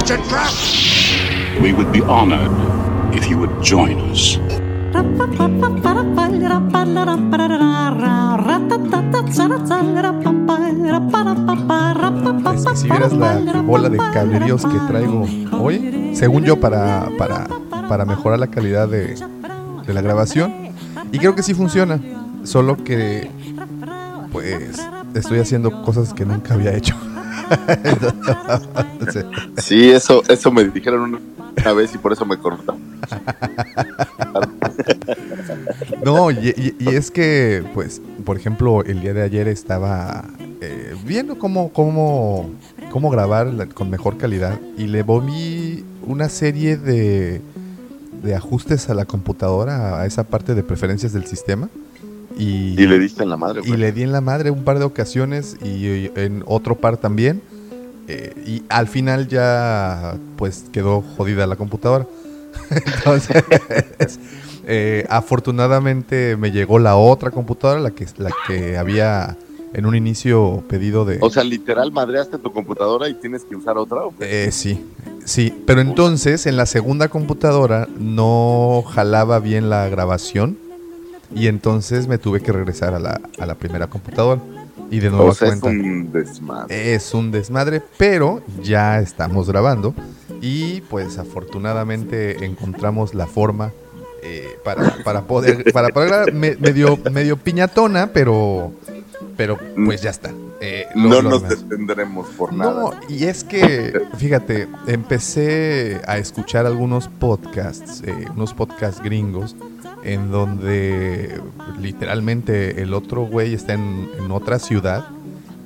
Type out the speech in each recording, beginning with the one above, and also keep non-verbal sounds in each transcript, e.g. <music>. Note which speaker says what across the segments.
Speaker 1: It's a trap!
Speaker 2: We would be honored if you would join us.
Speaker 3: Es que si vieras la bola de cableríos que traigo hoy, según yo, para, para, para mejorar la calidad de, de la grabación. Y creo que sí funciona, solo que pues estoy haciendo cosas que nunca había hecho. <laughs> Sí.
Speaker 4: Eso, eso me dijeron una vez y por eso me corta. <laughs>
Speaker 3: No, y, y- y es que, pues, por ejemplo, el día de ayer estaba eh, viendo cómo, cómo, cómo grabar la- con mejor calidad y le moví una serie de, de ajustes a la computadora, a esa parte de preferencias del sistema. Y,
Speaker 4: Y le diste en la madre,
Speaker 3: y
Speaker 4: güey.
Speaker 3: le di en la madre un par de ocasiones y, y en otro par también. eh, y al final ya pues quedó jodida la computadora. <laughs> Entonces, <laughs> eh, afortunadamente me llegó la otra computadora, la que, la que había en un inicio pedido de...
Speaker 4: O sea, literal madreaste tu computadora y tienes que usar otra. ¿o qué?
Speaker 3: Eh, sí, sí, pero entonces en la segunda computadora no jalaba bien la grabación y entonces me tuve que regresar a la, a la primera computadora y de nueva
Speaker 4: o sea, es un desmadre.
Speaker 3: Es un desmadre, pero ya estamos grabando y pues afortunadamente encontramos la forma eh, para, para poder para. Me- medio medio piñatona, pero pero pues ya está. Eh, lo-
Speaker 4: no
Speaker 3: lo
Speaker 4: nos
Speaker 3: demás.
Speaker 4: detendremos por nada.
Speaker 3: No, y es que, fíjate, empecé a escuchar algunos podcasts, eh, unos podcasts gringos, en donde literalmente el otro güey está en, en otra ciudad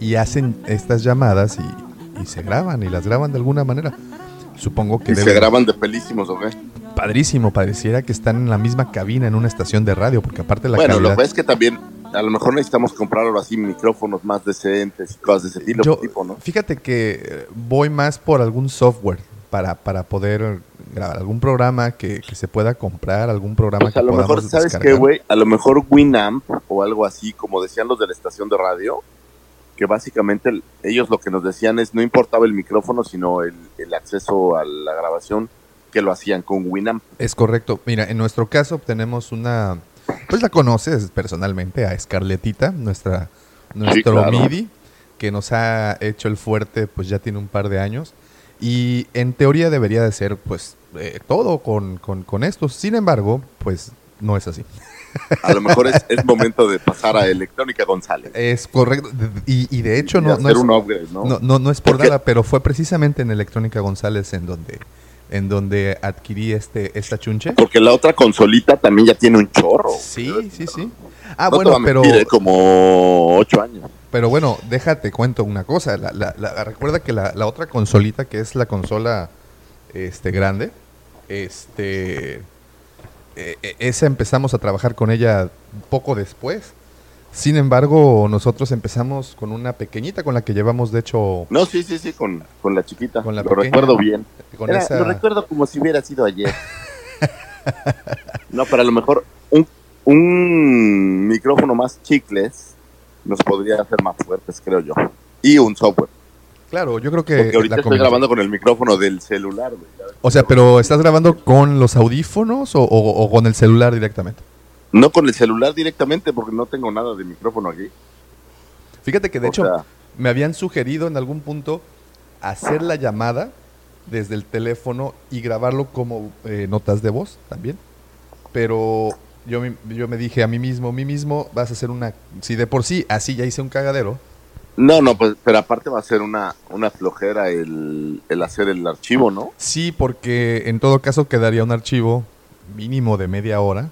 Speaker 3: y hacen estas llamadas y, y se graban y las graban de alguna manera. Supongo que
Speaker 4: y se graban de pelísimos, ¿o qué?
Speaker 3: padrísimo, pareciera que están en la misma cabina en una estación de radio, porque aparte la
Speaker 4: bueno, lo que es que también a lo mejor necesitamos comprar ahora sí micrófonos más decentes y cosas de ese estilo,
Speaker 3: Yo-
Speaker 4: tipo, ¿no?
Speaker 3: Fíjate que eh, voy más por algún software para, para poder grabar algún programa que, que se pueda comprar, algún programa
Speaker 4: Pues a
Speaker 3: que
Speaker 4: lo mejor, ¿sabes qué,
Speaker 3: descargar.
Speaker 4: güey? A lo mejor Winamp o algo así, como decían los de la estación de radio, que básicamente el- ellos lo que nos decían es no importaba el micrófono, sino el, el acceso a la grabación que lo hacían con Winamp.
Speaker 3: Es correcto. Mira, en nuestro caso tenemos una... Pues la conoces personalmente a Scarletita, nuestra, nuestro
Speaker 4: claro.
Speaker 3: MIDI, que nos ha hecho el fuerte, pues ya tiene un par de años. Y en teoría debería de ser, pues, eh, todo con, con, con esto. Sin embargo, pues no es así.
Speaker 4: A lo mejor es, es momento de pasar a Electrónica González.
Speaker 3: Es correcto. Y, y de hecho
Speaker 4: y
Speaker 3: no, no es,
Speaker 4: un upgrade, ¿no?
Speaker 3: no, no, no es por nada, pero fue precisamente en Electrónica González en donde, en donde adquirí este, esta chunche.
Speaker 4: Porque la otra consolita también ya tiene un chorro.
Speaker 3: Sí, sí, sí. Ah,
Speaker 4: No
Speaker 3: bueno, pero,
Speaker 4: mentir, ¿eh? como ocho años.
Speaker 3: pero bueno, déjate cuento una cosa. La, la- la- recuerda que la, la otra consolita, que es la consola este, grande, este, eh, eh, esa empezamos a trabajar con ella poco después. Sin embargo, nosotros empezamos con una pequeñita con la que llevamos, de hecho,
Speaker 4: No, sí, sí, sí, con, con la chiquita.
Speaker 3: Con la
Speaker 4: lo
Speaker 3: pequeña.
Speaker 4: recuerdo bien.
Speaker 3: con
Speaker 4: Era-
Speaker 3: esa...
Speaker 4: Lo recuerdo como si hubiera sido ayer. <laughs> no, pero a lo mejor un, un micrófono más chicles nos podría hacer más fuertes, creo yo. Y un software.
Speaker 3: Claro, yo creo que...
Speaker 4: Porque ahorita estoy grabando con el micrófono del celular, güey.
Speaker 3: O sea, pero ¿estás grabando con los audífonos o, o- o con el celular directamente?
Speaker 4: No con el celular directamente porque no tengo nada de micrófono aquí.
Speaker 3: Fíjate que de
Speaker 4: O
Speaker 3: hecho
Speaker 4: sea,
Speaker 3: me habían sugerido en algún punto hacer la llamada desde el teléfono y grabarlo como eh, notas de voz también. Pero yo, me- yo me dije a mí mismo, a mí mismo vas a hacer una... Si de por sí así ya hice un cagadero,
Speaker 4: no, no, pues, pero aparte va a ser una, una flojera el, el hacer el archivo, ¿no?
Speaker 3: sí, porque en todo caso quedaría un archivo mínimo de media hora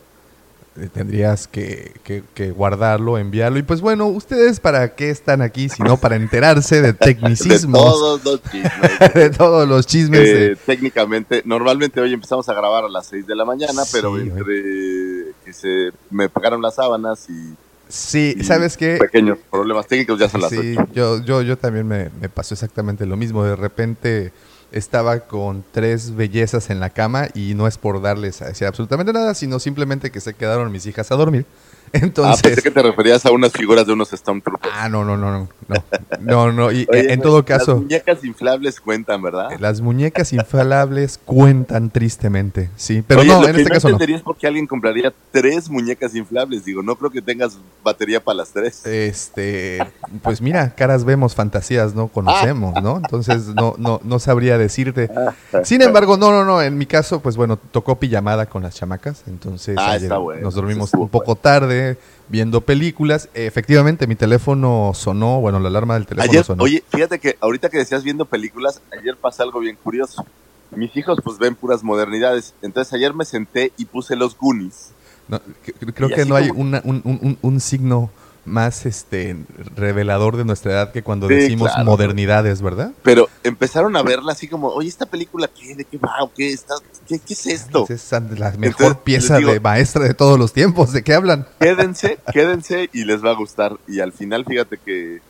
Speaker 3: eh, tendrías que, que- que guardarlo, enviarlo. Y pues bueno, ¿ustedes para qué están aquí? Sino para enterarse de <laughs>
Speaker 4: De
Speaker 3: tecnicismos,
Speaker 4: todos los chismes. <laughs>
Speaker 3: de, todos los chismes.
Speaker 4: Eh,
Speaker 3: de-
Speaker 4: técnicamente, normalmente hoy empezamos a grabar a las 6 de la mañana, pero
Speaker 3: Sí,
Speaker 4: entre que se me pegaron las sábanas y
Speaker 3: sí, ¿sabes qué?
Speaker 4: pequeños problemas técnicos ya son las
Speaker 3: Sí,
Speaker 4: 8.
Speaker 3: yo, yo, yo también me, me pasó exactamente lo mismo. De repente estaba con tres bellezas en la cama y no es por darles a decir absolutamente nada, sino simplemente que se quedaron mis hijas a dormir. <laughs>
Speaker 4: Ah,
Speaker 3: Entonces,
Speaker 4: pensé que te referías a unas figuras de unos Stormtroopers.
Speaker 3: ah, no, no, no, no, no, no, no. Y
Speaker 4: Oye,
Speaker 3: eh, en todo caso,
Speaker 4: Las muñecas inflables cuentan, ¿verdad?
Speaker 3: las muñecas infalables cuentan tristemente, sí, pero
Speaker 4: Oye,
Speaker 3: no,
Speaker 4: lo
Speaker 3: en
Speaker 4: que
Speaker 3: este
Speaker 4: no
Speaker 3: caso no.
Speaker 4: entendería es por qué alguien compraría tres muñecas inflables. Digo, no creo que tengas batería para las tres.
Speaker 3: Este, pues mira, caras vemos, fantasías no conocemos, ¿no? Entonces no, no, no sabría decirte. Sin embargo, no, no, no. En mi caso, pues bueno, tocó pijamada con las chamacas. Entonces
Speaker 4: Ah,
Speaker 3: ayer
Speaker 4: está bueno,
Speaker 3: nos dormimos un poco tarde viendo películas. Efectivamente, mi teléfono sonó, bueno, la alarma del teléfono
Speaker 4: Ayer,
Speaker 3: sonó.
Speaker 4: oye, fíjate que ahorita que decías viendo películas, ayer pasa algo bien curioso. Mis hijos pues ven puras modernidades. Entonces ayer me senté y puse los Goonies.
Speaker 3: No, creo
Speaker 4: y
Speaker 3: que no hay
Speaker 4: como-
Speaker 3: una- un, un- un- un signo más este revelador de nuestra edad que cuando
Speaker 4: Sí,
Speaker 3: decimos
Speaker 4: claro.
Speaker 3: modernidades, ¿verdad?
Speaker 4: Pero empezaron a verla así como, oye, ¿esta película qué? ¿De qué va? ¿O qué, está, qué, qué es esto?
Speaker 3: Es la mejor
Speaker 4: Entonces,
Speaker 3: pieza
Speaker 4: digo-
Speaker 3: de maestra de todos los tiempos. ¿De qué hablan? <laughs>
Speaker 4: Quédense, quédense y les va a gustar. Y al final, fíjate que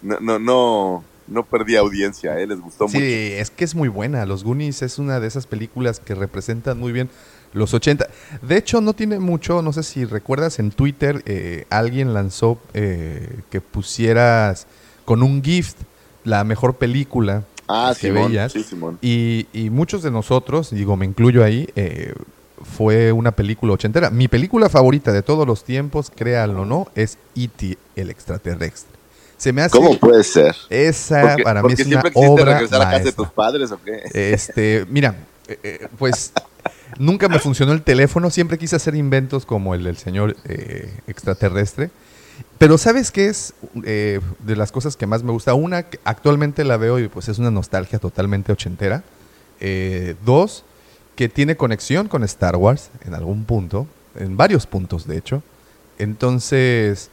Speaker 4: no, no, no, no perdí audiencia, ¿eh? les gustó
Speaker 3: Sí,
Speaker 4: mucho.
Speaker 3: es que es muy buena. Los Goonies es una de esas películas que representan muy bien los 80. De hecho, no tiene mucho, no sé si recuerdas, en Twitter eh, alguien lanzó eh, que pusieras con un gift la mejor película
Speaker 4: Ah,
Speaker 3: que
Speaker 4: Simón,
Speaker 3: veías.
Speaker 4: sí, Simón.
Speaker 3: Y, y muchos de nosotros, digo, me incluyo ahí, eh, fue una película ochentera. Mi película favorita de todos los tiempos, créanlo o no, es E.T., el extraterrestre. Se me hace...
Speaker 4: ¿Cómo puede ser?
Speaker 3: Esa
Speaker 4: Porque,
Speaker 3: para mí
Speaker 4: porque
Speaker 3: es una
Speaker 4: siempre
Speaker 3: obra
Speaker 4: regresar a casa de tus padres o qué?
Speaker 3: Este, mira, eh, pues <laughs> nunca me funcionó el teléfono, siempre quise hacer inventos como el del señor eh, extraterrestre. Pero ¿sabes qué es eh, de las cosas que más me gusta? Una, que actualmente la veo y pues es una nostalgia totalmente ochentera. Eh, dos, que tiene conexión con Star Wars en algún punto, en varios puntos de hecho. Entonces,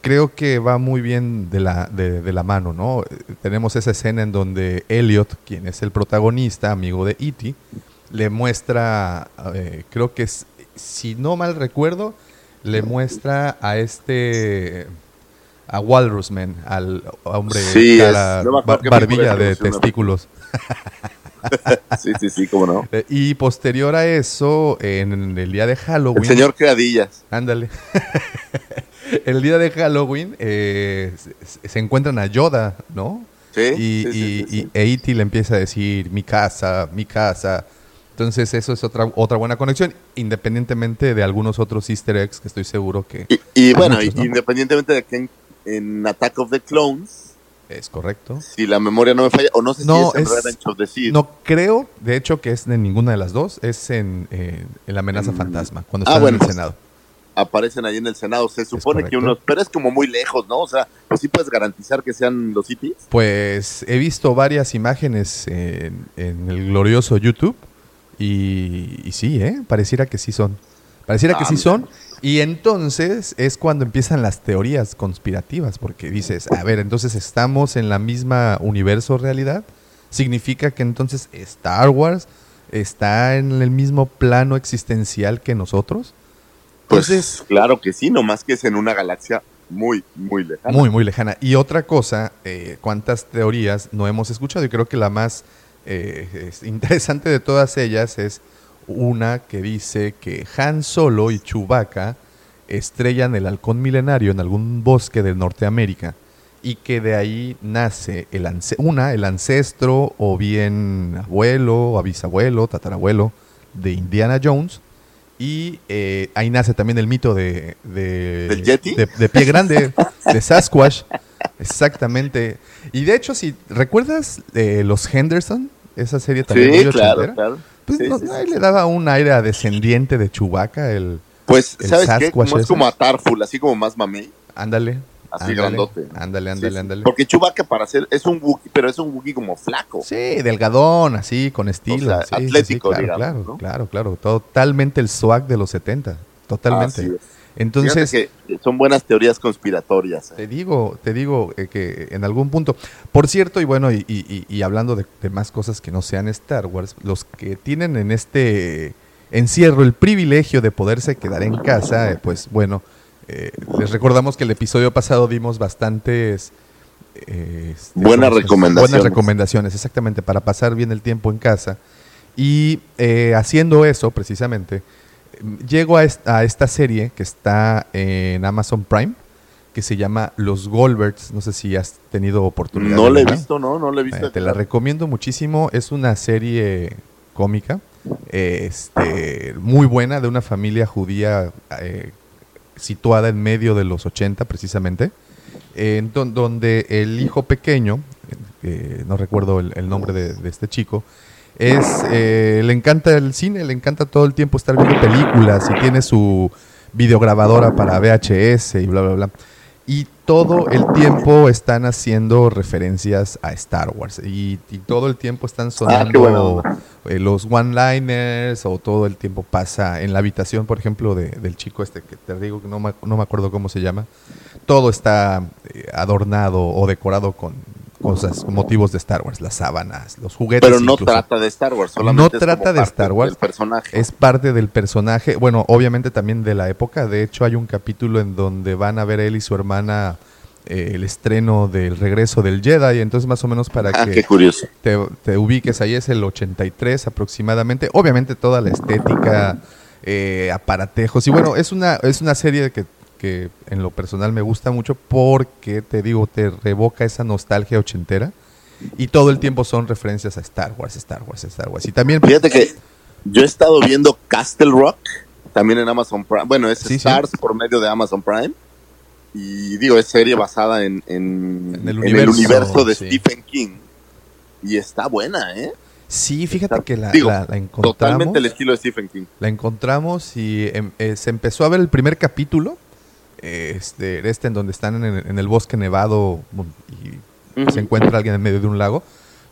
Speaker 3: creo que va muy bien de la, de, la mano, ¿no? Eh, Tenemos esa escena en donde Elliot, quien es el protagonista, amigo de E.T., le muestra, eh, creo que es, si no mal recuerdo, le muestra a este, a Walrusman, al hombre
Speaker 4: Sí, es-
Speaker 3: cara-
Speaker 4: no
Speaker 3: bar- barbilla de testículos. <laughs>
Speaker 4: Sí, sí, sí, cómo no.
Speaker 3: Eh, Y posterior a eso, en el día de Halloween...
Speaker 4: El señor Creadillas.
Speaker 3: Ándale. <laughs> el día de Halloween eh, se, encuentran a Yoda, ¿no?
Speaker 4: Sí,
Speaker 3: Y,
Speaker 4: sí, sí,
Speaker 3: y,
Speaker 4: sí, sí.
Speaker 3: y E.T. le empieza a decir, mi casa, mi casa. Entonces eso es otra, otra buena conexión, independientemente de algunos otros easter eggs que estoy seguro que
Speaker 4: Y, y bueno,
Speaker 3: muchos,
Speaker 4: y-
Speaker 3: ¿no?
Speaker 4: independientemente de que en, en Attack of the Clones,
Speaker 3: es correcto.
Speaker 4: si la memoria no me falla, o no sé
Speaker 3: No,
Speaker 4: si es en
Speaker 3: es-
Speaker 4: Revenge of the Sith.
Speaker 3: No creo, de hecho, que es de ninguna de las dos, es en, eh, en La amenaza
Speaker 4: Mm.
Speaker 3: fantasma, cuando
Speaker 4: Ah,
Speaker 3: están
Speaker 4: bueno,
Speaker 3: en el
Speaker 4: pues,
Speaker 3: Senado.
Speaker 4: aparecen ahí en el Senado. Se supone que unos, pero es como muy lejos, ¿no? O sea, pues sí puedes garantizar que sean los cities.
Speaker 3: Pues he visto varias imágenes en, en el glorioso YouTube y, y sí, ¿eh? Pareciera que sí son. Pareciera que sí son. Y entonces es cuando empiezan las teorías conspirativas, porque dices, a ver, entonces estamos en la misma universo realidad. Significa que entonces Star Wars está en el mismo plano existencial que nosotros.
Speaker 4: Pues
Speaker 3: Entonces,
Speaker 4: claro que sí, nomás que es en una galaxia muy, muy lejana.
Speaker 3: Muy, muy lejana. Y otra cosa, eh, cuántas teorías no hemos escuchado y creo que la más eh, es interesante de todas ellas es una que dice que Han Solo y Chewbacca estrellan el halcón milenario en algún bosque de Norteamérica y que de ahí nace el una, el ancestro o bien abuelo o bisabuelo, tatarabuelo de Indiana Jones y eh, ahí nace también el mito de, de,
Speaker 4: ¿Del Yeti?
Speaker 3: de, de pie grande, de Sasquatch, exactamente. Y de hecho, si recuerdas eh, los Henderson, esa serie también
Speaker 4: Sí, claro,
Speaker 3: ochentera,
Speaker 4: claro.
Speaker 3: pues
Speaker 4: Sí,
Speaker 3: no-
Speaker 4: sí,
Speaker 3: le daba un aire a descendiente de Chewbacca, el
Speaker 4: Pues,
Speaker 3: el
Speaker 4: ¿sabes qué? Como es como a Tarful, así como más mamey.
Speaker 3: ándale,
Speaker 4: Así
Speaker 3: ándale,
Speaker 4: grandote.
Speaker 3: ándale, ándale, ándale.
Speaker 4: Porque Chewbacca para ser, es un Wookiee, pero es un Wookiee como flaco.
Speaker 3: Sí, delgadón, así, con estilo.
Speaker 4: sea,
Speaker 3: sí, sí, sí,
Speaker 4: atlético,
Speaker 3: claro,
Speaker 4: digamos,
Speaker 3: claro,
Speaker 4: ¿no?
Speaker 3: claro, claro. Totalmente el swag de los 70. totalmente.
Speaker 4: Así es.
Speaker 3: Entonces,
Speaker 4: que son buenas teorías conspiratorias. ¿eh?
Speaker 3: te digo, te digo eh, que en algún punto, por cierto, y bueno, y, y- y hablando de, de más cosas que no sean Star Wars, los que tienen en este encierro el privilegio de poderse quedar en casa, eh, pues bueno, eh, les recordamos que el episodio pasado dimos bastantes este,
Speaker 4: Buenas
Speaker 3: ¿cómo se-
Speaker 4: recomendaciones.
Speaker 3: Buenas recomendaciones, exactamente, para pasar bien el tiempo en casa. Y haciendo eso, precisamente, llego a, est- a esta serie que está en Amazon Prime, que se llama Los Goldbergs. No sé si has tenido oportunidad.
Speaker 4: No la he visto, no, no la he visto.
Speaker 3: Eh, te la recomiendo muchísimo. Es una serie cómica, este, muy buena, de una familia judía eh, situada en medio de los 80 precisamente, en don- donde el hijo pequeño, eh, no recuerdo el, el nombre de, de este chico, es eh, le encanta el cine, le encanta todo el tiempo estar viendo películas y tiene su videograbadora para VHS y bla, bla, bla. Y todo el tiempo están haciendo referencias a Star Wars. Y, y todo el tiempo están sonando
Speaker 4: Ah, onda.
Speaker 3: eh, los one-liners o todo el tiempo pasa en la habitación, por ejemplo, de- del chico este que te digo que no me, no me acuerdo cómo se llama. Todo está eh, adornado o decorado con cosas, motivos de Star Wars, las sábanas, los juguetes.
Speaker 4: Pero no
Speaker 3: incluso.
Speaker 4: trata de Star Wars, solamente
Speaker 3: No
Speaker 4: es como
Speaker 3: trata de
Speaker 4: parte
Speaker 3: Star Wars.
Speaker 4: Del personaje.
Speaker 3: Es parte del personaje, bueno, obviamente también de la época. De hecho, hay un capítulo en donde van a ver él y su hermana eh, el estreno del regreso del Jedi. Entonces, más o menos para
Speaker 4: Ah,
Speaker 3: que te, te ubiques ahí, es el 83 aproximadamente. Obviamente, toda la estética, eh, aparatejos. Y bueno, es una, es una serie que, que en lo personal me gusta mucho porque, te digo, te revoca esa nostalgia ochentera. Y todo el tiempo son referencias a Star Wars, Star Wars, Star Wars. Y también
Speaker 4: Fíjate que yo he estado viendo Castle Rock, también en Amazon Prime. Bueno, es
Speaker 3: Sí, sí.
Speaker 4: Stars por medio de Amazon Prime. Y digo, es serie basada en, en,
Speaker 3: En el
Speaker 4: en
Speaker 3: universo,
Speaker 4: universo de
Speaker 3: sí.
Speaker 4: Stephen King. Y está buena, ¿eh?
Speaker 3: Sí, fíjate que la,
Speaker 4: Digo,
Speaker 3: la- la encontramos.
Speaker 4: Totalmente el estilo de Stephen King.
Speaker 3: La encontramos y em- eh, se empezó a ver el primer capítulo. Este, este en donde están en el, en el bosque nevado bueno, y se encuentra alguien en medio de un lago.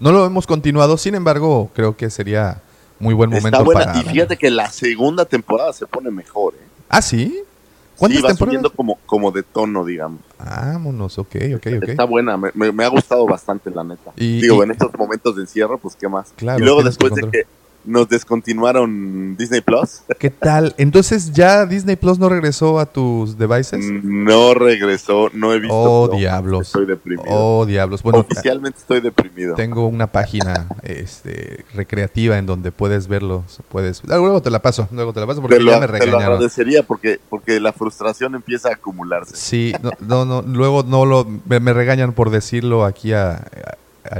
Speaker 3: No lo hemos continuado, sin embargo, creo que sería muy buen momento
Speaker 4: Está buena.
Speaker 3: para.
Speaker 4: Y fíjate que la segunda temporada se pone mejor, ¿eh?
Speaker 3: Ah, sí.
Speaker 4: Sí,
Speaker 3: ¿Cuántas
Speaker 4: va
Speaker 3: temporadas?
Speaker 4: subiendo como, como de tono, digamos.
Speaker 3: Vámonos, ok, ok, ok.
Speaker 4: Está buena, me, me- me ha gustado bastante, la neta.
Speaker 3: Y-
Speaker 4: Digo,
Speaker 3: y-
Speaker 4: en estos momentos de encierro, pues qué más.
Speaker 3: Claro,
Speaker 4: y luego
Speaker 3: que
Speaker 4: después de que nos descontinuaron Disney Plus,
Speaker 3: ¿Qué tal? Entonces, ¿ya Disney Plus no regresó a tus devices?
Speaker 4: no regresó, no he visto.
Speaker 3: Oh,
Speaker 4: Plus.
Speaker 3: diablos.
Speaker 4: Estoy deprimido.
Speaker 3: Oh, diablos. Bueno,
Speaker 4: Oficialmente estoy deprimido.
Speaker 3: Tengo una página este, recreativa en donde puedes verlos. Puedes, ah, luego te la paso, luego te la paso porque
Speaker 4: te lo,
Speaker 3: ya me
Speaker 4: te lo
Speaker 3: regañaron.
Speaker 4: agradecería porque, porque la frustración empieza a acumularse.
Speaker 3: Sí, no, no, no, luego no lo, me, me regañan por decirlo aquí a- a-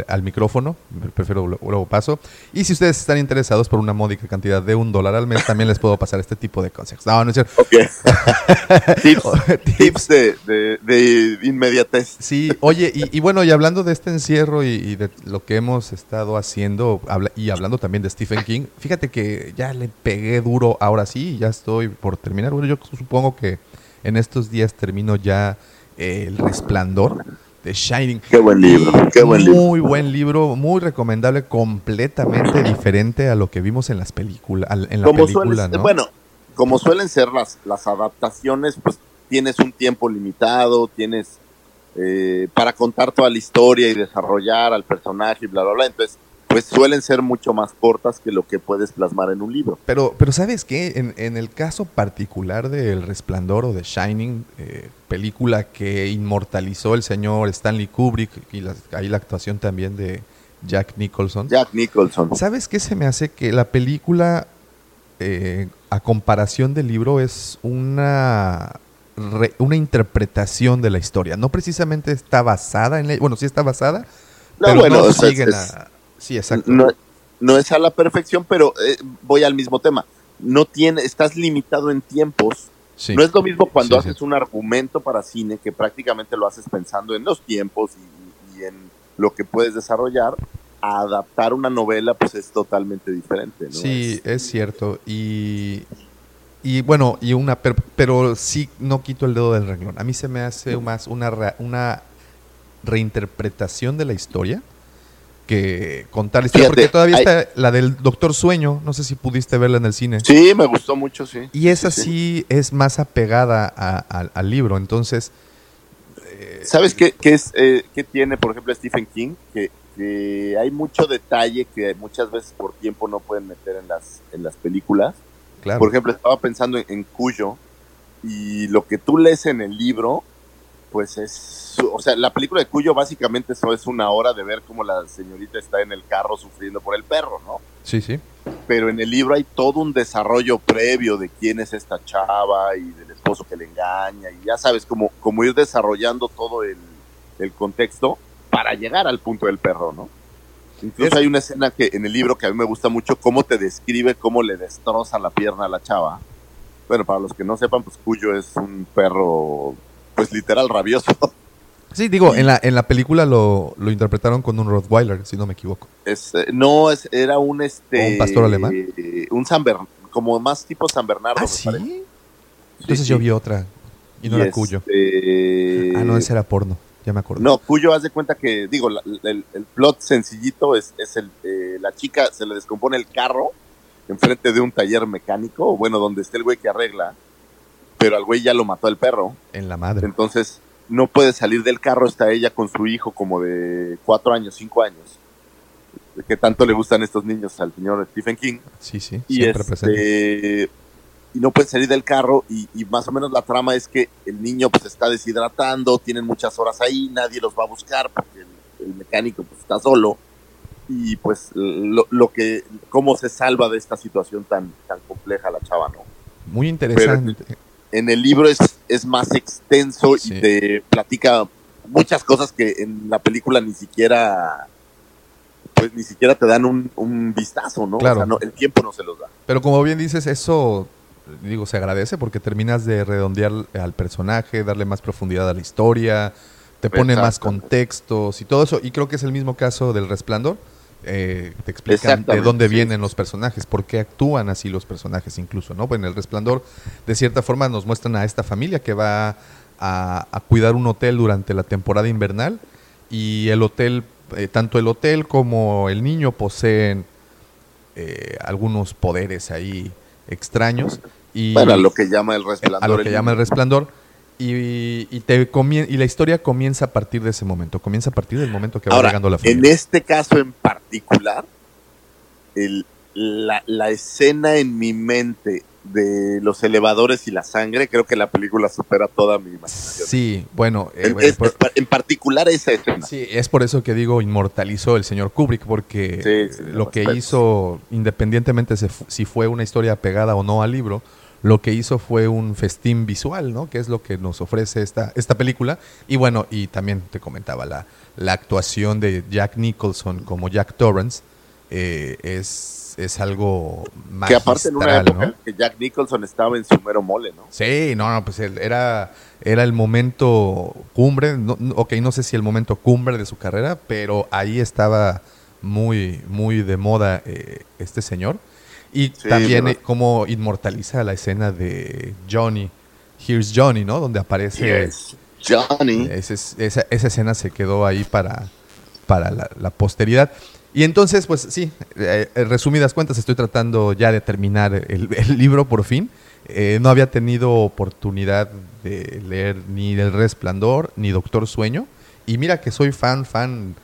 Speaker 3: al micrófono, prefiero lo- luego paso. Y si ustedes están interesados por una módica cantidad de un dólar al mes, también les puedo pasar este tipo de consejos. No, no es cierto.
Speaker 4: Ok. <laughs> tips tips de, de, de inmediatez.
Speaker 3: Sí, oye, y, y bueno, y hablando de este encierro y, y de lo que hemos estado haciendo, habla- y hablando también de Stephen King, fíjate que ya le pegué duro ahora sí, ya estoy por terminar. Bueno, yo supongo que en estos días termino ya eh, El Resplandor de Shining.
Speaker 4: Qué buen libro, qué buen libro.
Speaker 3: Muy buen libro, muy recomendable, completamente diferente a lo que vimos en las películas, en la
Speaker 4: como
Speaker 3: película,
Speaker 4: suelen,
Speaker 3: ¿no?
Speaker 4: bueno, como suelen ser las, las adaptaciones, pues tienes un tiempo limitado, tienes eh, para contar toda la historia y desarrollar al personaje y bla, bla, bla. Entonces, pues suelen ser mucho más cortas que lo que puedes plasmar en un libro.
Speaker 3: Pero, pero ¿sabes qué? En, en el caso particular de El Resplandor o de Shining, eh, película que inmortalizó el señor Stanley Kubrick y la- ahí la actuación también de Jack Nicholson.
Speaker 4: Jack Nicholson.
Speaker 3: ¿Sabes qué se me hace? Que la película, eh, a comparación del libro, es una, re- una interpretación de la historia. No precisamente está basada en... la- bueno, sí está basada,
Speaker 4: No,
Speaker 3: pero
Speaker 4: bueno,
Speaker 3: no siguen
Speaker 4: es-
Speaker 3: a- Sí, exacto.
Speaker 4: no, no es a la perfección, pero eh, voy al mismo tema. No tiene, estás limitado en tiempos.
Speaker 3: Sí.
Speaker 4: No es lo mismo cuando
Speaker 3: Sí,
Speaker 4: haces
Speaker 3: sí.
Speaker 4: un argumento para cine que prácticamente lo haces pensando en los tiempos y, y en lo que puedes desarrollar. A adaptar una novela, pues es totalmente diferente. ¿no?
Speaker 3: Sí,
Speaker 4: Es-
Speaker 3: es cierto. Y, y bueno, y una pero, pero sí no quito el dedo del renglón. A mí se me hace más una, re- una reinterpretación de la historia que contar la historia.
Speaker 4: Fíjate,
Speaker 3: porque todavía
Speaker 4: hay-
Speaker 3: está la del Doctor Sueño. No sé si pudiste verla en el cine.
Speaker 4: Sí, me gustó mucho, sí.
Speaker 3: Y esa
Speaker 4: Sí,
Speaker 3: sí, es más apegada a- a- al libro. Entonces,
Speaker 4: ¿Sabes qué, qué es, eh, qué tiene, por ejemplo, Stephen King? Que, que hay mucho detalle que muchas veces por tiempo no pueden meter en las, en las películas.
Speaker 3: claro.
Speaker 4: Por ejemplo, estaba pensando en, en Cuyo y lo que tú lees en el libro, pues es, o sea, la película de Cuyo básicamente eso es una hora de ver cómo la señorita está en el carro sufriendo por el perro, ¿no?
Speaker 3: sí, sí.
Speaker 4: Pero en el libro hay todo un desarrollo previo de quién es esta chava y del esposo que le engaña y ya sabes, como, como ir desarrollando todo el, el contexto para llegar al punto del perro, ¿no? Incluso
Speaker 3: Es-
Speaker 4: hay una escena que en el libro que a mí me gusta mucho, cómo te describe cómo le destroza la pierna a la chava. Bueno, para los que no sepan, pues Cuyo es un perro, pues literal rabioso.
Speaker 3: Sí, digo, en la, en la película lo, lo interpretaron con un Rottweiler, si no me equivoco.
Speaker 4: Es, eh, no, es, era un este.
Speaker 3: ¿O un pastor alemán?
Speaker 4: un San Bernardo, como más tipo San Bernardo.
Speaker 3: Ah, sí.
Speaker 4: parece.
Speaker 3: Entonces
Speaker 4: Sí,
Speaker 3: yo vi otra y no
Speaker 4: Y
Speaker 3: era Cuyo.
Speaker 4: este-
Speaker 3: Ah, no, ese era porno. Ya me acordé.
Speaker 4: No, Cuyo, haz de cuenta que, digo, la- el, el plot sencillito es, es el, eh, la chica se le descompone el carro enfrente de un taller mecánico, bueno, donde está el güey que arregla, pero al güey ya lo mató el perro,
Speaker 3: En la madre.
Speaker 4: entonces no puede salir del carro, está ella con su hijo como de cuatro años, cinco años, que tanto le gustan estos niños al señor Stephen King,
Speaker 3: Sí, sí.
Speaker 4: y
Speaker 3: Siempre presente.
Speaker 4: este y no puede salir del carro y, y más o menos la trama es que el niño pues está deshidratando, tienen muchas horas ahí, nadie los va a buscar porque el, el mecánico pues está solo y pues lo, lo que cómo se salva de esta situación tan tan compleja la chava, ¿no?
Speaker 3: Muy interesante.
Speaker 4: En el libro es es más extenso
Speaker 3: Sí.
Speaker 4: y te platica muchas cosas que en la película ni siquiera pues ni siquiera te dan un, un vistazo, ¿no?
Speaker 3: Claro.
Speaker 4: O sea, no, el tiempo no se los da.
Speaker 3: Pero como bien dices, eso, digo, se agradece porque terminas de redondear al personaje, darle más profundidad a la historia, te pone más contextos y todo eso. Y creo que es el mismo caso del Resplandor. Eh, te explican de dónde vienen los personajes, por qué actúan así los personajes incluso, ¿no? Pues en el Resplandor, de cierta forma, nos muestran a esta familia que va a, a cuidar un hotel durante la temporada invernal y el hotel, eh, tanto el hotel como el niño poseen eh, algunos poderes ahí extraños y
Speaker 4: Bueno, a lo que llama el
Speaker 3: a
Speaker 4: resplandor.
Speaker 3: lo que
Speaker 4: el
Speaker 3: llama el resplandor y, y te comien- y la historia comienza a partir de ese momento, comienza a partir del momento que va
Speaker 4: Ahora,
Speaker 3: llegando la
Speaker 4: en
Speaker 3: familia.
Speaker 4: este caso en particular, el- la, la escena en mi mente de los elevadores y la sangre, creo que la película supera toda mi imaginación.
Speaker 3: Sí, bueno, eh,
Speaker 4: En, es-
Speaker 3: por-
Speaker 4: es pa- en particular esa escena.
Speaker 3: sí, es por eso que digo inmortalizó el señor Kubrick porque
Speaker 4: Sí, sí, lo
Speaker 3: que
Speaker 4: respeto.
Speaker 3: hizo, independientemente se fu- si fue una historia pegada o no al libro, lo que hizo fue un festín visual, ¿no? Que es lo que nos ofrece esta, esta película. Y bueno, y también te comentaba, la, la actuación de Jack Nicholson como Jack Torrance eh, es, es algo
Speaker 4: que aparte en una
Speaker 3: magistral,
Speaker 4: época
Speaker 3: ¿no?
Speaker 4: que Jack Nicholson estaba en su mero mole, ¿no?
Speaker 3: Sí, no, no, pues era, era el momento cumbre, no- ok, no sé si el momento cumbre de su carrera, pero ahí estaba muy, muy de moda eh, este señor. Y
Speaker 4: Sí,
Speaker 3: también eh, como inmortaliza la escena de Johnny, Here's Johnny, ¿no? Donde aparece...
Speaker 4: Yes. Johnny.
Speaker 3: Ese es- esa, esa escena se quedó ahí para, para la, la posteridad. Y entonces, pues sí, eh, en resumidas cuentas, estoy tratando ya de terminar el, <laughs> el libro por fin. Eh, no había tenido oportunidad de leer ni El Resplandor ni Doctor Sueño. Y mira que soy fan, fan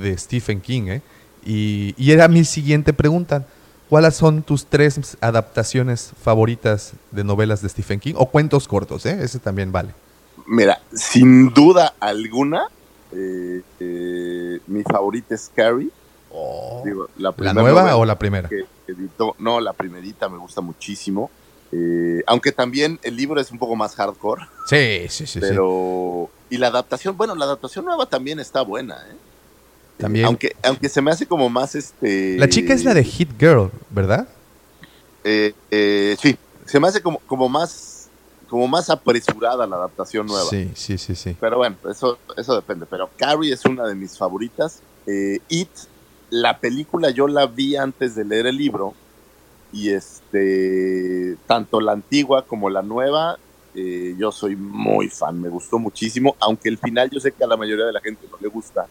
Speaker 3: de Stephen King. ¿eh? Y, y era mi siguiente pregunta. ¿Cuáles son tus tres adaptaciones favoritas de novelas de Stephen King? O cuentos cortos, ¿eh? Ese también vale.
Speaker 4: Mira, sin duda alguna, eh, eh, mi favorita es Carrie. Digo, la,
Speaker 3: ¿La
Speaker 4: primera
Speaker 3: nueva o la primera?
Speaker 4: que editó, no, la primerita me gusta muchísimo. Eh, aunque también el libro es un poco más hardcore,
Speaker 3: Sí, sí, sí. sí.
Speaker 4: pero... Y la adaptación, bueno, la adaptación nueva también está buena, ¿eh?
Speaker 3: También.
Speaker 4: Aunque, aunque se me hace como más este...
Speaker 3: La chica es la de Hit Girl, ¿verdad?
Speaker 4: Eh, eh, sí, se me hace como, como más como más apresurada la adaptación nueva.
Speaker 3: Sí, sí, sí, sí.
Speaker 4: Pero bueno, eso, eso depende. Pero Carrie es una de mis favoritas. Eh, It, la película yo la vi antes de leer el libro. Y este, tanto la antigua como la nueva, eh, yo soy muy fan, me gustó muchísimo. Aunque el final yo sé que a la mayoría de la gente no le gusta.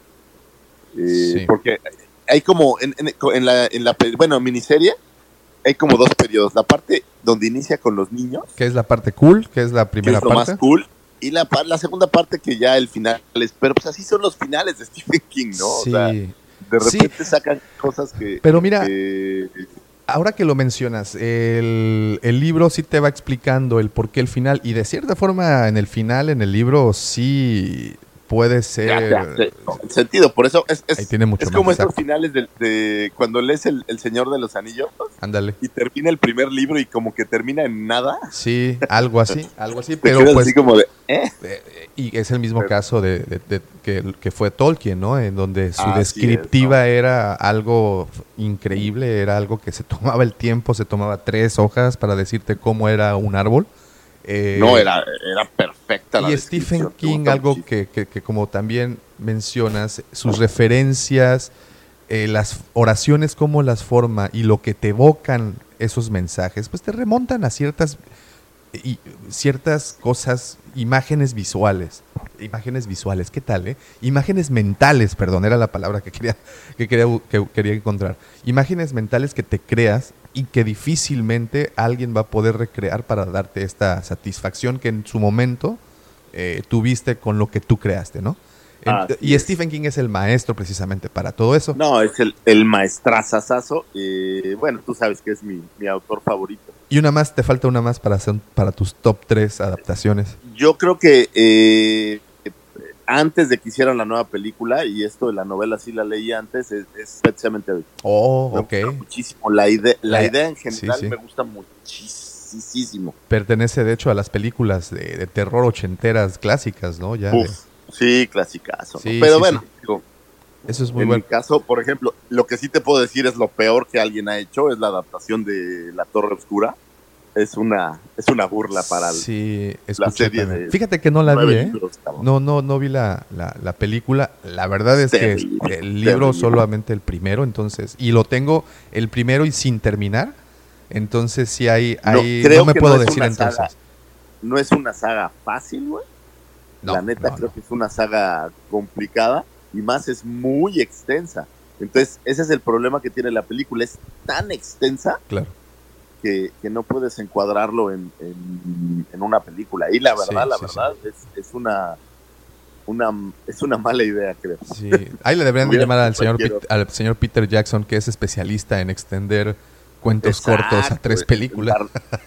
Speaker 4: Eh,
Speaker 3: Sí.
Speaker 4: Porque hay como, en, en- en la, en la, pe- bueno, miniserie, hay como dos periodos. La parte donde inicia con los niños,
Speaker 3: Que es la parte cool, que es la
Speaker 4: que
Speaker 3: primera
Speaker 4: es lo
Speaker 3: parte.
Speaker 4: más cool, y la, la segunda parte que ya el final es, pero pues así son los finales de Stephen King, ¿no? O
Speaker 3: Sí.
Speaker 4: sea, de
Speaker 3: Sí.
Speaker 4: repente sacan cosas que...
Speaker 3: Pero mira,
Speaker 4: que-
Speaker 3: Ahora que lo mencionas, el, el libro sí te va explicando el por qué el final, y de cierta forma en el final, en el libro, sí puede
Speaker 4: ya
Speaker 3: ser...
Speaker 4: sentido, por eso es, es,
Speaker 3: Ahí tiene mucho
Speaker 4: es como estos finales de, de cuando lees el, el Señor de los Anillos
Speaker 3: Ándale.
Speaker 4: y termina el primer libro y como que termina en nada.
Speaker 3: Sí, algo así, <laughs> algo así, pero pues...
Speaker 4: así como de, ¿eh?
Speaker 3: eh, Y es el mismo
Speaker 4: Pero-
Speaker 3: caso de, que, que fue Tolkien, ¿no? En donde su
Speaker 4: es,
Speaker 3: descriptiva era algo increíble, era algo que se <laughs> tomaba el tiempo, se tomaba tres hojas para decirte cómo era un árbol. Eh,
Speaker 4: No, era, era perfecta la
Speaker 3: y Stephen King, algo que- que como también mencionas, sus referencias, eh, las oraciones, cómo las forma y lo que te evocan esos mensajes, pues te remontan a ciertas, y, ciertas cosas, imágenes visuales. Imágenes visuales, ¿qué tal? Eh? Imágenes mentales, perdón, era la palabra que quería, que quería, que quería encontrar. Imágenes mentales que te creas y que difícilmente alguien va a poder recrear para darte esta satisfacción que en su momento eh, tuviste con lo que tú creaste, ¿no? Y. Stephen King es el maestro precisamente para todo eso.
Speaker 4: No, es el, el maestrazazazo. eh, bueno, tú sabes que es mi, mi autor favorito.
Speaker 3: Y una más, te falta una más para, hacer, para tus top 3 adaptaciones.
Speaker 4: Yo creo que eh, antes de que hicieran la nueva película, y esto de la novela sí la leí antes, es, es Pet Sematary.
Speaker 3: Oh,
Speaker 4: Me
Speaker 3: ok.
Speaker 4: gusta muchísimo. La idea, la idea en general
Speaker 3: sí.
Speaker 4: me gusta muchísimo.
Speaker 3: Pertenece de hecho a las películas de, de terror ochenteras clásicas, ¿no? Ya de-
Speaker 4: Uf, sí, clasicazo.
Speaker 3: Sí,
Speaker 4: Pero
Speaker 3: sí,
Speaker 4: bueno,
Speaker 3: eso es muy
Speaker 4: en
Speaker 3: bueno.
Speaker 4: mi caso, por ejemplo, lo que sí te puedo decir es lo peor que alguien ha hecho es la adaptación de La Torre Oscura. Es una, es una burla para el
Speaker 3: Sí, escuché
Speaker 4: serie de
Speaker 3: Fíjate que no la vi, ¿eh?
Speaker 4: libros.
Speaker 3: No, no, no vi la, la, la película. La verdad es que el libro
Speaker 4: terrible.
Speaker 3: solamente el primero, entonces, y lo tengo el primero y sin terminar. Entonces sí hay,
Speaker 4: No,
Speaker 3: hay-
Speaker 4: creo
Speaker 3: no me
Speaker 4: que
Speaker 3: puedo
Speaker 4: no
Speaker 3: decir
Speaker 4: una
Speaker 3: entonces.
Speaker 4: saga. No es una saga fácil, güey.
Speaker 3: No,
Speaker 4: la neta
Speaker 3: no,
Speaker 4: creo
Speaker 3: no.
Speaker 4: que es una saga complicada y más es muy extensa. Entonces, ese es el problema que tiene la película. Es tan extensa
Speaker 3: Claro.
Speaker 4: que, que no puedes encuadrarlo en, en- en una película. Y la verdad,
Speaker 3: Sí,
Speaker 4: la
Speaker 3: sí,
Speaker 4: verdad, Es, es una, una es una mala idea, creo.
Speaker 3: Sí. Ahí le deberían de llamar al señor, al señor Peter Jackson, que es especialista en extender cuentos cortos a tres
Speaker 4: en
Speaker 3: películas.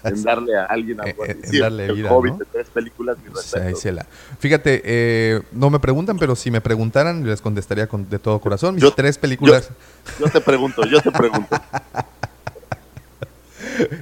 Speaker 4: dar- En, darle a alguien <laughs> algo
Speaker 3: En-
Speaker 4: así.
Speaker 3: en darle
Speaker 4: el
Speaker 3: vida,
Speaker 4: Hobbit
Speaker 3: ¿no?
Speaker 4: de tres películas,
Speaker 3: ahí se la- Fíjate, eh, no me preguntan, pero si me preguntaran, les contestaría con, de todo corazón. Mis
Speaker 4: Yo-
Speaker 3: tres películas.
Speaker 4: Yo te pregunto, yo te pregunto. <laughs>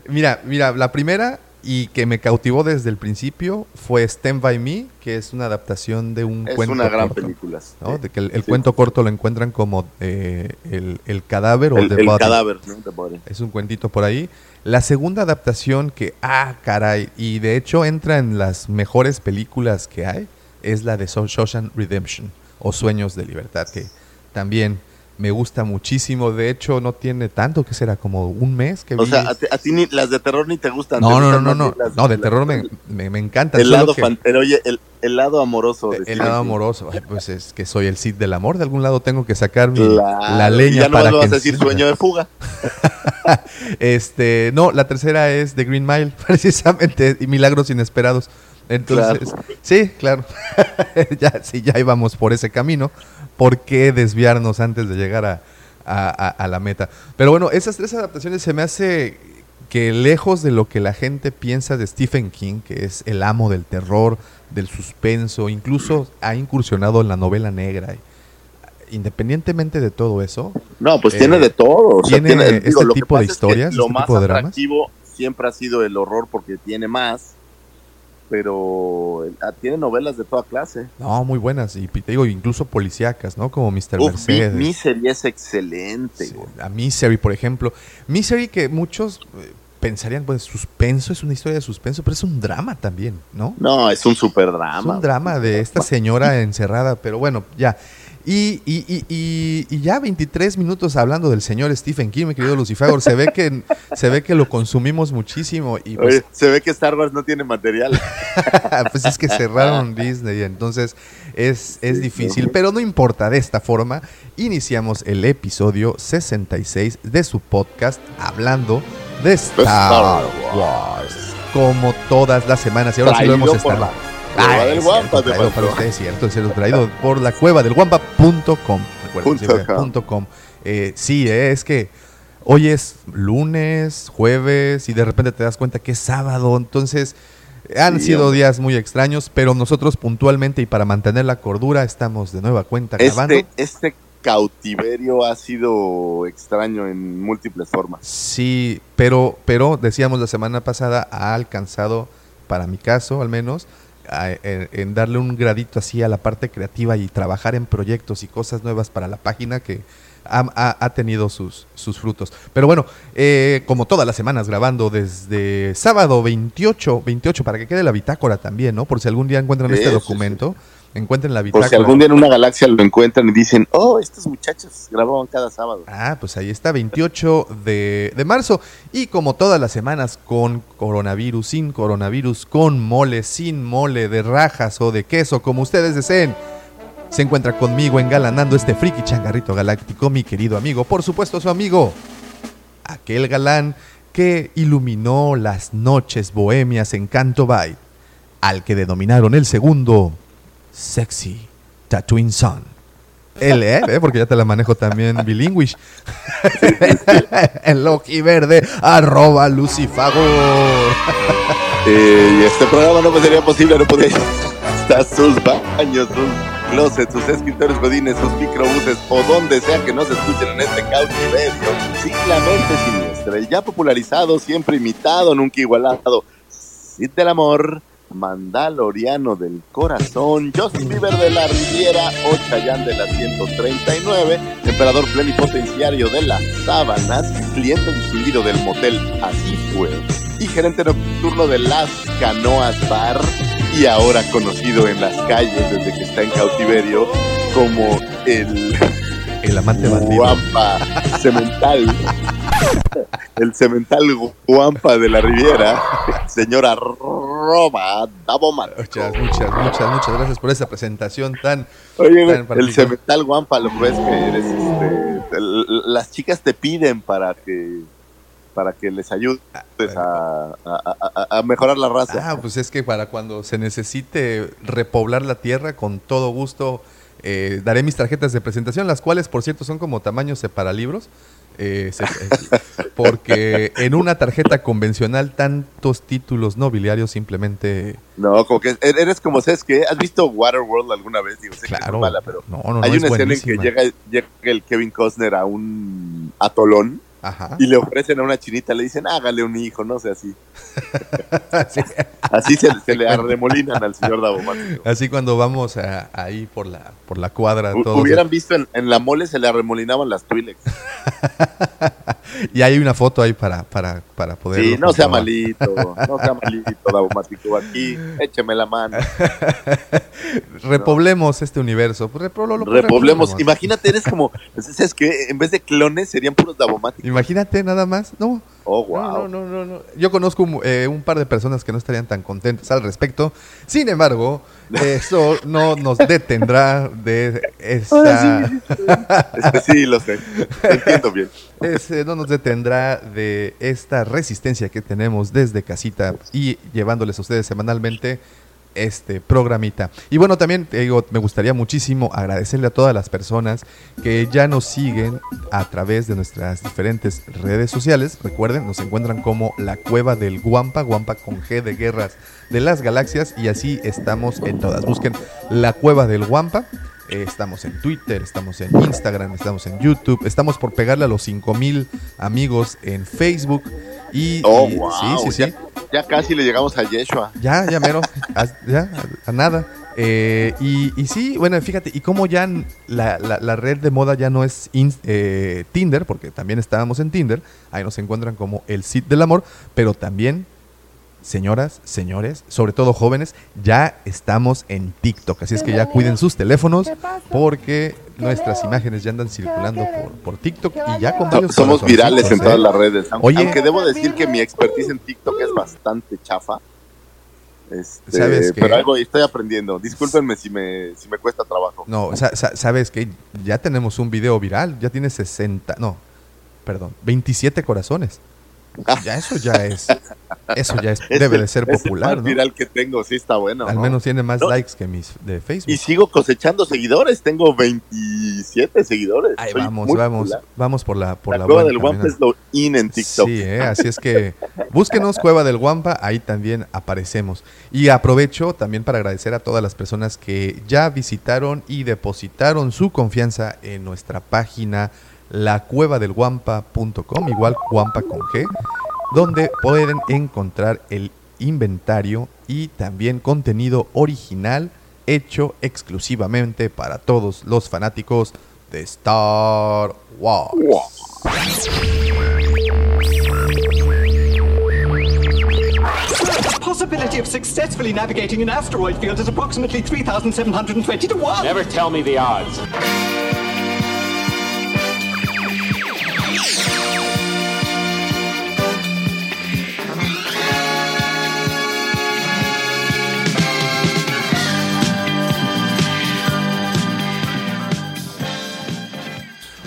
Speaker 3: Mira, mira, la primera y que me cautivó desde el principio fue Stand By Me, que es una adaptación de un
Speaker 4: Es
Speaker 3: cuento
Speaker 4: una gran
Speaker 3: corto,
Speaker 4: película.
Speaker 3: ¿no?
Speaker 4: sí.
Speaker 3: De que el, el
Speaker 4: Sí.
Speaker 3: cuento corto lo encuentran como eh, el, el cadáver o
Speaker 4: El,
Speaker 3: The
Speaker 4: el
Speaker 3: Body.
Speaker 4: cadáver, ¿no? The Body.
Speaker 3: Es un cuentito por ahí. La segunda adaptación que, ah, caray, y de hecho entra en las mejores películas que hay, es la de Shawshank Redemption o Sueños de Libertad, que también me gusta muchísimo. De hecho, no tiene tanto, que será como un mes que vi.
Speaker 4: O sea, a ti, a ti ni, las de terror ni te gustan.
Speaker 3: no,
Speaker 4: te
Speaker 3: no, no,
Speaker 4: gustan
Speaker 3: no, no,
Speaker 4: las-
Speaker 3: no, de
Speaker 4: las-
Speaker 3: terror me, me, me encanta.
Speaker 4: El lado,
Speaker 3: que-
Speaker 4: fan- pero oye, el, el lado amoroso. de
Speaker 3: el lado amoroso, Ay, pues es que soy el Cid del amor, de algún lado tengo que sacar mi,
Speaker 4: Claro,
Speaker 3: la leña
Speaker 4: Ya no
Speaker 3: para que
Speaker 4: vas a decir sueño de fuga. <laughs>
Speaker 3: Este, no, la tercera es The Green Mile, <laughs> precisamente, y Milagros Inesperados. Entonces, sí, claro. <laughs> ya, sí, ya íbamos por ese camino. ¿Por qué desviarnos antes de llegar a, a- a- a la meta? Pero bueno, esas tres adaptaciones se me hace que lejos de lo que la gente piensa de Stephen King, que es el amo del terror, del suspenso, incluso ha incursionado en la novela negra. Independientemente de todo eso,
Speaker 4: No, pues
Speaker 3: Eh,
Speaker 4: tiene de todo. o sea,
Speaker 3: tiene este tipo de
Speaker 4: pasa es que
Speaker 3: historias,
Speaker 4: Lo
Speaker 3: este
Speaker 4: más
Speaker 3: tipo de dramas.
Speaker 4: atractivo siempre ha sido el horror porque tiene más. Pero ah, tiene novelas de toda clase.
Speaker 3: No, muy buenas. Y te digo, incluso policíacas, ¿no? Como Mr.
Speaker 4: Uf, Mi-
Speaker 3: Mercedes.
Speaker 4: Misery es excelente.
Speaker 3: Sí,
Speaker 4: güey.
Speaker 3: a Misery, por ejemplo. Misery que muchos eh, pensarían, pues, suspenso, es una historia de suspenso, pero es un drama también, ¿no?
Speaker 4: No, es un super
Speaker 3: es
Speaker 4: drama.
Speaker 3: un drama de esta señora encerrada, pero bueno, ya. Y, y, y, y, y ya 23 minutos hablando del señor Stephen King, mi querido Lucifer. Se ve que, <laughs> se ve que lo consumimos muchísimo. Y pues,
Speaker 4: Oye, se ve que Star Wars no tiene material. <laughs>
Speaker 3: pues es que cerraron Disney, entonces es, es difícil, pero no importa, de esta forma iniciamos el episodio 66 de su podcast hablando de Star Wars. Como todas las semanas, y ahora sí lo
Speaker 4: Traído
Speaker 3: hemos estado.
Speaker 4: Cueva
Speaker 3: Ah,
Speaker 4: del
Speaker 3: es
Speaker 4: Guampa,
Speaker 3: cierto,
Speaker 4: te
Speaker 3: para ustedes, cierto, se lo traído por la cueva del guampa.com. Recuerden. Eh, sí, eh, es que hoy es lunes, jueves y de repente te das cuenta que es sábado, entonces han
Speaker 4: Sí,
Speaker 3: sido días muy extraños, pero nosotros puntualmente y para mantener la cordura estamos de nueva cuenta grabando.
Speaker 4: Este, este cautiverio ha sido extraño en múltiples formas.
Speaker 3: Sí, pero, pero decíamos la semana pasada, ha alcanzado, para mi caso al menos, a- en, en darle un gradito así a la parte creativa y trabajar en proyectos y cosas nuevas para la página que ha, ha- ha tenido sus, sus frutos. Pero bueno, eh, como todas las semanas grabando desde sábado 28, 28, para que quede la bitácora también, ¿no? Por si algún día encuentran
Speaker 4: Sí,
Speaker 3: este
Speaker 4: sí,
Speaker 3: documento, encuentren la bitácora.
Speaker 4: si algún día en una galaxia lo encuentran y dicen, oh, estos muchachos grababan cada sábado.
Speaker 3: Ah, pues ahí está, 28 de, de marzo. Y como todas las semanas, con coronavirus, sin coronavirus, con mole, sin mole, de rajas o de queso, como ustedes deseen. Se encuentra conmigo engalanando este friki changarrito galáctico, mi querido amigo. Por supuesto, su amigo, aquel galán que iluminó las noches bohemias en Canto Bay, al que denominaron el segundo Sexy Tatooine Sun. Él, ¿eh? ¿Eh? Porque ya te la manejo también bilingüe. <laughs> el ojiverde, arroba Lucifagor.
Speaker 4: Eh, y este programa no sería posible, no podría hasta sus baños, sus closets, sus escritores godines, sus microbuses o donde sea que nos escuchen en este cautiverio. Simplemente siniestra, el ya popularizado, siempre imitado, nunca igualado. Del amor, Mandaloriano del corazón, Justin Bieber de la Riviera, Ochayán de la 139, emperador plenipotenciario de las sábanas, cliente distinguido del motel Así fue, y gerente nocturno de Las Canoas Bar, y ahora conocido en las calles desde que está en cautiverio como el
Speaker 3: El amante bandido.
Speaker 4: Guampa Cemental. <laughs> El cemental Guampa de la Riviera, señora Roba Daboman.
Speaker 3: Muchas, muchas, muchas, muchas gracias por esa presentación tan...
Speaker 4: Oye,
Speaker 3: Tan
Speaker 4: el cemental Guampa, lo que ves que eres, este, el- las chicas te piden para que para que les ayudes a, a- a- a mejorar la raza.
Speaker 3: Ah, pues es que para cuando se necesite repoblar la tierra, con todo gusto eh, daré mis tarjetas de presentación, las cuales, por cierto, son como tamaños separalibros. Eh, se- eh, porque en una tarjeta convencional tantos títulos nobiliarios simplemente
Speaker 4: No, como que er- eres como, ¿sabes qué? ¿Has visto Waterworld alguna vez? Digo, sé que
Speaker 3: claro
Speaker 4: es mala, pero
Speaker 3: no no no
Speaker 4: hay
Speaker 3: es
Speaker 4: una escena en que llega, llega el Kevin Costner a un atolón
Speaker 3: Ajá.
Speaker 4: y le ofrecen a una chinita, le dicen, hágale un hijo, no sé, así. <laughs>
Speaker 3: Sí.
Speaker 4: Así se, se le arremolinan al señor Davomático.
Speaker 3: Así cuando vamos a- ahí por la por la cuadra todos
Speaker 4: Hubieran visto en, en la mole se le arremolinaban las Twilex. <laughs>
Speaker 3: y hay una foto ahí para para para poder
Speaker 4: Sí, no sea malito, no sea malito, Davomático. Aquí, écheme la mano. <laughs>
Speaker 3: repoblemos este universo Pues lo-
Speaker 4: Repoblemos. Imagínate, eres como, ¿sabes qué? En vez de clones serían puros Davomáticos.
Speaker 3: Imagínate nada más, no,
Speaker 4: Oh,
Speaker 3: No,
Speaker 4: wow.
Speaker 3: no, no, no, no. Yo conozco un, eh, un par de personas que no estarían tan contentas al respecto. Sin embargo, <laughs> eso no nos detendrá de <laughs> esa. <laughs>
Speaker 4: Este, sí, lo sé. Entiendo bien.
Speaker 3: ese no nos detendrá de esta resistencia que tenemos desde casita y llevándoles a ustedes semanalmente este programita. Y bueno, también te digo, me gustaría muchísimo agradecerle a todas las personas que ya nos siguen a través de nuestras diferentes redes sociales. Recuerden, nos encuentran como la cueva del Guampa, Guampa con G de guerras de las galaxias y así estamos en todas. Busquen la cueva del Guampa. Eh, estamos en Twitter, estamos en Instagram, estamos en YouTube, estamos por pegarle a los 5000 amigos en Facebook. Y,
Speaker 4: Oh,
Speaker 3: y-
Speaker 4: wow.
Speaker 3: sí, sí, sí.
Speaker 4: Ya, casi le llegamos a Yeshua.
Speaker 3: Ya, ya mero, a, ya, a, nada. Eh, y, y sí, bueno, fíjate, y como ya la, la- red de moda ya no es eh, Tinder, porque también estábamos en Tinder, ahí nos encuentran como el Sitio del Amor, pero también señoras, señores, sobre todo jóvenes, ya estamos en TikTok. Así es que ya cuiden sus teléfonos porque nuestras imágenes ya andan circulando por, por TikTok y ya con varios
Speaker 4: Somos virales en
Speaker 3: corazoncitos,
Speaker 4: todas
Speaker 3: ¿eh?
Speaker 4: las redes. Aunque,
Speaker 3: Oye.
Speaker 4: aunque debo decir que mi expertise en TikTok es bastante chafa. Este, pero algo estoy aprendiendo. Discúlpenme si me, si me cuesta trabajo.
Speaker 3: No, sa- sa- sabes que ya tenemos un video viral, ya tiene 60, no, perdón, 27 corazones. Ya eso ya es, eso ya es,
Speaker 4: Es
Speaker 3: debe
Speaker 4: el-
Speaker 3: de ser
Speaker 4: el
Speaker 3: popular,
Speaker 4: más
Speaker 3: ¿no?
Speaker 4: viral que tengo, sí está bueno.
Speaker 3: Al
Speaker 4: ¿no?
Speaker 3: menos tiene más
Speaker 4: No.
Speaker 3: likes que mis de Facebook.
Speaker 4: Y sigo cosechando seguidores. Tengo 27 seguidores.
Speaker 3: Vamos, vamos,
Speaker 4: popular.
Speaker 3: vamos por la por
Speaker 4: la,
Speaker 3: la,
Speaker 4: cueva
Speaker 3: buena
Speaker 4: del Guampa
Speaker 3: camino.
Speaker 4: es lo in en TikTok.
Speaker 3: Sí, ¿eh? así es que búsquenos Cueva del Guampa, ahí también aparecemos. Y aprovecho también para agradecer a todas las personas que ya visitaron y depositaron su confianza en nuestra página lacuevadelguampa.com, igual Guampa con G, donde pueden encontrar el inventario y también contenido original hecho exclusivamente para todos los fanáticos de Star Wars.
Speaker 1: Possibility of successfully navigating an asteroid field is approximately 3,720 to 1.
Speaker 5: Never tell me the odds.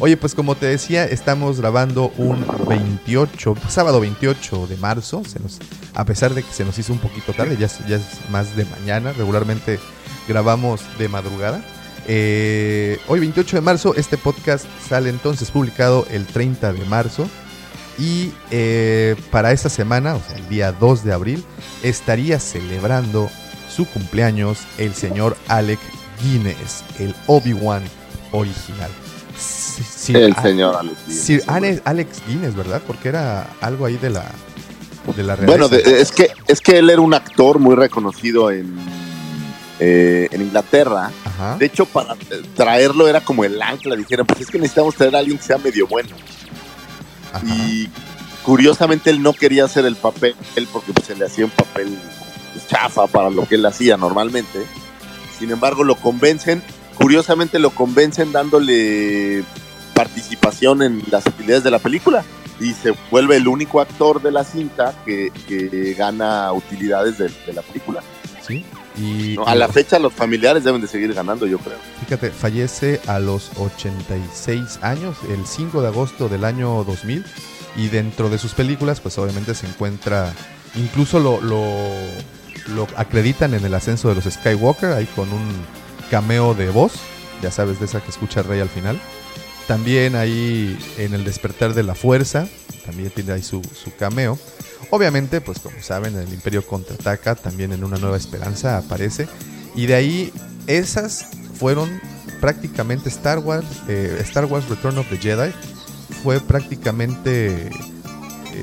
Speaker 3: Oye, pues como te decía, estamos grabando un 28, sábado 28 de marzo. Se nos, a pesar de que se nos hizo un poquito tarde, ya es, más de mañana. Regularmente grabamos de madrugada. Eh, hoy 28 de marzo, este podcast sale entonces publicado el 30 de marzo. Y eh, para esta semana, o sea, el día 2 de abril, estaría celebrando su cumpleaños el señor Alec Guinness, el Obi-Wan original. Sí, sí,
Speaker 4: El
Speaker 3: ah,
Speaker 4: señor Alex. Guinness,
Speaker 3: Sir. Alex, Alex Guinness, ¿verdad? Porque era algo ahí de la de la
Speaker 4: Bueno, de- es que es que él era un actor muy reconocido en, eh, en Inglaterra.
Speaker 3: Ajá.
Speaker 4: De hecho, para traerlo era como el ancla. Dijeron, pues es que necesitamos traer a alguien que sea medio bueno.
Speaker 3: ajá.
Speaker 4: Y curiosamente él no quería hacer el papel porque pues, se le hacía un papel chafa para lo que él hacía normalmente. Sin embargo, lo convencen, curiosamente lo convencen dándole participación en las actividades de la película y se vuelve el único actor de la cinta que, que gana utilidades de, de la película.
Speaker 3: Sí. Y,
Speaker 4: ¿no? A la fecha los familiares deben de seguir ganando, yo creo.
Speaker 3: Fíjate, fallece a los 86 años, el 5 de agosto del año 2000. Y dentro de sus películas, pues obviamente se encuentra, incluso lo, lo, lo acreditan en el ascenso de los Skywalker, ahí con un cameo de voz, ya sabes, de esa que escucha Rey al final. También ahí en el despertar de la fuerza, también tiene ahí su, su cameo. Obviamente, pues como saben, el Imperio contraataca, también en Una Nueva Esperanza aparece. Y de ahí, esas fueron prácticamente Star Wars, eh, Star Wars Return of the Jedi. Fue prácticamente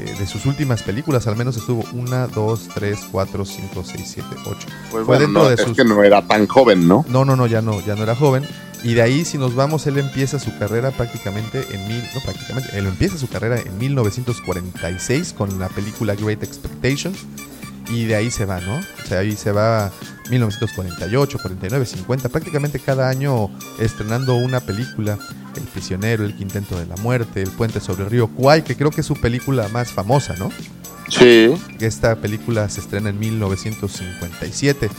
Speaker 3: eh, de sus últimas películas, al menos estuvo 1, 2, 3, 4, 5, 6, 7, 8.
Speaker 4: Pues
Speaker 3: Fue
Speaker 4: bueno,
Speaker 3: dentro
Speaker 4: no,
Speaker 3: de
Speaker 4: es
Speaker 3: sus-
Speaker 4: que no era tan joven, ¿no?
Speaker 3: No, no, no, ya no, ya no era joven. Y de ahí, si nos vamos, él empieza su carrera prácticamente en mil, no prácticamente, él empieza su carrera en 1946 con la película Great Expectations. Y de ahí se va, ¿no? O sea, ahí se va 1948, 49, 50, prácticamente cada año estrenando una película. El prisionero, El quinteto de la muerte, El puente sobre el río Kwai, que creo que es su película más famosa, ¿no?
Speaker 4: Sí.
Speaker 3: Esta película se estrena en 1957.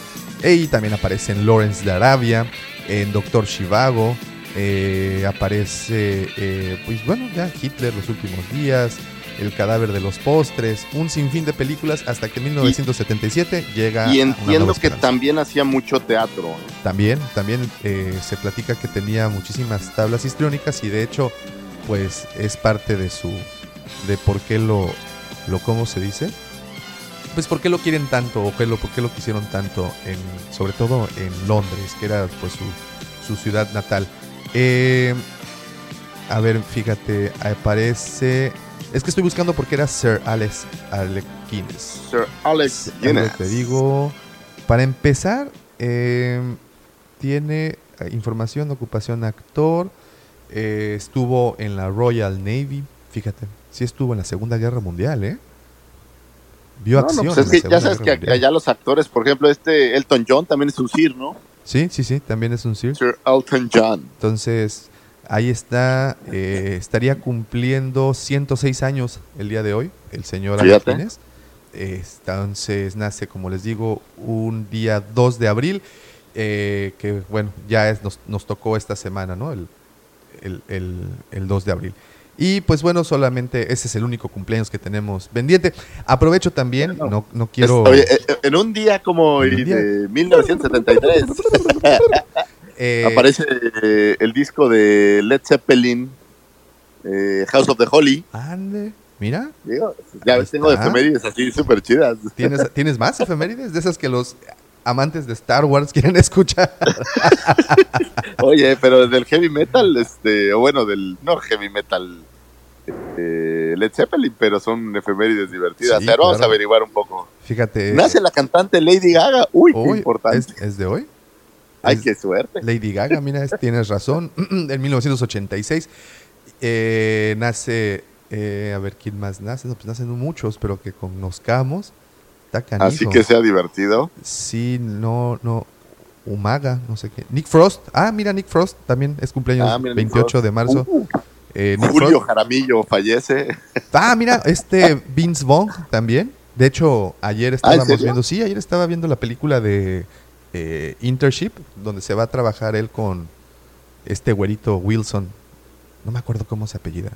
Speaker 3: Y también aparece en Lawrence de Arabia, en Doctor Shivago. eh, aparece, eh, pues bueno, ya Hitler los últimos días, El cadáver de los postres, un sinfín de películas hasta que en 1977 llega.
Speaker 4: Y entiendo que también hacía mucho teatro.
Speaker 3: También, también eh, se platica que tenía muchísimas tablas histriónicas y de hecho, pues es parte de su, de por qué lo, lo ¿cómo se dice? Pues por qué lo quieren tanto o qué lo, por qué lo quisieron tanto, en, sobre todo en Londres, que era pues su, su ciudad natal. Eh, a ver, fíjate, aparece, es que estoy buscando porque era Sir Alex, Alec Guinness.
Speaker 4: Sir Alex Guinness.
Speaker 3: Te digo, para empezar, eh, tiene eh, información, ocupación, actor, eh, estuvo en la Royal Navy, fíjate, sí estuvo en la Segunda Guerra Mundial, ¿eh? Vio
Speaker 4: No, no,
Speaker 3: acción.
Speaker 4: pues
Speaker 3: en la
Speaker 4: ya sabes
Speaker 3: Guerra
Speaker 4: que allá los actores, por ejemplo, este Elton John también es un Sir, ¿no?
Speaker 3: Sí, sí, sí, también es un Sir.
Speaker 4: Sir Elton John.
Speaker 3: Entonces, ahí está, eh, estaría cumpliendo 106 años el día de hoy, el señor. Anaquines. Entonces, nace, como les digo, un día 2 de abril, eh, que bueno, ya es, nos, nos tocó esta semana, ¿no? El, el, el- el 2 de abril. Y pues bueno, solamente ese es el único cumpleaños que tenemos pendiente. Aprovecho también, no, no quiero...
Speaker 4: Es- oye, eh, en un día como el
Speaker 3: día.
Speaker 4: de 1973 <laughs>
Speaker 3: eh,
Speaker 4: aparece eh, el disco de Led Zeppelin, eh, House of the Holy.
Speaker 3: ande, mira,
Speaker 4: Digo, ya ves, tengo efemérides así súper chidas.
Speaker 3: ¿Tienes, ¿Tienes más efemérides? De esas que los amantes de Star Wars <laughs> quieren escuchar.
Speaker 4: Oye, pero del heavy metal, este, o bueno, del no heavy metal eh, Led Zeppelin, pero son efemérides divertidas.
Speaker 3: Sí,
Speaker 4: a ver, vamos a
Speaker 3: claro.
Speaker 4: averiguar un poco.
Speaker 3: Fíjate.
Speaker 4: Nace la cantante Lady Gaga. Uy, qué importante.
Speaker 3: es, es de hoy.
Speaker 4: Ay, qué suerte.
Speaker 3: Lady Gaga, mira, es- tienes razón. <clears throat> en 1986 eh, nace, eh, a ver quién más nace. No, pues nacen muchos, pero que conozcamos.
Speaker 4: Así que sea divertido.
Speaker 3: Sí, no, no. Umaga, no sé qué. Nick Frost. Ah, mira, Nick Frost también es cumpleaños
Speaker 4: Ah, mira, Nick
Speaker 3: 28
Speaker 4: Frost.
Speaker 3: de marzo.
Speaker 4: Uh,
Speaker 3: Eh,
Speaker 4: Julio
Speaker 3: Frost.
Speaker 4: Jaramillo fallece. <laughs>
Speaker 3: Ah, mira, este Vince Vaughn también. De hecho, ayer
Speaker 4: ¿Ah,
Speaker 3: estábamos viendo, sí, ayer estaba viendo la película de eh, Internship, donde se va a trabajar él con este güerito Wilson. No me acuerdo cómo se apellida.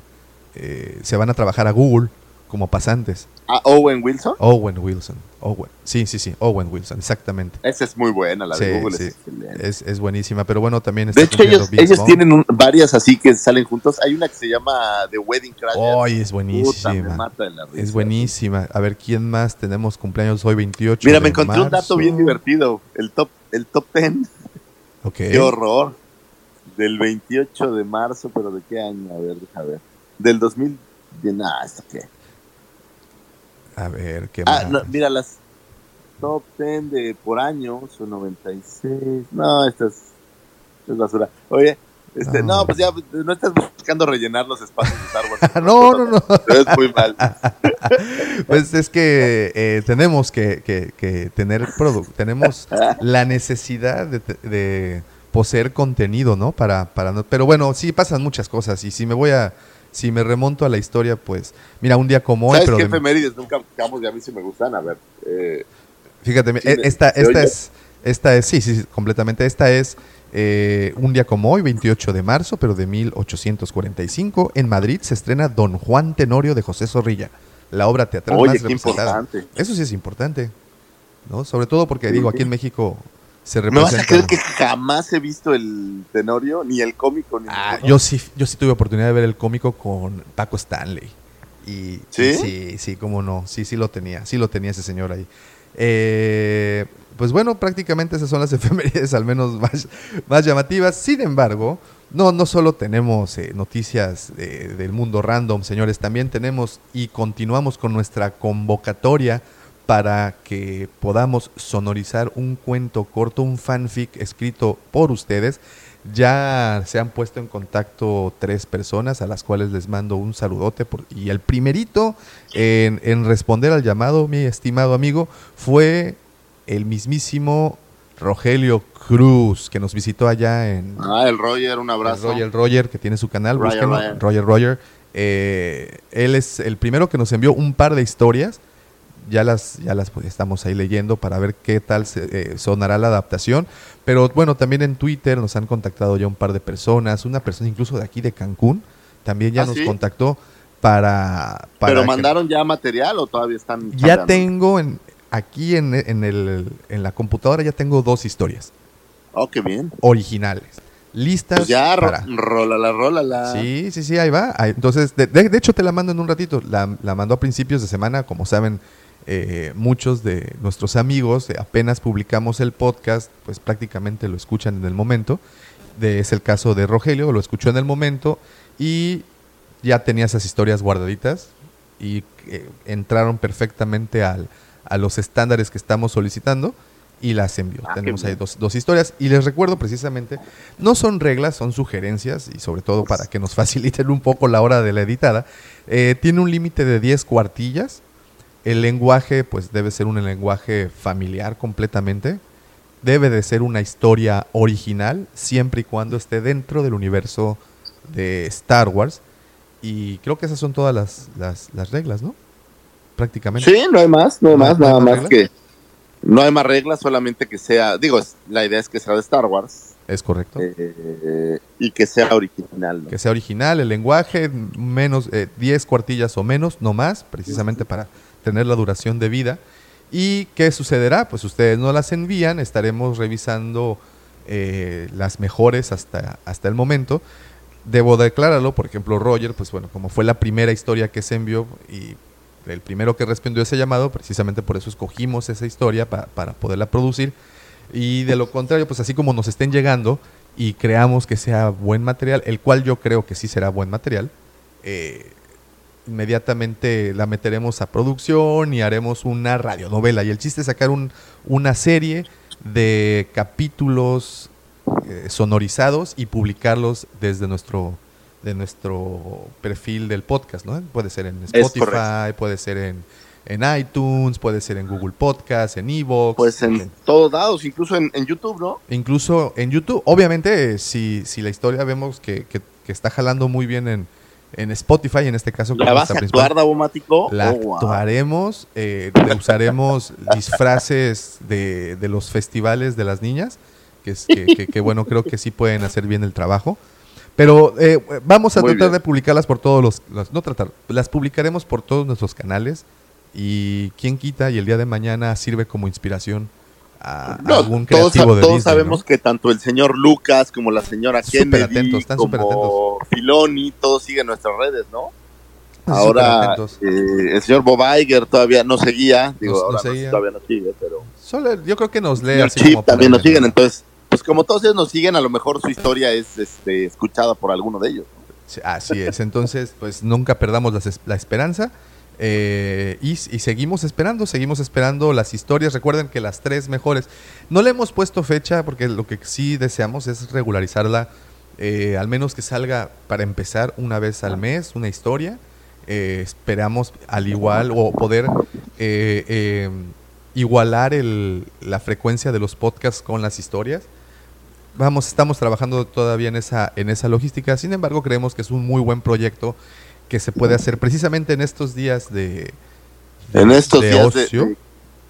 Speaker 3: Eh, se van a trabajar a Google como pasantes.
Speaker 4: Ah, Owen Wilson.
Speaker 3: Owen Wilson. Owen. Sí, sí, sí. Owen Wilson, exactamente.
Speaker 4: Esa es muy buena, la de
Speaker 3: Sí,
Speaker 4: Google
Speaker 3: sí.
Speaker 4: es excelente.
Speaker 3: Es, es buenísima, pero bueno, también está
Speaker 4: De hecho, ellos, ellos tienen un- varias así que salen juntos. Hay una que se llama The Wedding Crashers.
Speaker 3: ¡Ay, es
Speaker 4: Puta, me
Speaker 3: buenísima!
Speaker 4: mata de la risa.
Speaker 3: Es buenísima. A ver, ¿quién más tenemos cumpleaños hoy 28
Speaker 4: Mira,
Speaker 3: de
Speaker 4: me encontré un dato
Speaker 3: marzo?
Speaker 4: bien divertido. El top, el top 10.
Speaker 3: Ok.
Speaker 4: Qué horror. Del 28 de marzo, pero ¿de qué año? A ver, deja ver. Del 2000. De nada, ¿esto qué?
Speaker 3: A ver, ¿qué
Speaker 4: Ah,
Speaker 3: más?
Speaker 4: no, mira, las top 10 de por año son 96. No, esta es, basura. Oye, este,
Speaker 3: No.
Speaker 4: no. pues ya no estás buscando rellenar los espacios de Star Wars. <laughs>
Speaker 3: No, no, no. <laughs>
Speaker 4: Es muy mal. <laughs>
Speaker 3: Pues es que eh, tenemos que, que- que tener producto, tenemos la necesidad de, de poseer contenido, ¿no? Para, para no, pero bueno, sí pasan muchas cosas y si me voy a, si me remonto a la historia, pues, mira, un día como hoy,
Speaker 4: ¿Sabes
Speaker 3: pero
Speaker 4: qué
Speaker 3: de-
Speaker 4: efemérides nunca buscamos y a mí sí me gustan? A ver. Eh,
Speaker 3: Fíjate,
Speaker 4: Sí, me-
Speaker 3: esta,
Speaker 4: ¿se
Speaker 3: esta es, esta es, sí, sí, sí, completamente. Esta es eh, un día como hoy, 28 de marzo, pero de 1845. En Madrid se estrena Don Juan Tenorio de José Zorrilla, la obra teatral
Speaker 4: Oye,
Speaker 3: más representada.
Speaker 4: importante.
Speaker 3: Eso sí es importante, ¿no? Sobre todo porque,
Speaker 4: Sí,
Speaker 3: digo,
Speaker 4: sí.
Speaker 3: aquí en México se
Speaker 4: ¿Me vas a creer que jamás he visto el Tenorio, ni el cómico, ni
Speaker 3: Ah, yo sí, yo sí tuve oportunidad de ver el cómico con Paco Stanley. Y,
Speaker 4: ¿Sí?
Speaker 3: y sí, sí, cómo no. Sí, sí lo tenía. Sí lo tenía ese señor ahí. Eh, pues bueno, prácticamente esas son las <laughs> efemérides, al menos más, más llamativas. Sin embargo, no, no solo tenemos eh, noticias eh, del mundo random, señores, también tenemos y continuamos con nuestra convocatoria para que podamos sonorizar un cuento corto, un fanfic escrito por ustedes. Ya se han puesto en contacto tres personas a las cuales les mando un saludote. por- y el primerito en, en responder al llamado, mi estimado amigo, fue el mismísimo Rogelio Cruz, que nos visitó allá en,
Speaker 4: Ah, el Roger, un
Speaker 3: el
Speaker 4: abrazo.
Speaker 3: Roger Roger, que tiene su canal,
Speaker 4: Roger, Roger.
Speaker 3: Roger Roger. Eh, él es el primero que nos envió un par de historias. Ya las, ya las pues, estamos ahí leyendo para ver qué tal se- eh, sonará la adaptación. Pero bueno, también en Twitter nos han contactado ya un par de personas. Una persona incluso de aquí de Cancún también ya
Speaker 4: ¿Ah,
Speaker 3: nos
Speaker 4: sí?
Speaker 3: contactó para... para
Speaker 4: ¿Pero
Speaker 3: que-
Speaker 4: mandaron ya material o todavía están
Speaker 3: Ya tengo en, aquí en, en el, en la computadora ya tengo dos historias
Speaker 4: Oh, qué bien.
Speaker 3: originales. Listas
Speaker 4: Pues ya, ro-
Speaker 3: para...
Speaker 4: rólala, rólala.
Speaker 3: Sí, sí, sí, ahí va. Entonces, de, de- de hecho te la mando en un ratito. La, la mandó a principios de semana. Como saben, eh, muchos de nuestros amigos apenas publicamos el podcast, pues prácticamente lo escuchan en el momento. De, es el caso de Rogelio, lo escuchó en el momento y ya tenía esas historias guardaditas y eh, entraron perfectamente al, a los estándares que estamos solicitando y las envió.
Speaker 4: Ah,
Speaker 3: Tenemos ahí dos, dos historias y les recuerdo precisamente, no son reglas, son sugerencias y sobre todo para que nos <laughs> faciliten un poco la hora de la editada. Eh, tiene un límite de 10 cuartillas el lenguaje pues debe ser un lenguaje familiar completamente. Debe de ser una historia original siempre y cuando esté dentro del universo de Star Wars. Y creo que esas son todas las, las, las reglas, ¿no? Prácticamente.
Speaker 4: Sí, no hay más, no hay
Speaker 3: ¿No
Speaker 4: más,
Speaker 3: hay
Speaker 4: nada
Speaker 3: más reglas?
Speaker 4: que no hay más reglas, solamente que sea, digo, la idea es que sea de Star Wars
Speaker 3: Es correcto.
Speaker 4: eh, y que sea original. ¿no?
Speaker 3: que sea original, el lenguaje, menos eh, 10 cuartillas o menos, no más, precisamente para tener la duración de vida. ¿Y qué sucederá? Pues ustedes no las envían, estaremos revisando eh, las mejores hasta, hasta el momento. Debo declararlo, por ejemplo, Roger, pues bueno, como fue la primera historia que se envió y el primero que respondió ese llamado, precisamente por eso escogimos esa historia pa- para poderla producir. Y de lo contrario, pues así como nos estén llegando y creamos que sea buen material, el cual yo creo que sí será buen material, eh, inmediatamente la meteremos a producción y haremos una radionovela. Y el chiste es sacar un- una serie de capítulos eh, sonorizados y publicarlos desde nuestro de nuestro perfil del podcast, ¿no? Puede ser en Spotify, puede ser en, en iTunes, puede ser en Google Podcast, en Evox.
Speaker 4: Pues en todos lados, incluso en, en YouTube, ¿no?
Speaker 3: Incluso en YouTube, obviamente, si, si la historia vemos que, que- que está jalando muy bien en, en Spotify, en este caso.
Speaker 4: ¿La vas a actuar, Davomático?
Speaker 3: La
Speaker 4: Oh, wow.
Speaker 3: actuaremos, eh, te usaremos <laughs> disfraces de, de los festivales de las niñas, que, es, que, que- que, bueno, creo que sí pueden hacer bien el trabajo. Pero eh, vamos a
Speaker 4: Muy
Speaker 3: tratar
Speaker 4: bien.
Speaker 3: de publicarlas por todos los, los- No tratar, las publicaremos por todos nuestros canales y quién quita y el día de mañana sirve como inspiración a,
Speaker 4: No,
Speaker 3: algún
Speaker 4: todos,
Speaker 3: creativo de
Speaker 4: todos
Speaker 3: Disney,
Speaker 4: sabemos
Speaker 3: ¿no?
Speaker 4: que tanto el señor Lucas como la señora Kennedy,
Speaker 3: atentos, están
Speaker 4: como Filoni, todos siguen nuestras redes, ¿no? Ahora eh, el señor Bob Iger todavía no seguía, digo,
Speaker 3: Nos-
Speaker 4: ahora
Speaker 3: nos
Speaker 4: no
Speaker 3: seguía.
Speaker 4: todavía no sigue, pero
Speaker 3: Solo- yo creo que nos lee así
Speaker 4: Chip
Speaker 3: como
Speaker 4: también nos siguen,
Speaker 3: ¿no?
Speaker 4: entonces, pues como todos ellos nos siguen, a lo mejor su historia es este, escuchada por alguno de ellos. ¿no?
Speaker 3: Sí, Así es, entonces pues nunca perdamos es- la, esperanza eh, y, y seguimos esperando, seguimos esperando las historias. Recuerden que las tres mejores, no le hemos puesto fecha porque lo que sí deseamos es regularizarla, eh, al menos que salga para empezar una vez al mes una historia. Eh, esperamos al igual o poder eh, eh, igualar el- la frecuencia de los podcasts con las historias. Vamos, estamos trabajando todavía en esa, en esa logística. Sin embargo, creemos que es un muy buen proyecto que se puede hacer precisamente en estos días de, de-
Speaker 4: En estos
Speaker 3: de
Speaker 4: días de,
Speaker 3: ocio.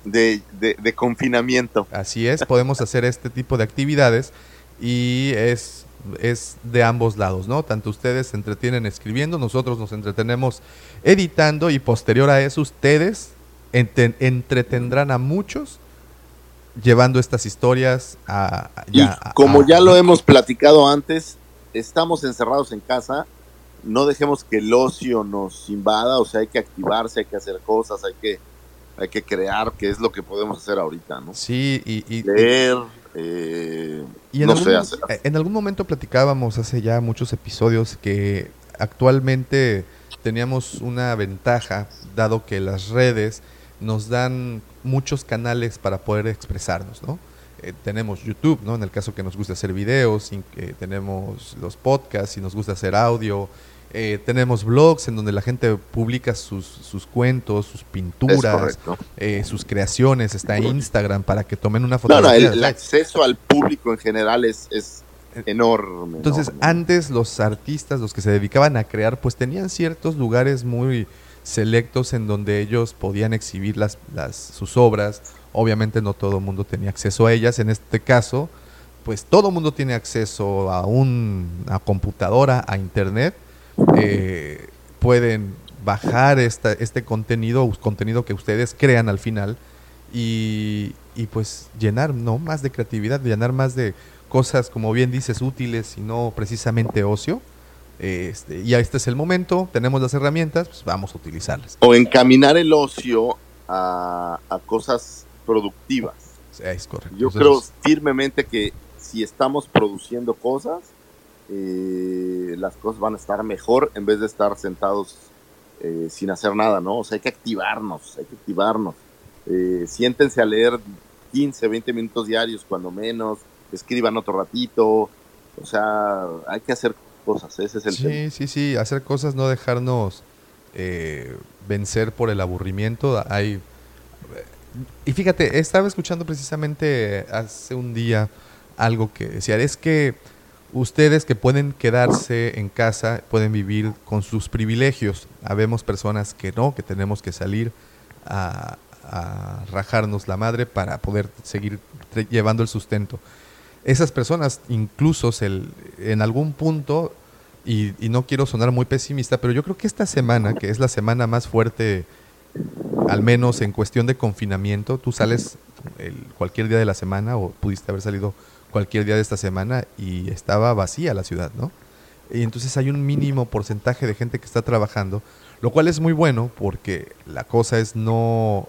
Speaker 4: de, de- de confinamiento.
Speaker 3: Así es, podemos hacer este tipo de actividades y es, es de ambos lados, ¿no? Tanto ustedes se entretienen escribiendo, nosotros nos entretenemos editando y posterior a eso ustedes ente- entretendrán a muchos llevando estas historias a... a-
Speaker 4: Y
Speaker 3: ya-
Speaker 4: como
Speaker 3: a-
Speaker 4: ya lo hemos platicado antes, estamos encerrados en casa, no dejemos que el ocio nos invada, o sea, hay que activarse, hay que hacer cosas, hay que, hay que crear, que es lo que podemos hacer ahorita, ¿no?
Speaker 3: Sí, y, y-
Speaker 4: Leer, eh,
Speaker 3: Y en,
Speaker 4: no
Speaker 3: algún,
Speaker 4: sé, hacer,
Speaker 3: eh, en algún momento platicábamos hace ya muchos episodios que actualmente teníamos una ventaja, dado que las redes nos dan muchos canales para poder expresarnos, ¿no? Eh, tenemos YouTube, ¿no? En el caso que nos gusta hacer videos, eh, tenemos los podcasts y nos gusta hacer audio, eh, tenemos blogs en donde la gente publica sus, sus cuentos, sus pinturas, eh, sus creaciones, está Instagram para que tomen una
Speaker 4: No, no,
Speaker 3: fotografía.
Speaker 4: el, el acceso al público en general es, es enorme.
Speaker 3: Entonces,
Speaker 4: enorme.
Speaker 3: antes los artistas, los que se dedicaban a crear, pues tenían ciertos lugares muy selectos en donde ellos podían exhibir las, las, sus obras. Obviamente no todo el mundo tenía acceso a ellas. En este caso, pues todo el mundo tiene acceso a una computadora, a internet. Eh, pueden bajar esta, este contenido, contenido que ustedes crean al final y, y pues llenar ¿no? más de creatividad, llenar más de cosas, como bien dices, útiles y no precisamente ocio. Este, y este es el momento, tenemos las herramientas, pues vamos a utilizarlas.
Speaker 4: O encaminar el ocio a, a cosas productivas.
Speaker 3: Es correcto.
Speaker 4: Yo
Speaker 3: Entonces,
Speaker 4: creo firmemente que si estamos produciendo cosas, eh, las cosas van a estar mejor en vez de estar sentados eh, sin hacer nada, ¿no? O sea, hay que activarnos, hay que activarnos. Eh, siéntense a leer 15, 20 minutos diarios, cuando menos, escriban otro ratito, o sea, hay que hacer cosas, ese es el tema.
Speaker 3: Sí, sí, sí, hacer cosas, no dejarnos eh, vencer por el aburrimiento. Hay y fíjate, estaba escuchando precisamente hace un día algo que decía, es que ustedes que pueden quedarse en casa, pueden vivir con sus privilegios. Habemos personas que no, que tenemos que salir a, rajarnos la madre para poder seguir llevando el sustento. Esas personas incluso se- en algún punto, y, y no quiero sonar muy pesimista, pero yo creo que esta semana, que es la semana más fuerte, al menos en cuestión de confinamiento, tú sales el- cualquier día de la semana o pudiste haber salido cualquier día de esta semana y estaba vacía la ciudad, ¿no? Y entonces hay un mínimo porcentaje de gente que está trabajando, lo cual es muy bueno porque la cosa es no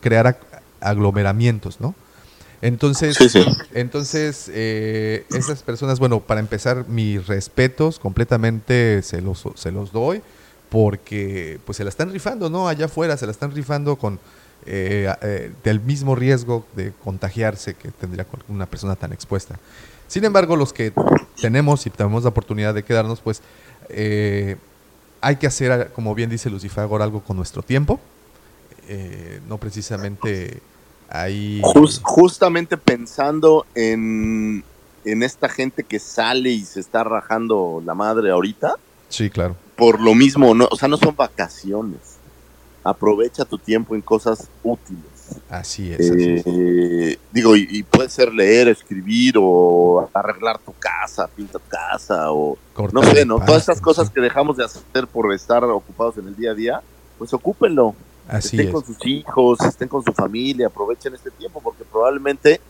Speaker 3: crear ag- aglomeramientos, ¿no? Entonces,
Speaker 4: Sí, sí.
Speaker 3: entonces eh, esas personas, bueno, para empezar, mis respetos completamente se los, se los doy porque pues se la están rifando, ¿no? Allá afuera se la están rifando con eh, eh, del mismo riesgo de contagiarse que tendría una persona tan expuesta. Sin embargo, los que tenemos y tenemos la oportunidad de quedarnos, pues eh, hay que hacer, como bien dice Lucifagor, algo con nuestro tiempo. Eh, no precisamente ahí...
Speaker 4: Jus- justamente pensando en, en esta gente que sale y se está rajando la madre ahorita,
Speaker 3: Sí, claro.
Speaker 4: por lo mismo, no, o sea, no son vacaciones. Aprovecha tu tiempo en cosas útiles.
Speaker 3: Así es. así es.
Speaker 4: Eh, digo, y, y puede ser leer, escribir o arreglar tu casa, pintar tu casa o no sé, ¿no? Todas estas cosas que dejamos de hacer por estar ocupados en el día a día, pues ocúpenlo.
Speaker 3: Así
Speaker 4: estén
Speaker 3: es.
Speaker 4: con sus hijos, estén con su familia, aprovechen este tiempo porque probablemente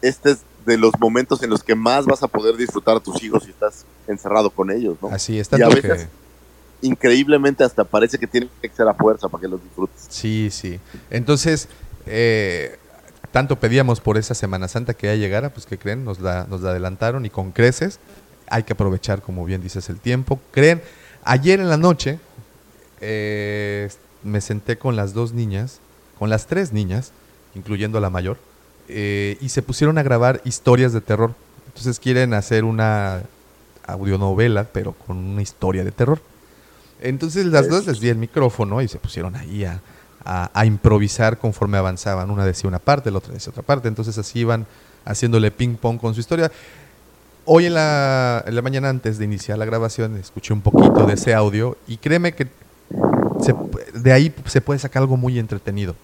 Speaker 4: este es de los momentos en los que más vas a poder disfrutar a tus hijos si estás encerrado con ellos, ¿no?
Speaker 3: Así es.
Speaker 4: Y a
Speaker 3: Tanto
Speaker 4: veces-
Speaker 3: que...
Speaker 4: Increíblemente hasta parece que tiene que ser a fuerza para que los disfrutes.
Speaker 3: Sí, sí. Entonces, eh, tanto pedíamos por esa Semana Santa que ya llegara, pues que creen, nos la, nos la adelantaron y con creces. Hay que aprovechar, como bien dices, el tiempo. Creen, ayer en la noche eh, me senté con las dos niñas, con las tres niñas, incluyendo a la mayor, eh, y se pusieron a grabar historias de terror. Entonces quieren hacer una audionovela, pero con una historia de terror. Entonces las dos les di el micrófono y se pusieron ahí a, a- a improvisar conforme avanzaban. Una decía una parte, la otra decía otra parte. Entonces así iban haciéndole ping pong con su historia. Hoy en la, en la mañana antes de iniciar la grabación escuché un poquito de ese audio y créeme que se de ahí se puede sacar algo muy entretenido.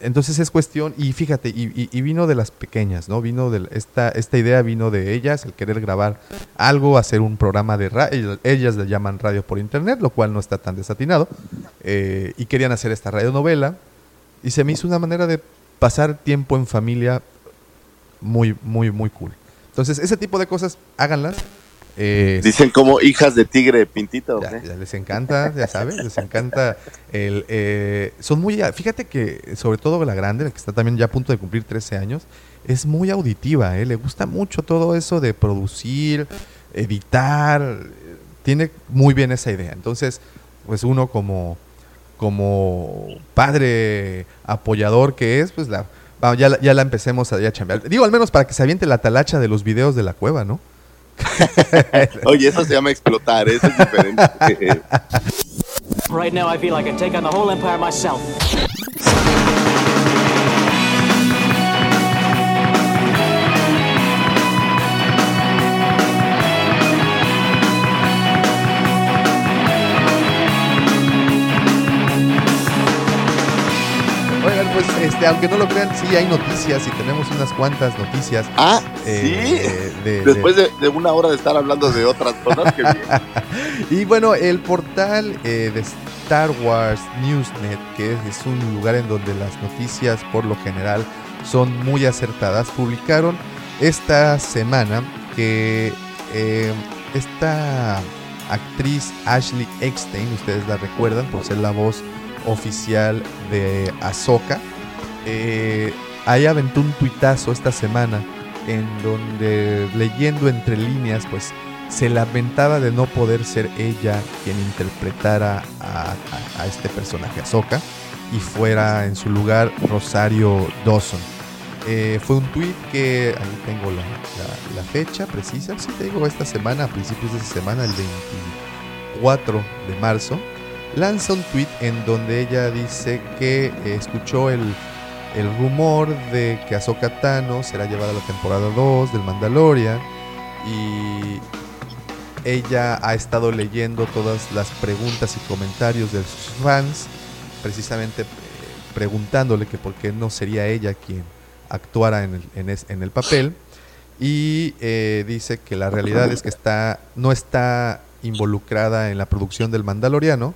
Speaker 3: Entonces es cuestión, y fíjate, y, y- vino de las pequeñas, ¿no? Vino de esta, esta idea vino de ellas, el querer grabar algo, hacer un programa de radio, ellas le llaman radio por internet, lo cual no está tan desatinado, eh, y querían hacer esta radionovela, y se me hizo una manera de pasar tiempo en familia muy, muy, muy cool. Entonces, ese tipo de cosas, háganlas. Eh,
Speaker 4: Dicen como hijas de tigre pintito. ¿o
Speaker 3: ya, les encanta, ya sabes, les encanta el... eh, son muy... Fíjate que sobre todo la grande, la que está también ya a punto de cumplir 13 años, es muy auditiva, ¿eh? le gusta mucho todo eso de producir, editar, tiene muy bien esa idea. Entonces, pues uno como, como padre apoyador que es, pues la, ya, la- ya la empecemos a, ya a chambear. Digo, al menos para que se aviente la talacha de los videos de la cueva, ¿no? <laughs>
Speaker 4: Oye, eso se llama explotar, eso es diferente.
Speaker 5: Right now, I feel like I take on the whole empire myself.
Speaker 3: Pues, este, aunque no lo crean, sí hay noticias y tenemos unas cuantas noticias.
Speaker 4: ah,
Speaker 3: eh,
Speaker 4: sí.
Speaker 3: de- de-
Speaker 4: Después de, de una hora de estar hablando de otras cosas, que. <laughs>
Speaker 3: Y bueno, el portal eh, de Star Wars Newsnet, que es, es un lugar en donde las noticias por lo general son muy acertadas, publicaron esta semana que eh, esta actriz Ashley Eckstein, ustedes la recuerdan por ser la voz oficial de Ahsoka, eh, ahí aventó un tuitazo esta semana en donde leyendo entre líneas, pues se lamentaba de no poder ser ella quien interpretara a, este personaje, Ahsoka, y fuera en su lugar Rosario Dawson. Eh, fue un tweet que, ahí tengo la, la- fecha precisa, sí te digo, esta semana, a principios de esta semana, el 24 de marzo, lanza un tweet en donde ella dice que eh, escuchó el, el rumor de que Ahsoka Tano será llevada a la temporada 2 del Mandalorian y ella ha estado leyendo todas las preguntas y comentarios de sus fans, precisamente eh, preguntándole que por qué no sería ella quien actuara en el, en el papel. Y eh, dice que la realidad es que está no está involucrada en la producción del Mandaloriano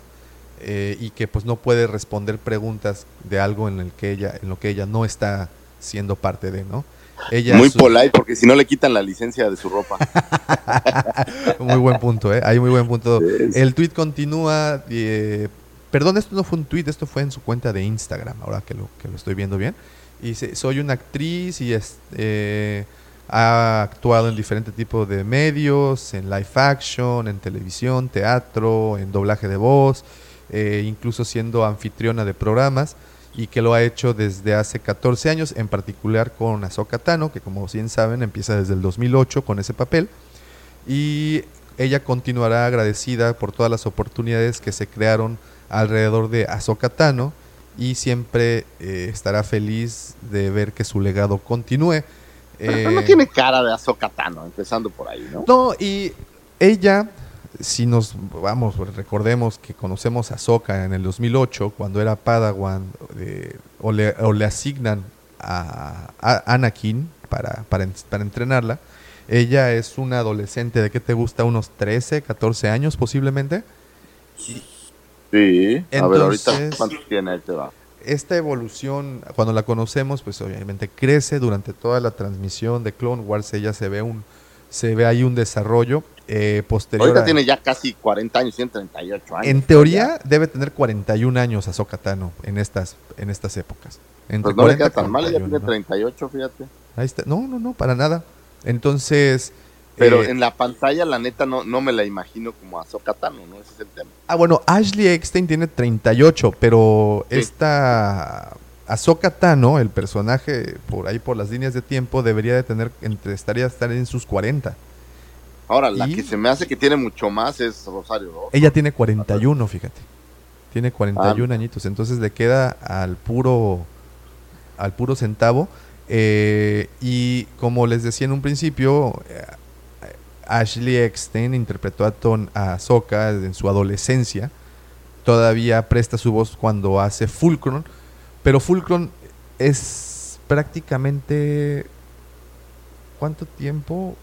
Speaker 3: eh, y que pues no puede responder preguntas de algo en el que ella en lo que ella no está siendo parte de, ¿no? Ella
Speaker 4: Muy
Speaker 3: su-
Speaker 4: polite, porque si no le quitan la licencia de su ropa. <laughs>
Speaker 3: muy buen punto, ¿eh? Hay muy buen punto.
Speaker 4: Sí.
Speaker 3: El tweet continúa. eh, perdón, esto no fue un tweet, esto fue en su cuenta de Instagram, ahora que lo, que lo estoy viendo bien. Y dice, soy una actriz y es, eh, ha actuado en diferentes tipos de medios, en live action, en televisión, teatro, en doblaje de voz, eh, incluso siendo anfitriona de programas y que lo ha hecho desde hace 14 años, en particular con Ahsoka Tano, que como bien saben empieza desde el 2008 con ese papel y ella continuará agradecida por todas las oportunidades que se crearon alrededor de Ahsoka Tano y siempre eh, estará feliz de ver que su legado continúe.
Speaker 4: Pero no
Speaker 3: Eh,
Speaker 4: tiene cara de Ahsoka Tano, empezando por ahí, ¿no?
Speaker 3: no, y ella, si nos vamos, recordemos que conocemos a Ahsoka en el 2008, cuando era Padawan, de- o, le, o le asignan a, a Anakin para, para, para entrenarla. Ella es una adolescente de que te gusta, unos 13, 14 años posiblemente.
Speaker 4: Sí. a ver, ahorita,
Speaker 3: Entonces-
Speaker 4: ¿cuántos tiene? Ahí te va.
Speaker 3: Esta evolución, cuando la conocemos, pues obviamente crece durante toda la transmisión de Clone Wars. Ella se ve un, se ve ahí un desarrollo eh, posterior.
Speaker 4: Ahorita
Speaker 3: a-
Speaker 4: tiene ya casi 40 años, tiene 38 años.
Speaker 3: En teoría debe tener 41 años Ahsoka Tano en estas, en estas épocas. Entre
Speaker 4: Pues no le
Speaker 3: 40
Speaker 4: queda tan mal, ella
Speaker 3: 41,
Speaker 4: tiene
Speaker 3: ¿no?
Speaker 4: 38, fíjate.
Speaker 3: Ahí está. No, no, no, para nada. Entonces.
Speaker 4: Pero
Speaker 3: eh,
Speaker 4: en la pantalla, la neta, no, no me la imagino como Ahsoka Tano, ¿no? Ese es el tema.
Speaker 3: Ah, bueno, Ashley Eckstein tiene 38, pero
Speaker 4: Sí.
Speaker 3: esta Ahsoka Tano, el personaje por ahí por las líneas de tiempo, debería de tener, entre, estaría estar en sus 40.
Speaker 4: Ahora, la que se me hace que tiene mucho más es Rosario.
Speaker 3: Ella tiene 41, fíjate. Tiene 41
Speaker 4: Ah.
Speaker 3: añitos, entonces le queda al puro al puro centavo. Eh, y como les decía en un principio, eh, Ashley Eckstein interpretó a, Ton, a Ahsoka en su adolescencia. Todavía presta su voz cuando hace Fulcron. Pero Fulcron es prácticamente... ¿Cuánto tiempo?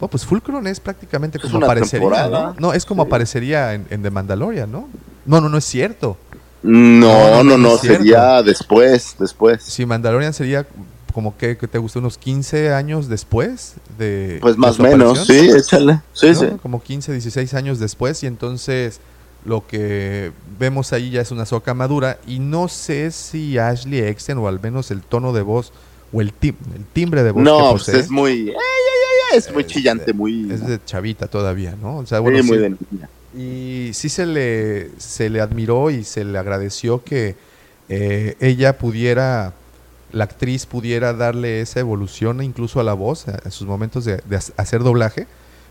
Speaker 3: Oh, pues Fulcron es prácticamente
Speaker 4: Es
Speaker 3: como
Speaker 4: una
Speaker 3: aparecería,
Speaker 4: temporada.
Speaker 3: ¿no? No, es como
Speaker 4: Sí.
Speaker 3: aparecería en, en The Mandalorian, ¿no? No, no, no es cierto.
Speaker 4: No,
Speaker 3: No, no,
Speaker 4: no,
Speaker 3: no
Speaker 4: no,
Speaker 3: es
Speaker 4: sería después, después.
Speaker 3: Si Mandalorian sería como que, que te gusta unos 15 años después de
Speaker 4: Pues más o menos, sí, échale. Sí,
Speaker 3: ¿no?
Speaker 4: sí.
Speaker 3: Como 15, 16 años después y entonces lo que vemos ahí ya es una soca madura y no sé si Ashley Eckstein o al menos el tono de voz o el, tim- el timbre de voz que
Speaker 4: No, pues es muy. es muy
Speaker 3: Es
Speaker 4: chillante, muy.
Speaker 3: es de chavita todavía, ¿no? O sea,
Speaker 4: sí,
Speaker 3: bueno,
Speaker 4: muy
Speaker 3: sí-
Speaker 4: de niña.
Speaker 3: Y sí se le, se le admiró y se le agradeció que eh, ella pudiera, la actriz pudiera darle esa evolución incluso a la voz, a, a sus momentos de, de ha- hacer doblaje,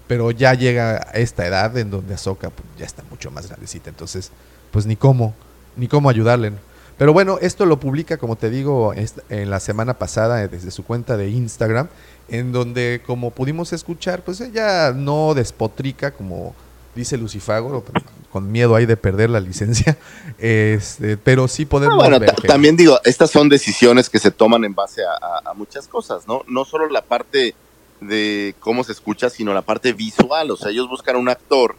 Speaker 3: pero ya llega a esta edad en donde Ahsoka pues, ya está mucho más grandecita, entonces pues ni cómo, ni cómo ayudarle. ¿no? Pero bueno, esto lo publica, como te digo, en la semana pasada eh, desde su cuenta de Instagram, en donde como pudimos escuchar, pues ella no despotrica como dice Lucifago, con miedo ahí de perder la licencia, <laughs> este, pero sí podemos
Speaker 4: Ah, bueno,
Speaker 3: ver
Speaker 4: ta-
Speaker 3: que-
Speaker 4: también digo, estas son decisiones que se toman en base a, a- a muchas cosas, ¿no? No solo la parte de cómo se escucha, sino la parte visual. O sea, ellos buscan un actor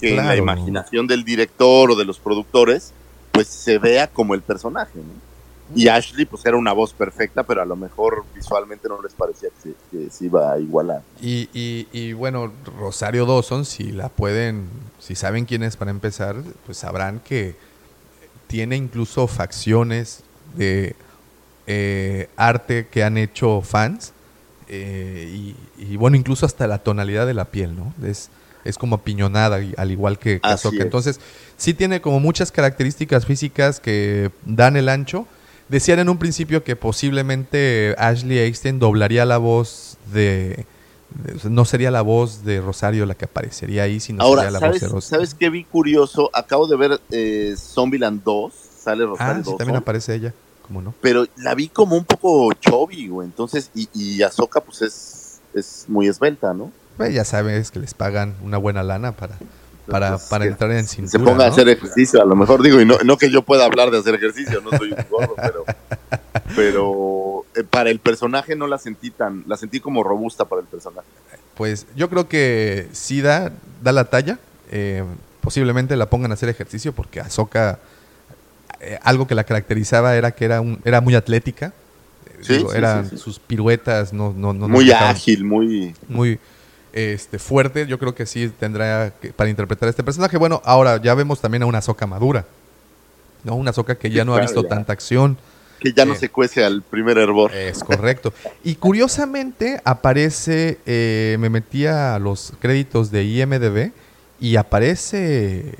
Speaker 4: que en la imaginación del director o de los productores, pues se vea como el personaje, ¿no? Y Ashley, pues era una voz perfecta, pero a lo mejor visualmente no les parecía que se, que se iba a igualar.
Speaker 3: Y, y, y bueno, Rosario Dawson, si la pueden, si saben quién es para empezar, pues sabrán que tiene incluso facciones de eh, arte que han hecho fans. Eh, y, y, bueno, incluso hasta la tonalidad de la piel, ¿no? Es, es como apiñonada, al igual que
Speaker 4: es.
Speaker 3: Entonces, sí tiene como muchas características físicas que dan el ancho. Decían en un principio que posiblemente Ashley Eckstein doblaría la voz de, No sería la voz de Rosario la que aparecería ahí, sino
Speaker 4: Ahora,
Speaker 3: sería la
Speaker 4: ¿sabes,
Speaker 3: voz de Rosario.
Speaker 4: ¿sabes qué vi curioso? Acabo de ver eh, Zombieland 2, sale Rosario
Speaker 3: Ah, sí, también aparece ella. ¿Cómo no?
Speaker 4: pero la vi como un poco chubby, güey. Entonces, y, y Ahsoka, pues es, es muy esbelta, ¿no?
Speaker 3: Pues ya sabes que les pagan una buena lana para, para, para entrar en
Speaker 4: se
Speaker 3: cintura.
Speaker 4: ponga a hacer ejercicio, a lo mejor digo, y no, no que yo pueda hablar de hacer ejercicio, no soy un gordo, pero, <laughs> pero eh, para el personaje no la sentí tan, la sentí como robusta para el personaje.
Speaker 3: Pues yo creo que sí da, da la talla. eh, posiblemente la pongan a hacer ejercicio porque Ahsoka, eh, algo que la caracterizaba era que era, un, era muy atlética. Eh,
Speaker 4: Sí,
Speaker 3: digo,
Speaker 4: sí,
Speaker 3: eran
Speaker 4: sí,
Speaker 3: sus piruetas, no, no, no
Speaker 4: muy ágil, muy...
Speaker 3: muy este, fuerte. Yo creo que sí tendrá que, para interpretar este personaje. Bueno, ahora ya vemos también a una Ahsoka madura. ¿no? Una Ahsoka que ya no ha visto
Speaker 4: ya.
Speaker 3: tanta acción.
Speaker 4: que ya no
Speaker 3: Eh,
Speaker 4: se cuece al primer hervor.
Speaker 3: Es correcto. Y curiosamente aparece, eh, me metí a los créditos de IMDB y aparece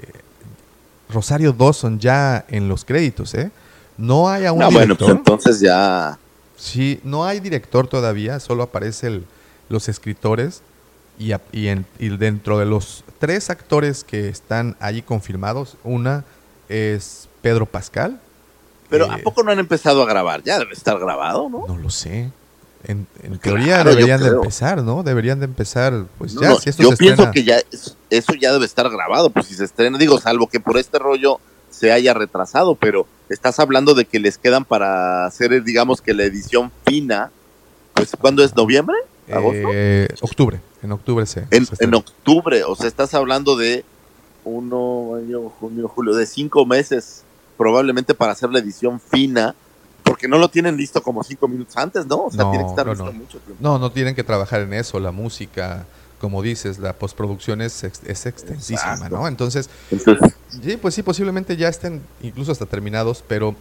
Speaker 3: Rosario Dawson ya en los créditos, ¿eh? No hay aún
Speaker 4: Ah, bueno, pues
Speaker 3: director.
Speaker 4: entonces ya...
Speaker 3: Sí, no hay director todavía, solo aparecen los escritores y, en- y dentro de los tres actores que están allí confirmados, una es Pedro Pascal.
Speaker 4: Pero
Speaker 3: eh,
Speaker 4: ¿a poco no han empezado a grabar? Ya debe estar grabado, ¿no?
Speaker 3: No lo sé. En, teoría deberían de empezar, ¿no? Deberían de empezar, pues
Speaker 4: No,
Speaker 3: ya,
Speaker 4: no,
Speaker 3: si esto
Speaker 4: yo
Speaker 3: se
Speaker 4: pienso
Speaker 3: estrena-
Speaker 4: que ya es- eso ya debe estar grabado, pues si se estrena, digo, salvo que por este rollo se haya retrasado, pero estás hablando de que les quedan para hacer, digamos que la edición fina, pues ¿cuándo es? ¿Noviembre? ¿Agosto?
Speaker 3: Eh, octubre, en octubre se,
Speaker 4: en,
Speaker 3: se
Speaker 4: en octubre, o sea, estás hablando de uno, mayo, junio, julio, de cinco meses probablemente para hacer la edición fina, porque no lo tienen listo como cinco minutos antes, ¿no? O sea,
Speaker 3: No,
Speaker 4: tiene que estar
Speaker 3: no,
Speaker 4: listo
Speaker 3: no.
Speaker 4: mucho tiempo.
Speaker 3: No, no tienen que trabajar en eso, la música, como dices, la postproducción es, ex- es extensísima,
Speaker 4: Exacto.
Speaker 3: ¿no? Entonces,
Speaker 4: Entonces,
Speaker 3: sí, pues sí, posiblemente ya estén incluso hasta terminados, pero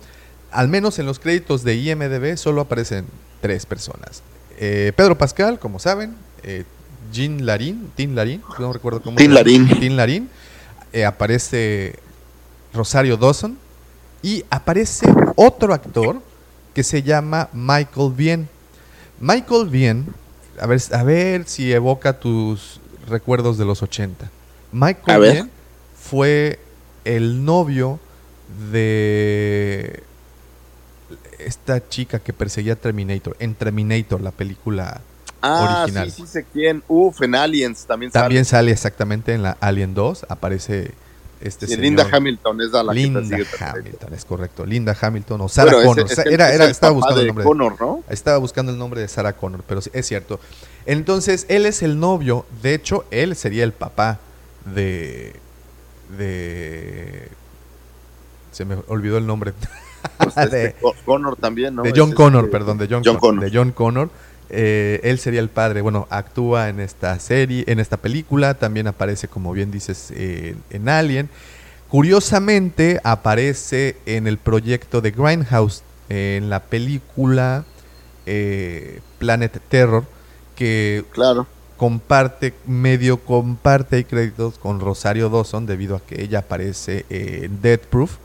Speaker 3: al menos en los créditos de IMDB solo aparecen tres personas. Eh, Pedro Pascal, como saben, eh, Jean Larín, Tin Larín, no recuerdo cómo. Llama.
Speaker 4: Larín.
Speaker 3: Tin Larín. Eh, aparece Rosario Dawson y aparece otro actor que se llama Michael Bien. Michael Bien, a ver, a ver si evoca tus recuerdos de los 80.
Speaker 4: A
Speaker 3: Michael
Speaker 4: ver.
Speaker 3: Bien fue el novio de esta chica que perseguía a Terminator, en Terminator, la película
Speaker 4: ah,
Speaker 3: original.
Speaker 4: sí, sí sé quién. Uf, en Aliens también sale.
Speaker 3: También sale exactamente en la Alien 2, aparece este señor.
Speaker 4: Linda Hamilton es la
Speaker 3: Linda
Speaker 4: que.
Speaker 3: Hamilton, es correcto. Linda Hamilton o Sarah
Speaker 4: Bueno,
Speaker 3: Connor. era, estaba buscando el
Speaker 4: de
Speaker 3: nombre.
Speaker 4: Connor, ¿no?
Speaker 3: Estaba buscando el nombre de Sarah Connor, pero sí, es cierto. Entonces, él es el novio. De hecho, él sería el papá de. de. Se me olvidó el nombre.
Speaker 4: Pues <laughs> este,
Speaker 3: de,
Speaker 4: Co- Connor también, ¿no?
Speaker 3: de John Connor, perdón, de John,
Speaker 4: John
Speaker 3: Con-
Speaker 4: Connor.
Speaker 3: de John Connor. Eh, él sería el padre. Bueno, actúa en esta serie, en esta película. También aparece, como bien dices, eh, en Alien. Curiosamente, aparece en el proyecto de Grindhouse, en la película eh, Planet Terror, que
Speaker 4: Claro.
Speaker 3: comparte, medio comparte créditos con Rosario Dawson, debido a que ella aparece en Dead Proof.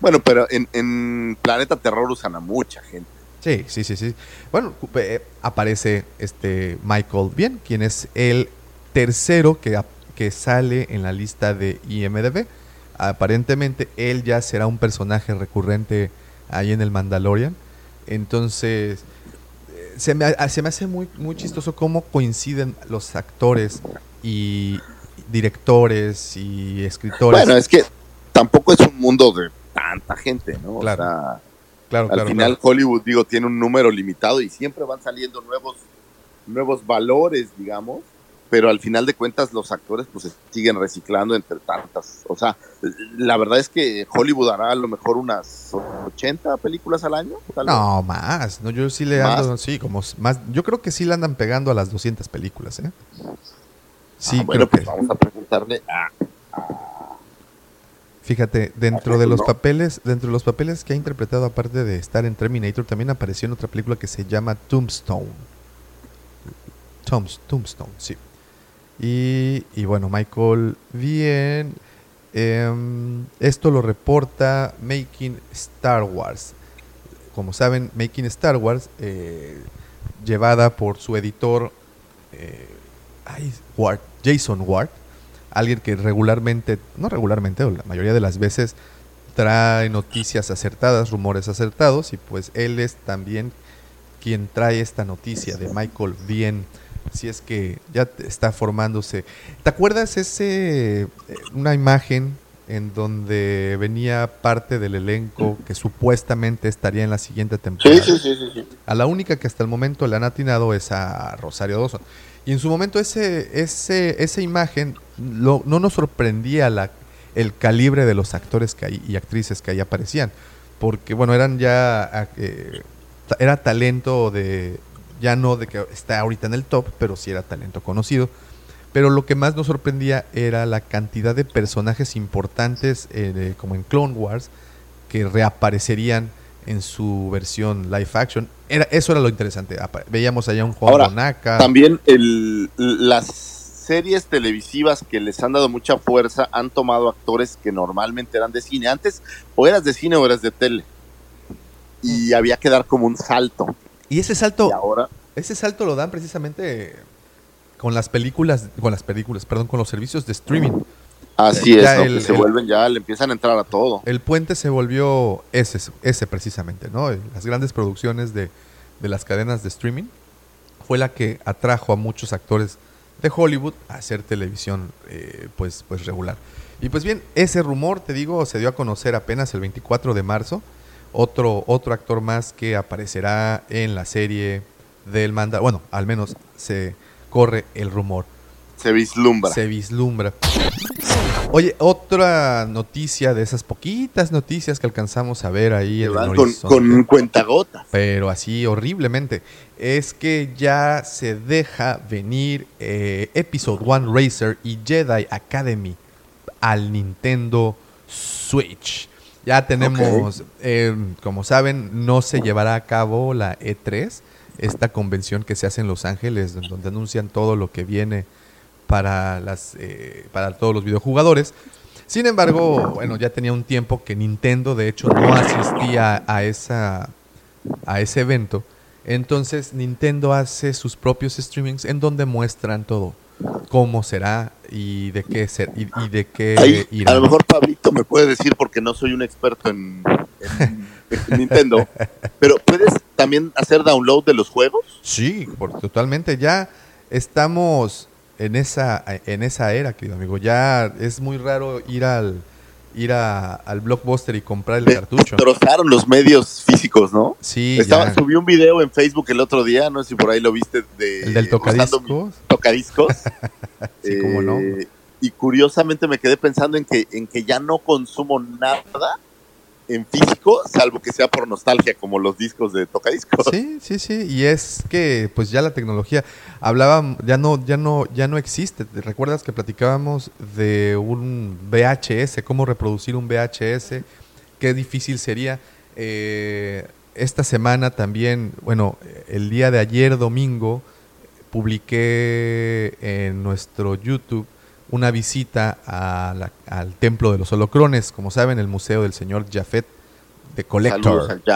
Speaker 4: Bueno, pero en, en Planeta Terror usan a mucha gente.
Speaker 3: Sí, sí, sí, sí. Bueno, eh, aparece este Michael Bien, quien es el tercero que, que sale en la lista de IMDB. Aparentemente él ya será un personaje recurrente ahí en el Mandalorian. Entonces, eh, se me, ha- se me hace muy, muy chistoso cómo coinciden los actores y directores y escritores.
Speaker 4: Bueno, es que tampoco es un mundo de tanta gente, ¿no?
Speaker 3: Claro.
Speaker 4: O sea,
Speaker 3: claro,
Speaker 4: al
Speaker 3: claro,
Speaker 4: final
Speaker 3: claro.
Speaker 4: Hollywood, digo, tiene un número limitado y siempre van saliendo nuevos, nuevos valores, digamos, pero al final de cuentas los actores pues se siguen reciclando entre tantas. O sea, la verdad es que Hollywood hará a lo mejor unas 80 películas al año. tal vez.
Speaker 3: No, más. No, yo sí le
Speaker 4: ¿Más?
Speaker 3: ando, sí, como más. Yo creo que sí le andan pegando a las 200 películas, ¿eh? Sí,
Speaker 4: Ah, bueno,
Speaker 3: creo
Speaker 4: pues
Speaker 3: que-
Speaker 4: vamos a preguntarle a
Speaker 3: Fíjate, dentro de los papeles, dentro de los papeles que ha interpretado, aparte de estar en Terminator, también apareció en otra película que se llama Tombstone. Tombs- Tombstone, sí. Y, y bueno, Michael, bien. em, esto lo reporta Making Star Wars. Como saben, Making Star Wars, eh, llevada por su editor eh, Jason Ward, alguien que regularmente, no regularmente, o la mayoría de las veces trae noticias acertadas, rumores acertados, y pues él es también quien trae esta noticia de Michael Bien, si es que ya está formándose. ¿Te acuerdas ese eh, una imagen en donde venía parte del elenco que supuestamente estaría en la siguiente temporada?
Speaker 4: Sí, sí, sí, sí, sí.
Speaker 3: A la única que hasta el momento le han atinado es a Rosario Dawson. Y en su momento ese, ese, esa imagen lo- no nos sorprendía el calibre de los actores que ahí, y actrices que ahí aparecían. Porque, bueno, eran ya... ah, eh, era talento de... Ya no de que está ahorita en el top, pero sí era talento conocido. Pero lo que más nos sorprendía era la cantidad de personajes importantes, eh, como en Clone Wars, que reaparecerían en su versión live action. Era, eso era lo interesante. Veíamos allá un Juan
Speaker 4: Ahora,
Speaker 3: Bonaca.
Speaker 4: También el, las series televisivas que les han dado mucha fuerza han tomado actores que normalmente eran de cine. Antes o eras de cine o eras de tele. Y había que dar como un salto.
Speaker 3: Y ese salto,
Speaker 4: Y ahora,
Speaker 3: ese salto lo dan precisamente con las películas, con las películas, perdón, con los servicios de streaming.
Speaker 4: Así
Speaker 3: Ya
Speaker 4: es, ¿no?
Speaker 3: el-
Speaker 4: que se
Speaker 3: el-
Speaker 4: vuelven ya, le empiezan a entrar a todo.
Speaker 3: El puente se volvió ese, ese precisamente, ¿no? Las grandes producciones de, de las cadenas de streaming fue la que atrajo a muchos actores de Hollywood a hacer televisión eh, pues, pues regular. Y pues bien, ese rumor, te digo, se dio a conocer apenas el 24 de marzo. Otro, otro actor más que aparecerá en la serie del manda, bueno, al menos se corre el rumor
Speaker 4: Se vislumbra.
Speaker 3: se vislumbra. Oye, otra noticia de esas poquitas noticias que alcanzamos a ver ahí en el
Speaker 4: con, con cuentagotas.
Speaker 3: pero así horriblemente, es que ya se deja venir eh, Episode One Racer y Jedi Academy al Nintendo Switch. Ya tenemos, eh, como saben, no se llevará a cabo la E3, esta convención que se hace en Los Ángeles, donde anuncian todo lo que viene para, las, eh, para todos los videojugadores. Sin embargo, bueno, ya tenía un tiempo que Nintendo, de hecho, no asistía a, esa, a ese evento. Entonces, Nintendo hace sus propios streamings en donde muestran todo. Cómo será y de qué, ser, y, y de qué
Speaker 4: Ahí,
Speaker 3: irá.
Speaker 4: a lo mejor Pablito me puede decir porque no soy un experto en, en- en Nintendo, pero puedes también hacer download de los juegos.
Speaker 3: Sí, por, totalmente. Ya estamos en esa, en esa era, querido amigo. Ya es muy raro ir al ir a- al blockbuster y comprar el cartucho.
Speaker 4: Destrozaron los medios físicos, ¿no?
Speaker 3: Sí,
Speaker 4: Estaba,
Speaker 3: ya.
Speaker 4: subí un video en Facebook el otro día, no sé si por ahí lo viste, de
Speaker 3: El del tocadiscos.
Speaker 4: tocadiscos. <laughs>
Speaker 3: Sí, cómo no.
Speaker 4: Eh, Y curiosamente me quedé pensando en que, en que ya no consumo nada en físico, salvo que sea por nostalgia, como los discos de tocadiscos.
Speaker 3: Sí, sí, sí, y es que pues ya la tecnología hablaba ya no ya no ya no existe. ¿Te ¿Recuerdas que platicábamos de un VHS, cómo reproducir un VHS? Qué difícil sería. Eh, esta semana también, bueno, el día de ayer domingo publiqué en nuestro YouTube una visita a la- al templo de los holocrones, como saben, el museo del señor Jafet de Collector.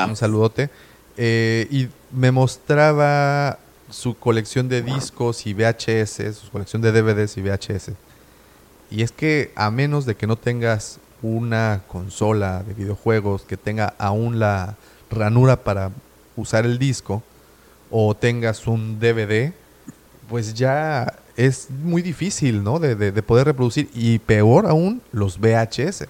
Speaker 3: Un saludote. Eh, y me mostraba su colección de discos y VHS, su colección de DVDs y VHS. Y es que a menos de que no tengas una consola de videojuegos que tenga aún la ranura para usar el disco o tengas un DVD, pues ya es muy difícil, ¿no? De, de- de poder reproducir. Y peor aún, los VHS.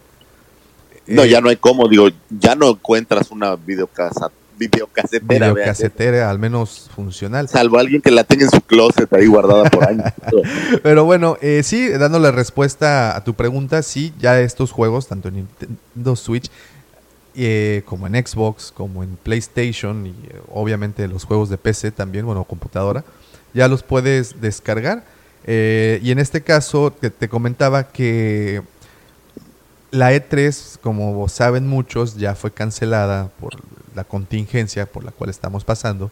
Speaker 4: No,
Speaker 3: Eh,
Speaker 4: ya no hay cómo, digo, ya no encuentras una videocasa, videocasetera, VHS,
Speaker 3: videocasetera, al menos funcional.
Speaker 4: salvo alguien que la tenga en su closet ahí guardada por años. <laughs>
Speaker 3: Pero bueno, eh, sí, dándole respuesta a tu pregunta, sí, ya estos juegos, tanto en Nintendo Switch eh, como en Xbox, como en PlayStation y eh, obviamente los juegos de PC también, bueno, computadora, ya los puedes descargar. Eh, y en este caso te, comentaba que la E3, como saben muchos, ya fue cancelada por la contingencia por la cual estamos pasando.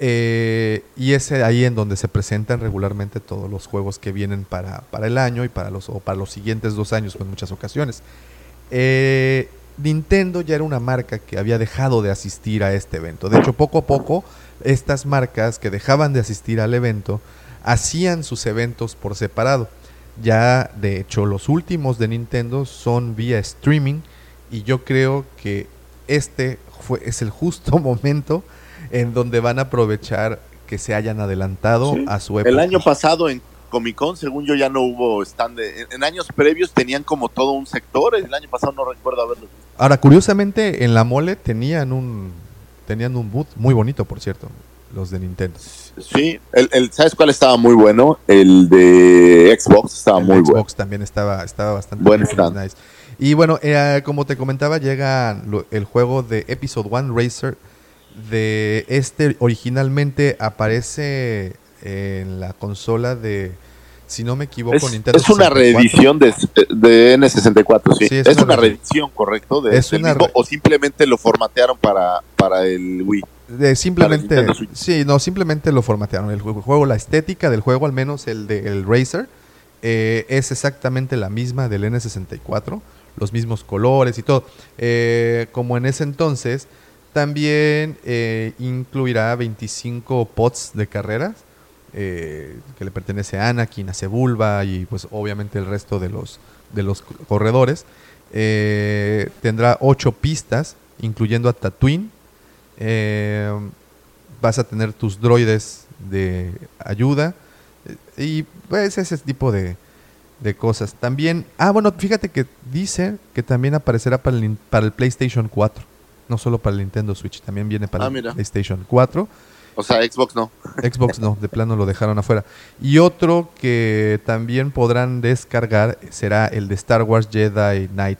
Speaker 3: Eh, y es ahí en donde se presentan regularmente todos los juegos que vienen para, para el año y para los, o para los siguientes dos años en muchas ocasiones. Eh, Nintendo ya era una marca que había dejado de asistir a este evento. De hecho, poco a poco, estas marcas que dejaban de asistir al evento hacían sus eventos por separado. Ya, de hecho, los últimos de Nintendo son vía streaming y yo creo que este fue, es el justo <laughs> momento en donde van a aprovechar que se hayan adelantado
Speaker 4: Sí.
Speaker 3: a su época.
Speaker 4: El año pasado en Comic Con, según yo, ya no hubo stand. de- en, en años previos tenían como todo un sector. El año pasado no recuerdo haberlo visto.
Speaker 3: Ahora, curiosamente, en la mole tenían un tenían un boot muy bonito, por cierto, los de Nintendo.
Speaker 4: Sí, el, el- ¿sabes cuál estaba muy bueno? El de Xbox estaba
Speaker 3: El
Speaker 4: muy
Speaker 3: Xbox
Speaker 4: bueno.
Speaker 3: también estaba, estaba bastante
Speaker 4: Buen
Speaker 3: muy
Speaker 4: stand.
Speaker 3: nice. Y bueno, eh, como te comentaba, llega lo- el juego de Episode One Racer. De este originalmente aparece en la consola de, si no me equivoco,
Speaker 4: Es,
Speaker 3: Nintendo
Speaker 4: es una
Speaker 3: 64.
Speaker 4: reedición de, de N64, sí.
Speaker 3: Sí, es
Speaker 4: es,
Speaker 3: una
Speaker 4: una
Speaker 3: re-
Speaker 4: reedición, correcto. De,
Speaker 3: Es
Speaker 4: del
Speaker 3: una
Speaker 4: mismo, o simplemente lo formatearon para, para el Wii.
Speaker 3: De simplemente, sí, no, simplemente lo formatearon. El juego, la estética del juego, al menos el de el Racer, eh, es exactamente la misma del N64, los mismos colores y todo. Eh, como en ese entonces, también eh, incluirá 25 pods de carreras eh, que le pertenece a Anakin, a Sebulba y pues obviamente el resto de los, de los corredores. Tendrá 8 pistas, incluyendo a Tatooine. Eh, vas a tener tus droides de ayuda eh, y pues ese tipo de, de cosas. También, ah, bueno, fíjate que dice que también aparecerá para el, para el PlayStation 4, no solo para el Nintendo Switch, también viene para
Speaker 4: Ah,
Speaker 3: el
Speaker 4: mira.
Speaker 3: PlayStation 4.
Speaker 4: O sea, Xbox no. <laughs>
Speaker 3: Xbox no, de plano lo dejaron afuera. Y otro que también podrán descargar será el de Star Wars Jedi Knight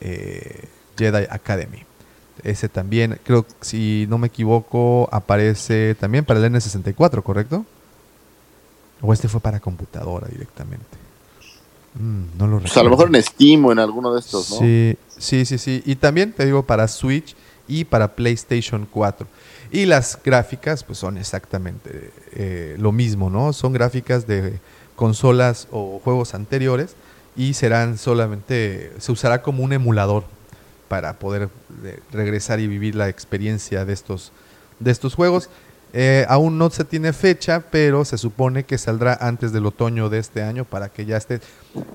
Speaker 3: eh, Jedi Academy. Ese también, creo que si no me equivoco, aparece también para el N64, ¿correcto? O este fue para computadora directamente. Mm, no lo
Speaker 4: Pues a lo
Speaker 3: recuerdo.
Speaker 4: mejor en Steam o en alguno de estos, ¿no?
Speaker 3: Sí, sí, sí, sí. Y también te digo para Switch y para PlayStation 4. Y las gráficas, pues son exactamente eh, lo mismo, ¿no? Son gráficas de consolas o juegos anteriores y serán solamente, se usará como un emulador para poder eh, regresar y vivir la experiencia de estos, de estos juegos. Eh, aún no se tiene fecha, pero se supone que saldrá antes del otoño de este año para que ya estén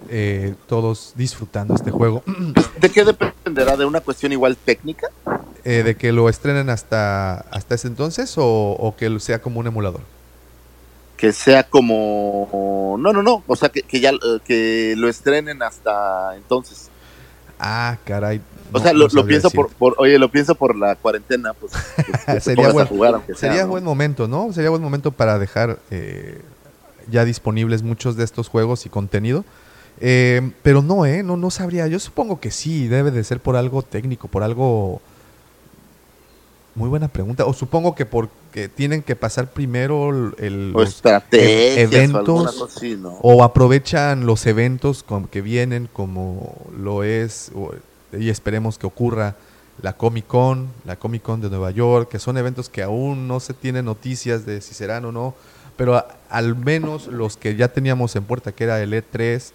Speaker 3: eh, todos disfrutando este juego. <coughs>
Speaker 4: ¿De qué dependerá? ¿De una cuestión igual técnica?
Speaker 3: Eh, ¿De que lo estrenen hasta, hasta ese entonces o, o que sea como un emulador?
Speaker 4: Que sea como... No, no, no. O sea, que, que ya que lo estrenen hasta entonces.
Speaker 3: Ah, caray.
Speaker 4: O
Speaker 3: no-
Speaker 4: sea,
Speaker 3: no
Speaker 4: lo, pienso por, por... Oye, lo pienso por la cuarentena, pues... pues, que <laughs> te
Speaker 3: Sería buen-
Speaker 4: jugar, sea,
Speaker 3: Sería
Speaker 4: ¿no?
Speaker 3: buen momento, ¿no? Sería buen momento para dejar eh, ya disponibles muchos de estos juegos y contenido. Eh, pero no, ¿eh? No, no sabría. Yo supongo que sí, debe de ser por algo técnico, por algo... Muy buena pregunta. O supongo que porque tienen que pasar primero el,
Speaker 4: O
Speaker 3: los
Speaker 4: o
Speaker 3: eventos
Speaker 4: cosa así, ¿no?
Speaker 3: o aprovechan los eventos con- que vienen como lo es o- y esperemos que ocurra la Comic Con, la Comic Con de Nueva York, que son eventos que aún no se tienen noticias de si serán o no, pero a- al menos los que ya teníamos en puerta, que era el E3,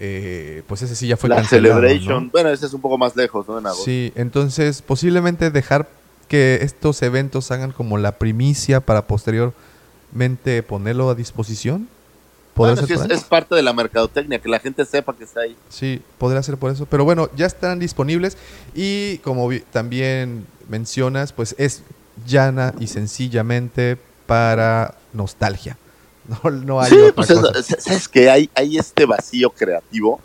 Speaker 3: eh, pues ese sí ya fue
Speaker 4: la
Speaker 3: cancelado.
Speaker 4: Celebration.
Speaker 3: ¿no?
Speaker 4: Bueno, ese es un poco más lejos, ¿no? En agosto.
Speaker 3: Sí, entonces posiblemente dejar que estos eventos hagan como la primicia para posteriormente ponerlo a disposición. ¿Podría
Speaker 4: Bueno,
Speaker 3: ser
Speaker 4: sí,
Speaker 3: por
Speaker 4: es, parte de la mercadotecnia, que la gente sepa que está ahí.
Speaker 3: Sí, podría ser por eso. Pero bueno, ya están disponibles. Y como también mencionas, pues es llana y sencillamente para nostalgia. <laughs> No, no hay
Speaker 4: Sí,
Speaker 3: otra
Speaker 4: pues es-
Speaker 3: cosa.
Speaker 4: es- sabes que hay, hay este vacío creativo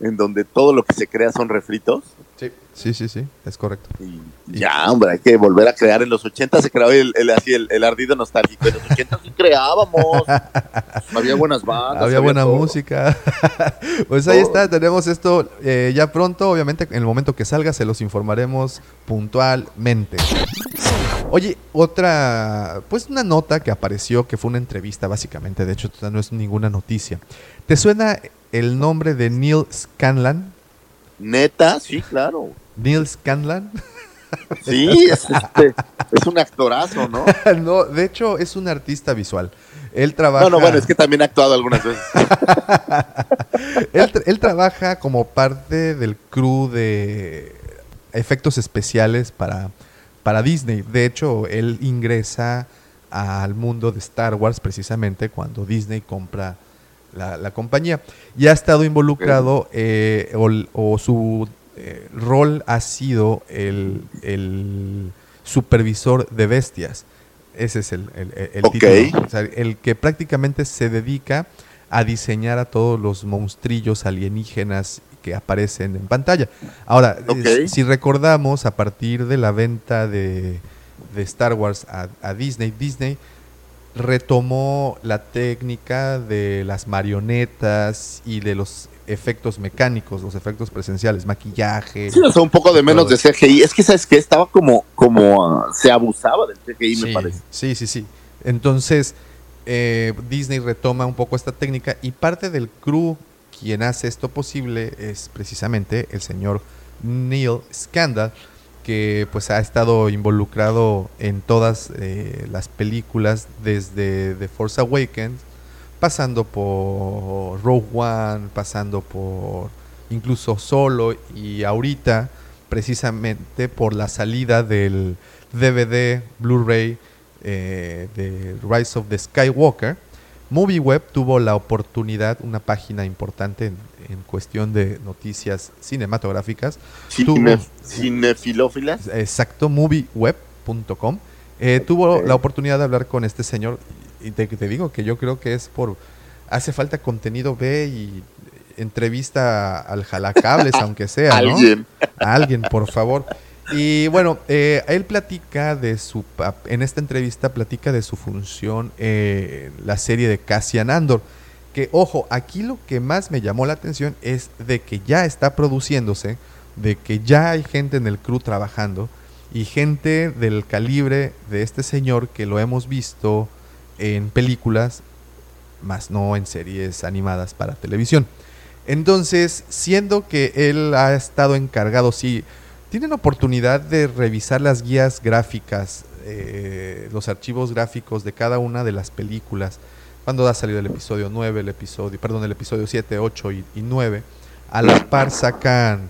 Speaker 4: en donde todo lo que se crea son refritos.
Speaker 3: Sí, sí, sí, es correcto.
Speaker 4: Y ya, hombre, hay que volver a crear. En los 80 se creaba el, el- así el, el ardido nostálgico. En los 80 sí creábamos. <laughs> Había buenas bandas.
Speaker 3: Había buena
Speaker 4: todo.
Speaker 3: música. <laughs> pues ahí
Speaker 4: Todo.
Speaker 3: está, tenemos esto eh, ya pronto. Obviamente, en el momento que salga, se los informaremos puntualmente. Oye, otra, pues una nota que apareció, que fue una entrevista básicamente, de hecho no es ninguna noticia. ¿Te suena el nombre de Neil Scanlan?
Speaker 4: Neta, sí, claro.
Speaker 3: Neil Scanlan.
Speaker 4: Sí, es, este, es un actorazo, ¿no? <laughs>
Speaker 3: no, de hecho es un artista visual. Él trabaja.
Speaker 4: No, no, bueno, es que también ha actuado algunas veces. <laughs>
Speaker 3: él, tra- él trabaja como parte del crew de efectos especiales para, para Disney. De hecho, él ingresa al mundo de Star Wars precisamente cuando Disney compra la, la compañía. Y ha estado involucrado eh, o, o su eh, rol ha sido el, el supervisor de bestias. Ese es el, el- el- título. O sea, el que prácticamente se dedica a diseñar a todos los monstrillos alienígenas que aparecen en pantalla. Ahora, si recordamos, a partir de la venta de, de Star Wars a, a Disney, Disney retomó la técnica de las marionetas y de los efectos mecánicos, los efectos presenciales, maquillaje.
Speaker 4: Sí, o sea, un poco de menos de CGI. Es que, ¿sabes que Estaba como, como ah, se abusaba del CGI, me
Speaker 3: Sí,
Speaker 4: parece.
Speaker 3: Sí, sí, sí. Entonces, eh, Disney retoma un poco esta técnica y parte del crew quien hace esto posible es precisamente el señor Neil Scandal, que pues ha estado involucrado en todas eh, las películas desde The Force Awakens, pasando por Rogue One, pasando por incluso Solo y ahorita precisamente por la salida del DVD Blu-ray eh, de Rise of the Skywalker, MovieWeb tuvo la oportunidad, una página importante en, en cuestión de noticias cinematográficas,
Speaker 4: Cine,
Speaker 3: tuvo-
Speaker 4: cinefilófilas.
Speaker 3: exacto, movieweb.com, eh, tuvo la oportunidad de hablar con este señor y te, te digo que yo creo que es por, hace falta contenido, ve y entrevista al jalacables, <laughs> aunque sea, ¿no?
Speaker 4: Alguien.
Speaker 3: a alguien, por favor. Y bueno, eh, él platica de su, en esta entrevista platica de su función eh, la serie de Cassian Andor. Que ojo, aquí lo que más me llamó la atención es de que ya está produciéndose, de que ya hay gente en el crew trabajando y gente del calibre de este señor que lo hemos visto en películas, más no en series animadas para televisión. Entonces, siendo que él ha estado encargado, sí, tienen oportunidad de revisar las guías gráficas, eh, los archivos gráficos de cada una de las películas, cuando ha salido el episodio 9, el episodio, perdón, el episodio 7, 8 y, y 9, a la par sacan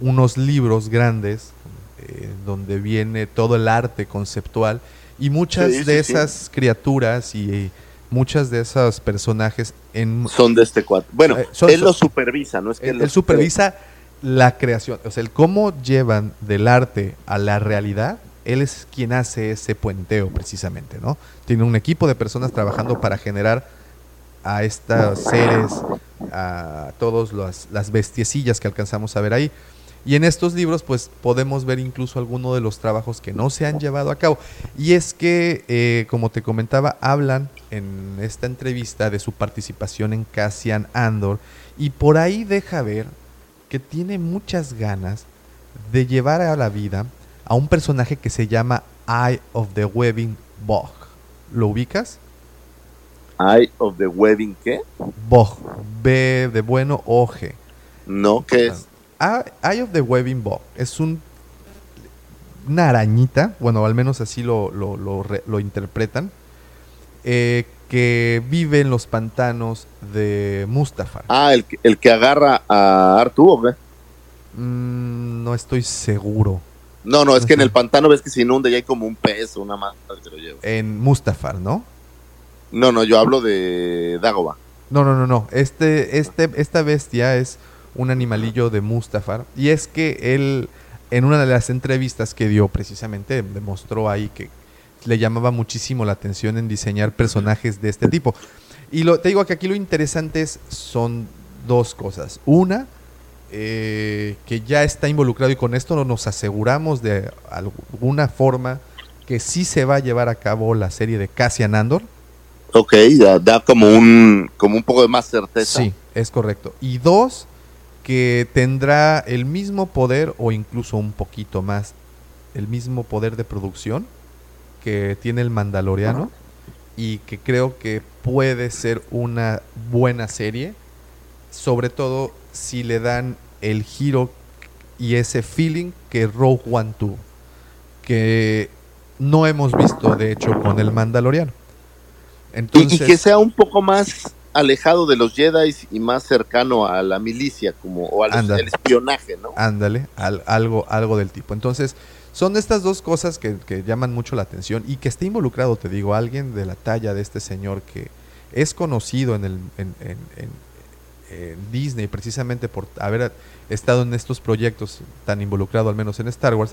Speaker 3: unos libros grandes eh, donde viene todo el arte conceptual y muchas
Speaker 4: Sí,
Speaker 3: de
Speaker 4: sí, sí.
Speaker 3: esas criaturas y muchas de esos personajes en
Speaker 4: Son de este cuadro. Bueno,
Speaker 3: Eh, son-
Speaker 4: él
Speaker 3: son-
Speaker 4: lo supervisa, ¿no? Es que
Speaker 3: él, supervisa la creación, o sea, el cómo llevan del arte a la realidad, él es quien hace ese puenteo precisamente, ¿no? Tiene un equipo de personas trabajando para generar a estos seres, a todas las, las bestiecillas que alcanzamos a ver ahí. Y en estos libros, pues podemos ver incluso algunos de los trabajos que no se han llevado a cabo. Y es que, eh, como te comentaba, hablan en esta entrevista de su participación en Cassian Andor. Y por ahí deja ver que tiene muchas ganas de llevar a la vida a un personaje que se llama Eye of the Webbing Bog. ¿Lo ubicas?
Speaker 4: Eye of the Wedding, ¿qué?
Speaker 3: Bog. B de bueno, Oje.
Speaker 4: No, ¿qué es?
Speaker 3: Ah, Eye of the Webbing Bog es un una arañita, bueno, al menos así lo, lo, lo re- lo interpretan, eh, que vive en los pantanos de Mustafar.
Speaker 4: Ah, el, que- el que agarra a Arturo, ¿o qué?
Speaker 3: Mm, no estoy seguro.
Speaker 4: No, no, es que en el pantano ves que se inunda y hay como un pez o una mata que lo lleva.
Speaker 3: En Mustafar, ¿no?
Speaker 4: No, no, yo hablo de Dagoba.
Speaker 3: No, no, no, no. Este, este, esta bestia es un animalillo de Mustafar. Y es que él, en una de las entrevistas que dio precisamente, demostró ahí que le llamaba muchísimo la atención en diseñar personajes de este tipo. Y lo, te digo que aquí lo interesante es, son dos cosas. Una, eh, que ya está involucrado y con esto no nos aseguramos de alguna forma que sí se va a llevar a cabo la serie de Cassian Andor.
Speaker 4: Ok, da, da como un como un poco de más certeza.
Speaker 3: Sí, es correcto. Y dos, que tendrá el mismo poder o incluso un poquito más, el mismo poder de producción que tiene el Mandaloriano y que creo que puede ser una buena serie, sobre todo si le dan el giro y ese feeling que Rogue One tuvo, que no hemos visto de hecho con el Mandaloriano.
Speaker 4: Y,
Speaker 3: Entonces,
Speaker 4: y que sea un poco más alejado de los Jedi y más cercano a la milicia, como o al espionaje, ¿no?
Speaker 3: Ándale, al- algo, algo del tipo. Entonces, Son estas dos cosas que, que llaman mucho la atención y que esté involucrado, te digo, alguien de la talla de este señor que es conocido en, el, en- en- en Disney precisamente por haber estado en estos proyectos tan involucrado al menos en Star Wars,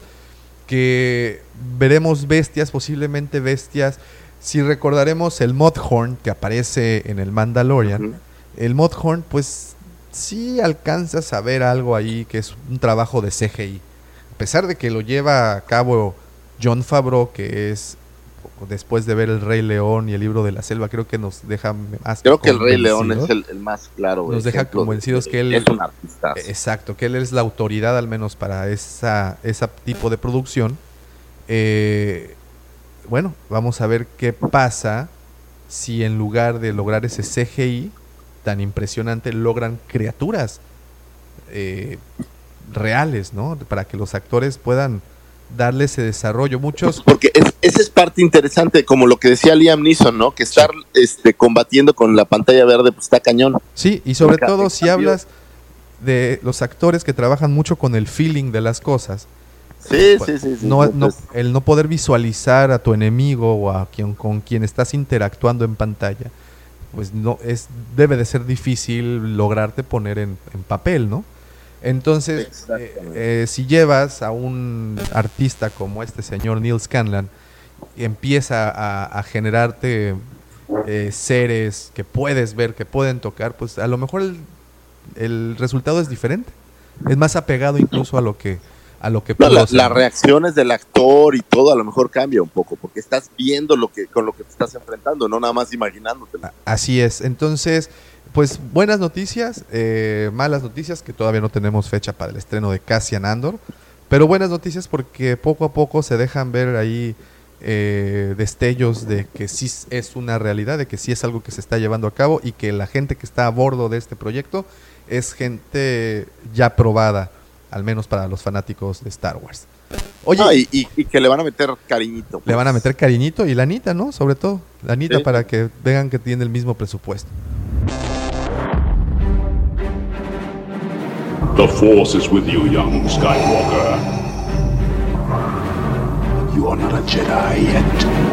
Speaker 3: que veremos bestias, posiblemente bestias. Si recordaremos el Mudhorn que aparece en el Mandalorian,
Speaker 4: Ujú.
Speaker 3: el Mudhorn, pues sí alcanzas a ver algo ahí que es un trabajo de CGI. A pesar de que lo lleva a cabo John Favreau, que es después de ver El Rey León y el libro de la selva, creo que nos deja más
Speaker 4: Creo que el Rey León es el, el más claro.
Speaker 3: Nos deja
Speaker 4: de-
Speaker 3: convencidos que él-
Speaker 4: es un artista.
Speaker 3: Exacto, que él es la autoridad al menos para esa, ese tipo de producción. Eh, bueno, vamos a ver qué pasa si en lugar de lograr ese CGI tan impresionante logran criaturas eh, reales, ¿no? Para que los actores puedan darle ese desarrollo. Muchos
Speaker 4: Porque es, esa es parte interesante, como lo que decía Liam Neeson, ¿no? Que estar este, combatiendo con la pantalla verde, pues está cañón.
Speaker 3: Sí, y sobre todo si hablas de los actores que trabajan mucho con el feeling de las cosas,
Speaker 4: Sí, sí, sí. sí,
Speaker 3: no,
Speaker 4: pues,
Speaker 3: el no poder visualizar a tu enemigo o a quien con quien estás interactuando en pantalla, pues no es debe de ser difícil lograrte poner en, en papel, ¿no? Entonces, eh, eh, si llevas a un artista como este señor Neil Scanlan y empieza a, a generarte eh, seres que puedes ver, que pueden tocar, pues a lo mejor el, el resultado es diferente. Es más apegado incluso a lo que a lo que
Speaker 4: no, la- las reacciones del actor y todo a lo mejor cambia un poco, porque estás viendo lo que con lo que te estás enfrentando, no nada más imaginándotelo.
Speaker 3: Así es. Entonces, pues buenas noticias, eh, malas noticias que todavía no tenemos fecha para el estreno de Cassian Andor, pero buenas noticias porque poco a poco se dejan ver ahí eh, destellos de que sí es una realidad, de que sí es algo que se está llevando a cabo y que la gente que está a bordo de este proyecto es gente ya probada, al menos para los fanáticos de Star Wars. Oye,
Speaker 4: Ah, y, y- y que le van a meter cariñito.
Speaker 3: le van a meter cariñito y la Anita, ¿no? Sobre todo, la Anita
Speaker 4: Sí.
Speaker 3: para que vean que tiene el mismo presupuesto.
Speaker 2: The Force is with you, young Skywalker. You are not a Jedi yet.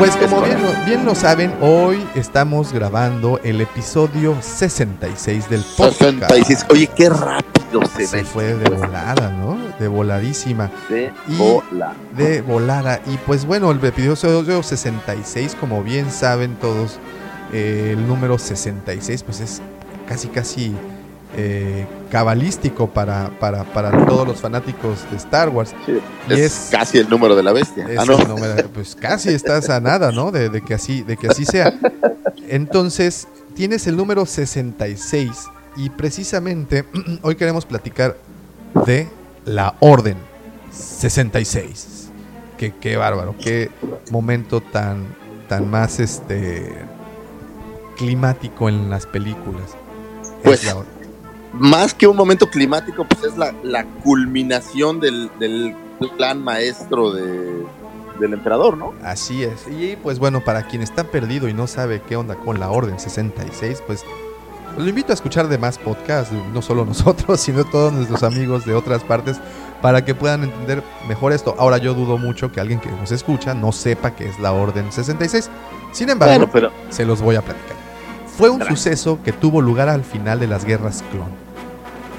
Speaker 3: Pues como bien lo, bien lo saben, hoy estamos grabando el episodio 66 del podcast.
Speaker 4: 66. Oye, qué rápido se,
Speaker 3: Se
Speaker 4: ve.
Speaker 3: fue de volada, ¿no? De voladísima.
Speaker 4: De
Speaker 3: Y-
Speaker 4: bola.
Speaker 3: De volada. Y pues bueno, el episodio 66, como bien saben todos, eh, el número 66, pues es casi, casi eh, cabalístico para, para, para todos los fanáticos de Star Wars.
Speaker 4: Sí,
Speaker 3: Y
Speaker 4: es,
Speaker 3: es-
Speaker 4: casi el número de la bestia.
Speaker 3: Es
Speaker 4: ah, no.
Speaker 3: el número- pues casi estás a nada, ¿no? De, de que así, de que así sea. Entonces, tienes el número 66 y precisamente <clears throat> hoy queremos platicar de la Orden 66. Que qué bárbaro, qué momento tan, tan más este climático en las películas. Es
Speaker 4: Pues,
Speaker 3: la Orden.
Speaker 4: Más que un momento climático, pues es la, la culminación del, del plan maestro de, del emperador, ¿no?
Speaker 3: Así es. Y pues bueno, para quien está perdido y no sabe qué onda con la Orden 66, pues lo invito a escuchar demás podcasts, no solo <laughs> nosotros, sino todos nuestros amigos de otras partes, para que puedan entender mejor esto. Ahora yo dudo mucho que alguien que nos escucha no sepa qué es la Orden 66. Sin embargo,
Speaker 4: Bueno, pero
Speaker 3: se los voy a platicar. Fue un suceso que tuvo lugar al final de las guerras clon,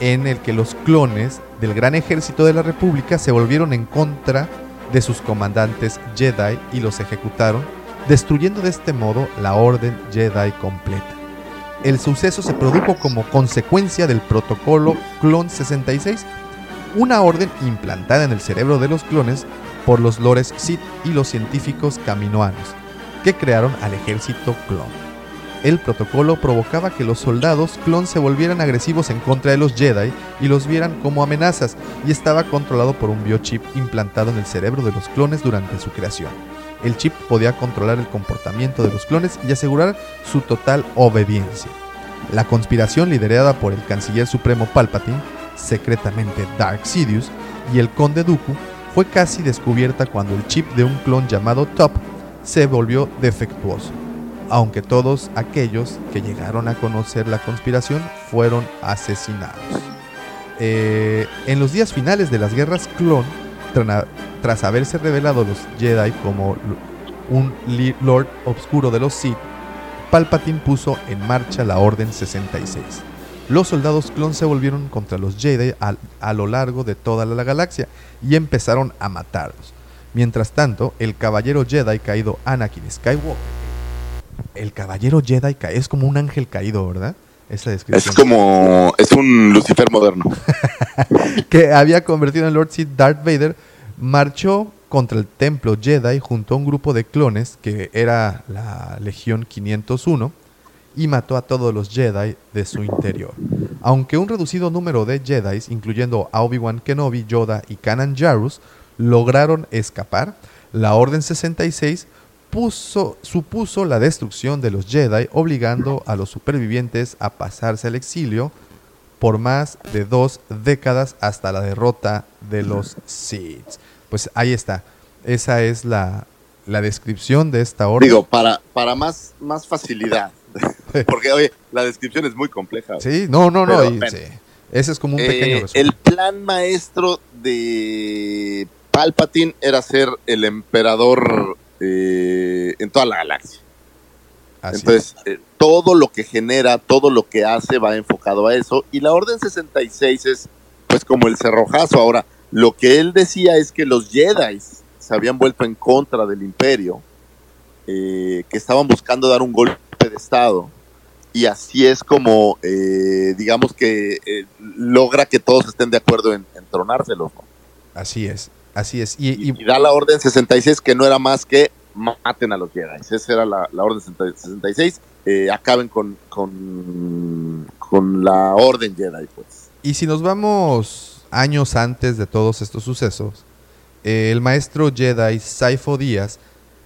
Speaker 3: en el que los clones del gran ejército de la República se volvieron en contra de sus comandantes Jedi y los ejecutaron, destruyendo de este modo la Orden Jedi completa. El suceso se produjo como consecuencia del protocolo Clon 66, una orden implantada en el cerebro de los clones por los lores Sith y los científicos caminoanos, que crearon al ejército clon. El protocolo provocaba que los soldados clon se volvieran agresivos en contra de los Jedi y los vieran como amenazas, y estaba controlado por un biochip implantado en el cerebro de los clones durante su creación. El chip podía controlar el comportamiento de los clones y asegurar su total obediencia. La conspiración liderada por el canciller supremo Palpatine, secretamente Dark Sidious, y el conde Dooku fue casi descubierta cuando el chip de un clon llamado Top se volvió defectuoso. Aunque todos aquellos que llegaron a conocer la conspiración fueron asesinados. Eh, en los días finales de las guerras clon, tra- tras haberse revelado los Jedi como un Lord Obscuro de los Sith, Palpatine puso en marcha la Orden 66. Los soldados clon se volvieron contra los Jedi al- a, lo largo de toda la galaxia y empezaron a matarlos. Mientras tanto, el caballero Jedi caído Anakin Skywalker, el caballero Jedi es como un ángel caído, ¿verdad? Esa
Speaker 4: Es
Speaker 3: descripción.
Speaker 4: como. Es un Lucifer moderno. <laughs>
Speaker 3: que había convertido en Lord Sith Darth Vader, marchó contra el templo Jedi junto a un grupo de clones que era la Legión 501 y mató a todos los Jedi de su interior. Aunque un reducido número de Jedi, incluyendo a Obi-Wan Kenobi, Yoda y Kanan Jarrus, lograron escapar, la Orden 66 puso, supuso la destrucción de los Jedi, obligando a los supervivientes a pasarse al exilio por más de dos décadas hasta la derrota de los Sith. Pues ahí está. Esa es la, la descripción de esta orden.
Speaker 4: Digo, para, para más, más facilidad. <laughs> Porque, oye, la descripción es muy compleja.
Speaker 3: sí, no, no, no. Y- sí. Ese es como un
Speaker 4: Eh,
Speaker 3: pequeño resumen.
Speaker 4: el plan maestro de Palpatine era ser el emperador eh, en toda la galaxia.
Speaker 3: Así
Speaker 4: Entonces, eh, todo lo que genera, todo lo que hace va enfocado a eso. Y la Orden 66 es pues como el cerrojazo. Ahora, lo que él decía es que los Jedi se habían vuelto en contra del imperio, eh, que estaban buscando dar un golpe de Estado. Y así es como, eh, digamos que logra que todos estén de acuerdo en, en tronárselos. ¿no?
Speaker 3: Así es. Así es. Y,
Speaker 4: Y,
Speaker 3: y-
Speaker 4: y da la Orden 66 que no era más que maten a los Jedi. Esa era la, la Orden 66. eh, acaben con, con, con la Orden Jedi, pues.
Speaker 3: y si nos vamos años antes de todos estos sucesos, eh, el maestro Jedi Saifo Díaz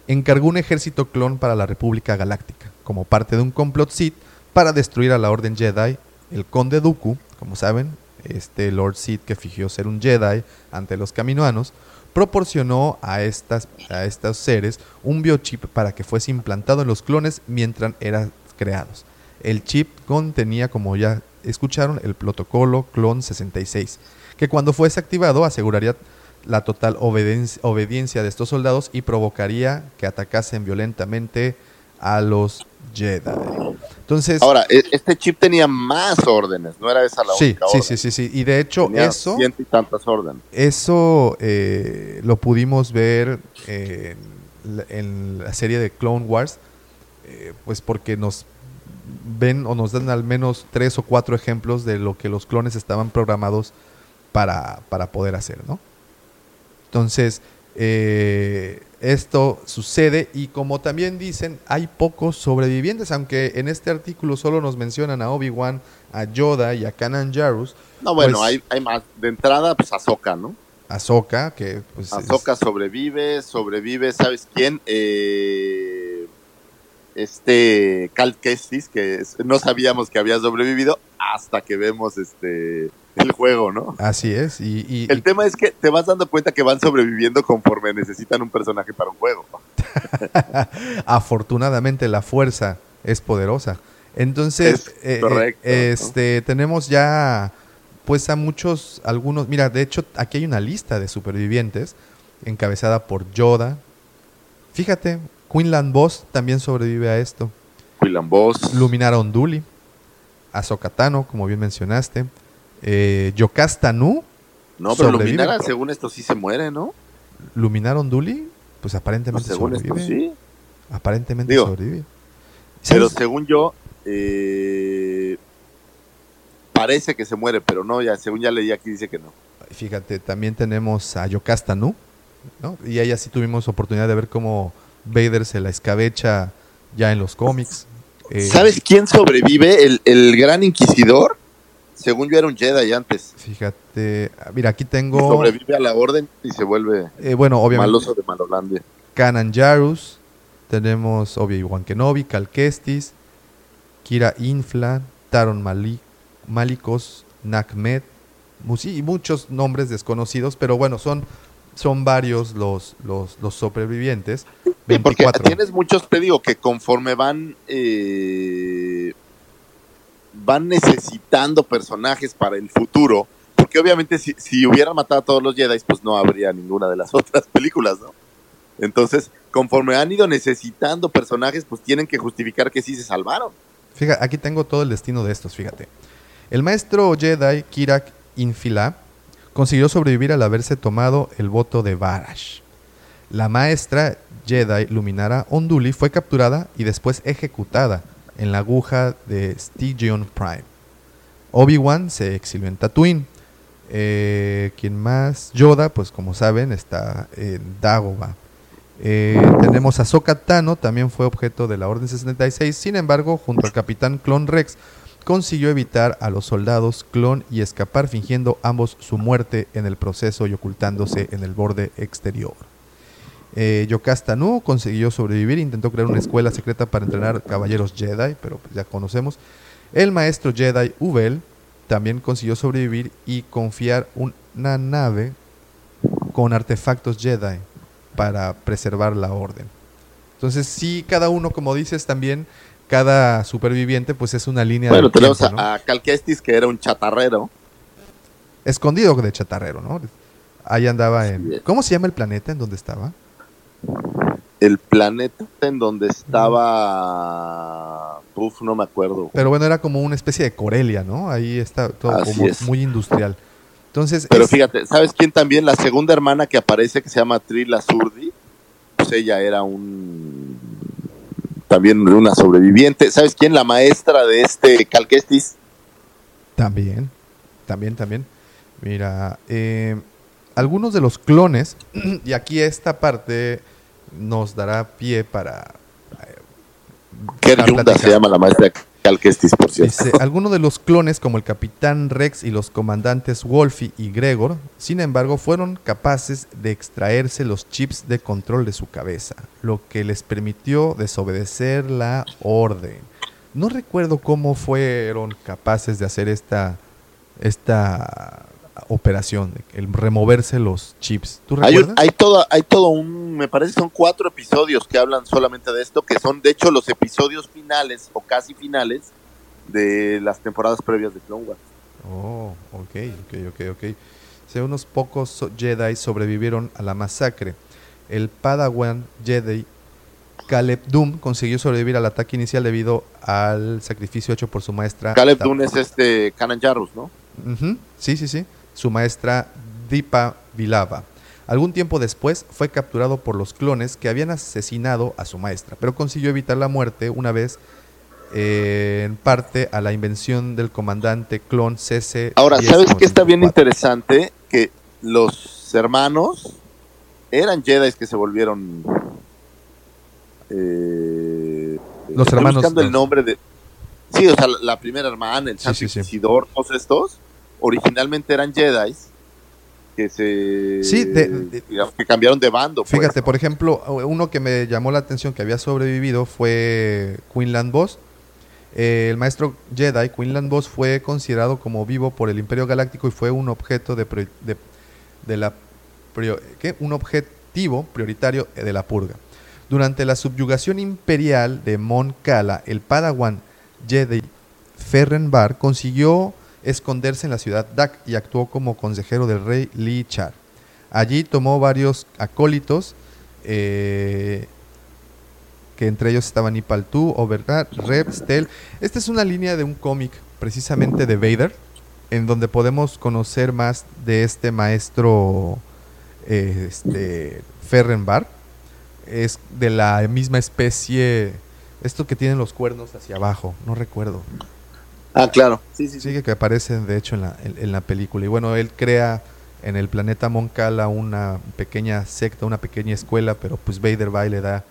Speaker 3: encargó un ejército clon para la República Galáctica, como parte de un complot Sith para destruir a la Orden Jedi. El conde Dooku, como saben, este Lord Sith que fingió ser un Jedi ante los caminoanos, proporcionó a, estas, a estos seres un biochip para que fuese implantado en los clones mientras eran creados. El chip contenía, como ya escucharon, el protocolo Clon 66, que cuando fuese activado aseguraría la total obediencia de estos soldados y provocaría que atacasen violentamente a los Jedi. Entonces,
Speaker 4: Ahora, e- este chip tenía más órdenes, no era esa la
Speaker 3: sí,
Speaker 4: única
Speaker 3: sí,
Speaker 4: orden.
Speaker 3: sí, sí, sí. Y de hecho,
Speaker 4: Tenía
Speaker 3: eso...
Speaker 4: ciento y tantas órdenes.
Speaker 3: Eso eh, lo pudimos ver en, la- en la serie de Clone Wars, eh, pues porque nos ven o nos dan al menos tres o cuatro ejemplos de lo que los clones estaban programados para, para poder hacer, ¿no? Entonces, eh, esto sucede y como también dicen, hay pocos sobrevivientes, aunque en este artículo solo nos mencionan a Obi-Wan, a Yoda y a Kanan Jarrus,
Speaker 4: No, bueno,
Speaker 3: Pues-
Speaker 4: hay, hay más. De entrada, pues Ahsoka, ¿no?
Speaker 3: Ahsoka, que pues... es-
Speaker 4: Ahsoka sobrevive, sobrevive, ¿sabes quién? Eh, este Cal Kestis, que no sabíamos que había sobrevivido hasta que vemos este el juego, ¿no?
Speaker 3: Así es, y, y-
Speaker 4: El
Speaker 3: y-
Speaker 4: tema es que te vas dando cuenta que van sobreviviendo conforme necesitan un personaje para un juego. <laughs>
Speaker 3: afortunadamente la fuerza es poderosa. Entonces,
Speaker 4: Es
Speaker 3: eh,
Speaker 4: correcto,
Speaker 3: eh,
Speaker 4: ¿no?
Speaker 3: este, tenemos ya pues a muchos, algunos, mira, de hecho aquí hay una lista de supervivientes encabezada por Yoda. Fíjate, Quinlan Boss también sobrevive a esto.
Speaker 4: Quillan Boss.
Speaker 3: Luminara Onduli, Ahsoka Tano, como bien mencionaste, eh, Yocasta Nu,
Speaker 4: no, pero. Luminara, según esto, sí se muere, ¿no?
Speaker 3: Luminara Onduli, pues aparentemente
Speaker 4: según esto,
Speaker 3: sobrevive.
Speaker 4: sí.
Speaker 3: Aparentemente
Speaker 4: Digo,
Speaker 3: sobrevive.
Speaker 4: Pero según yo, eh, parece que se muere, pero no, ya según ya leí aquí dice que no.
Speaker 3: Fíjate, también tenemos a Yocasta Nu, ¿no? Y ahí sí tuvimos oportunidad de ver cómo Vader se la escabecha ya en los cómics. Eh,
Speaker 4: ¿Sabes quién sobrevive? El, el gran inquisidor. Según yo era un Jedi antes.
Speaker 3: Fíjate, ah, mira, aquí tengo,
Speaker 4: Sobrevive a la orden y se vuelve
Speaker 3: eh, bueno, obviamente,
Speaker 4: maloso de Malolandia.
Speaker 3: Kanan Jarus, tenemos Obi-Wan Kenobi, Cal Kestis, Kira Infla, Taron Mali- Malikos, sí, y muchos nombres desconocidos, pero bueno, son son varios los, los, los sobrevivientes.
Speaker 4: Sí, porque
Speaker 3: 24.
Speaker 4: tienes muchos, te digo, que conforme van eh, van necesitando personajes para el futuro, porque obviamente si, si hubieran matado a todos los Jedi, pues no habría ninguna de las <laughs> otras películas, ¿no? Entonces, conforme han ido necesitando personajes, pues tienen que justificar que sí se salvaron.
Speaker 3: Fíjate, aquí tengo todo el destino de estos, fíjate. El maestro Jedi Kirak Infila consiguió sobrevivir al haberse tomado el voto de Barash. La maestra Jedi Luminara Onduli fue capturada y después ejecutada en la aguja de Stygion Prime. Obi-Wan se exilió en Tatooine. Eh, ¿Quién más? Yoda, pues como saben, está en Dagobah. Eh, tenemos a Ahsoka Tano, también fue objeto de la Orden 66. Sin embargo, junto al capitán Clon Rex, consiguió evitar a los soldados Clon y escapar fingiendo ambos su muerte en el proceso y ocultándose en el borde exterior. Eh, Yocasta Nu consiguió sobrevivir, intentó crear una escuela secreta para entrenar caballeros Jedi, pero pues ya conocemos. El maestro Jedi Ubel también consiguió sobrevivir y confiar una nave con artefactos Jedi para preservar la orden. Entonces, sí, cada uno, como dices, también cada superviviente, pues es una línea
Speaker 4: Bueno,
Speaker 3: del
Speaker 4: tenemos
Speaker 3: tiempo, ¿no?
Speaker 4: a, Cal Kestis, que era un chatarrero.
Speaker 3: escondido de chatarrero, ¿no? Ahí andaba en. ¿Cómo se llama el planeta en donde estaba?
Speaker 4: El planeta en donde estaba... Uf, no me acuerdo.
Speaker 3: Pero bueno, era como una especie de Corelia, ¿no? Ahí está todo
Speaker 4: Así
Speaker 3: como
Speaker 4: es.
Speaker 3: muy industrial. Entonces,
Speaker 4: Pero
Speaker 3: es-
Speaker 4: fíjate, ¿sabes quién también? La segunda hermana que aparece, que se llama Trila Zurdi, pues ella era un... También una sobreviviente. ¿Sabes quién? La maestra de este Calquestis.
Speaker 3: También, también, también. Mira, eh, algunos de los clones, <clears throat> y aquí esta parte nos dará pie para... eh,
Speaker 4: Ker Yunda se llama la maestra de Calquestis, por cierto.
Speaker 3: Dice, algunos de los clones, como el capitán Rex y los comandantes Wolfie y Gregor, sin embargo, fueron capaces de extraerse los chips de control de su cabeza, lo que les permitió desobedecer la orden. No recuerdo cómo fueron capaces de hacer esta, esta operación, el removerse los chips. ¿Tú
Speaker 4: Hay, un- hay, todo, hay todo un, me parece que son cuatro episodios que hablan solamente de esto, que son de hecho los episodios finales o casi finales de las temporadas previas de Clone Wars.
Speaker 3: Oh, ok, ok, ok, ok. Unos pocos Jedi sobrevivieron a la masacre. El Padawan Jedi Caleb Doom consiguió sobrevivir al ataque inicial debido al sacrificio hecho por su maestra.
Speaker 4: Caleb Dune es este Kanan Jarrus, ¿no?
Speaker 3: Ujú, Sí, sí, sí. Su maestra Dipa Vilava. Algún tiempo después fue capturado por los clones que habían asesinado a su maestra, pero consiguió evitar la muerte una vez eh, en parte a la invención del comandante clon CC.
Speaker 4: Ahora, ¿sabes qué está bien interesante? Que los hermanos eran Jedi que se volvieron. eh,
Speaker 3: Los
Speaker 4: estoy
Speaker 3: hermanos
Speaker 4: buscando el
Speaker 3: dos.
Speaker 4: nombre de. Sí, o sea, la, primera hermana, el
Speaker 3: Sí, sí, sí.
Speaker 4: Todos estos, originalmente eran Jedi que se.
Speaker 3: Sí, de- de-
Speaker 4: digamos, que cambiaron de bando. pues,
Speaker 3: Fíjate,
Speaker 4: ¿no?
Speaker 3: por ejemplo, uno que me llamó la atención que había sobrevivido fue Quinlan Boss. Eh, el maestro Jedi, Quinlan Boss, fue considerado como vivo por el Imperio Galáctico y fue un objeto de, de, de la ¿qué? un objetivo prioritario de la purga. Durante la subyugación imperial de Mon Cala, el Padawan Jedi Ferrenbar consiguió esconderse en la ciudad Dak y actuó como consejero del rey Li Char. Allí tomó varios acólitos, eh, que entre ellos estaban Ipaltu, Overgat, Reb, Stel. Esta es una línea de un cómic precisamente de Vader, en donde podemos conocer más de este maestro eh, este, Ferrenbar. Es de la misma especie, esto que tienen los cuernos hacia abajo, no recuerdo.
Speaker 4: Ah, claro. Sí, sí, sí.
Speaker 3: Sí, que aparecen de hecho en la, en, en la película. Y bueno, él crea en el planeta Moncala una pequeña secta, una pequeña escuela, pero pues Vader va y le da,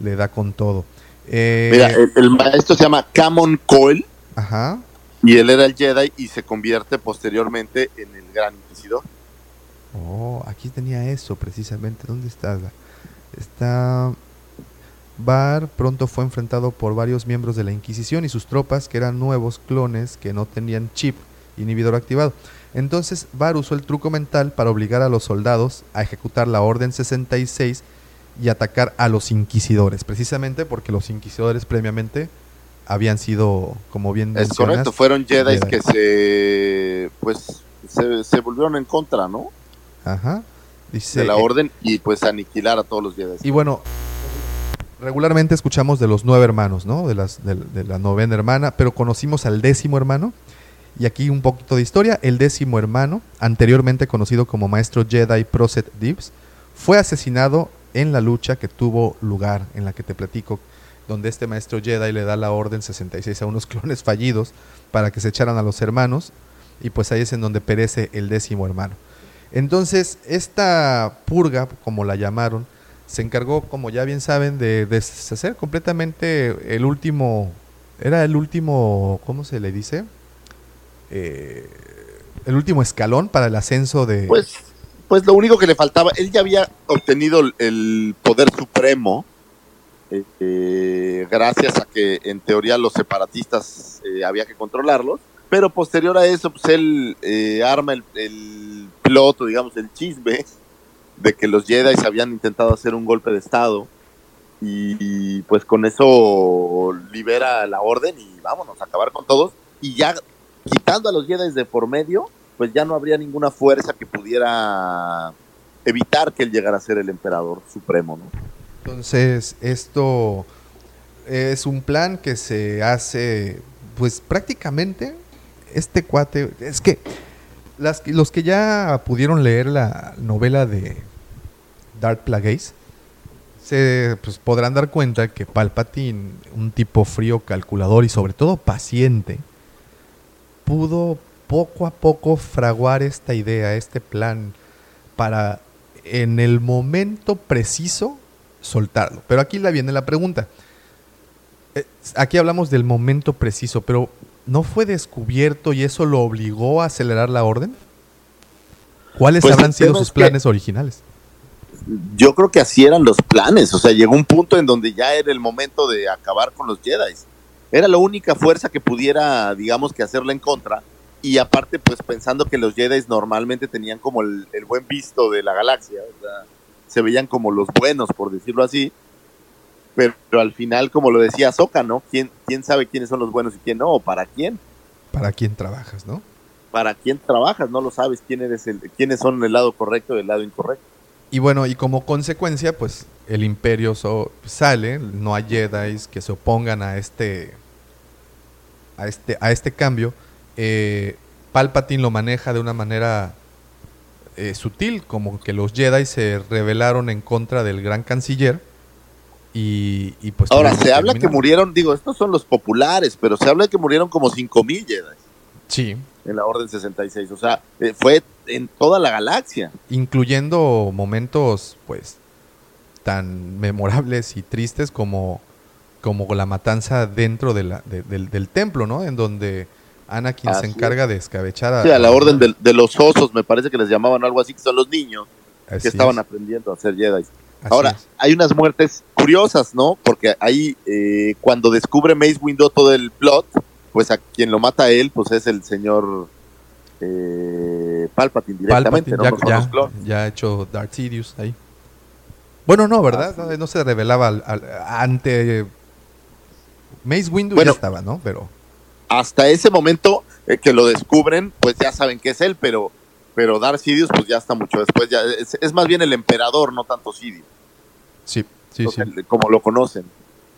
Speaker 3: le da con todo. Eh,
Speaker 4: Mira, el, el maestro se llama Camon Coel
Speaker 3: Ajá.
Speaker 4: y él era el Jedi y se convierte posteriormente en el Gran Inquisidor.
Speaker 3: Oh, aquí tenía eso precisamente. ¿Dónde está? Está. Bar pronto fue enfrentado por varios miembros de la Inquisición y sus tropas, que eran nuevos clones que no tenían chip inhibidor activado. Entonces Bar usó el truco mental para obligar a los soldados a ejecutar la Orden 66 y atacar a los inquisidores, precisamente porque los inquisidores previamente habían sido, como bien
Speaker 4: Es correcto, fueron Jedi
Speaker 3: Jedi.
Speaker 4: que se pues se, se volvieron en contra, ¿no?
Speaker 3: Ajá. Dice,
Speaker 4: de la
Speaker 3: eh,
Speaker 4: orden y pues aniquilar a todos los Jedi.
Speaker 3: Y bueno, regularmente escuchamos de los nueve hermanos, ¿no? De, las, de, de la novena hermana, pero conocimos al décimo hermano. Y aquí un poquito de historia. El décimo hermano, anteriormente conocido como Maestro Jedi Proset Dibbs, fue asesinado en la lucha que tuvo lugar, en la que te platico, donde este Maestro Jedi le da la orden 66 a unos <laughs> clones fallidos para que se echaran a los hermanos. Y pues ahí es en donde perece el décimo hermano. Entonces, esta purga, como la llamaron, se encargó, como ya bien saben, de deshacer completamente el último, era el último, ¿cómo se le dice? Eh, el último escalón para el ascenso de...
Speaker 4: Pues, pues lo único que le faltaba, él ya había obtenido el- poder supremo eh, gracias a que en teoría los separatistas eh, había que controlarlos, pero posterior a eso, pues él eh, arma el, el plot, o digamos el chisme, de que los Jedi habían intentado hacer un golpe de estado y, pues con eso libera la orden y vámonos a acabar con todos y ya quitando a los Jedi de por medio, pues ya no habría ninguna fuerza que pudiera evitar que él llegara a ser el emperador supremo, ¿no?
Speaker 3: Entonces, esto es un plan que se hace, pues prácticamente, este cuate, es que las, los que ya pudieron leer la novela de Dark Plagueis, se pues, podrán dar cuenta que Palpatine, un tipo frío, calculador y sobre todo paciente, pudo poco a poco fraguar esta idea, este plan, para en el momento preciso soltarlo. Pero aquí la viene la pregunta. Eh, Aquí hablamos del momento preciso, pero ¿no fue descubierto y eso lo obligó a acelerar la orden? ¿Cuáles
Speaker 4: Pues
Speaker 3: habrán sido sus
Speaker 4: que-
Speaker 3: planes originales?
Speaker 4: Yo creo que así eran los planes, o sea, llegó un punto en donde ya era el momento de acabar con los Jedi. Era la única fuerza que pudiera, digamos, que hacerle en contra. Y aparte, pues pensando que los Jedi normalmente tenían como el, el buen visto de la galaxia, o sea, se veían como los buenos, por decirlo así. Pero, pero al final, como lo decía Soka, ¿no? ¿Quién, ¿Quién sabe quiénes son los buenos y quién no? ¿O para quién?
Speaker 3: ¿Para quién trabajas, no?
Speaker 4: ¿Para quién trabajas? No lo sabes quién eres el, quiénes son el lado correcto y el lado incorrecto.
Speaker 3: Y bueno, y como consecuencia, pues el imperio so- sale, no hay Jedi que se opongan a este, a este, a este cambio. Eh, Palpatine lo maneja de una manera eh, sutil, como que los Jedi se rebelaron en contra del gran canciller. Y, y pues
Speaker 4: Ahora, se habla que murieron, digo, estos son los populares, pero se habla que murieron como 5000 Jedi
Speaker 3: Sí,
Speaker 4: en la Orden 66. O sea, eh, fue en toda la galaxia.
Speaker 3: incluyendo momentos pues tan memorables y tristes como, como la matanza dentro de la, de- del, del templo, ¿no? En donde Anakin
Speaker 4: Así
Speaker 3: se encarga de escabechar a,
Speaker 4: Sí, a la Orden de, de los osos, me parece que les llamaban algo así, que son los niños
Speaker 3: Así
Speaker 4: que estaban
Speaker 3: es,
Speaker 4: aprendiendo a ser Jedi.
Speaker 3: Así
Speaker 4: Ahora,
Speaker 3: es.
Speaker 4: hay unas muertes curiosas, ¿no? Porque ahí, eh, cuando descubre Mace Windu todo el plot, pues a quien lo mata a él, pues es el señor eh, Palpatine directamente,
Speaker 3: Palpatine
Speaker 4: ¿no?
Speaker 3: ya,
Speaker 4: No
Speaker 3: ya- ya ha hecho Darth Sidious ahí. Bueno, no, ¿verdad?
Speaker 4: Ah,
Speaker 3: no, no se revelaba al- al- ante... Mace Windu
Speaker 4: Bueno.
Speaker 3: ya estaba, ¿no? Pero
Speaker 4: hasta ese momento eh, que lo descubren, pues ya saben que es él, pero pero Darth Sidious pues ya está mucho después, ya es, es más bien el emperador, no tanto Sidious,
Speaker 3: sí, sí, sí.
Speaker 4: como lo conocen.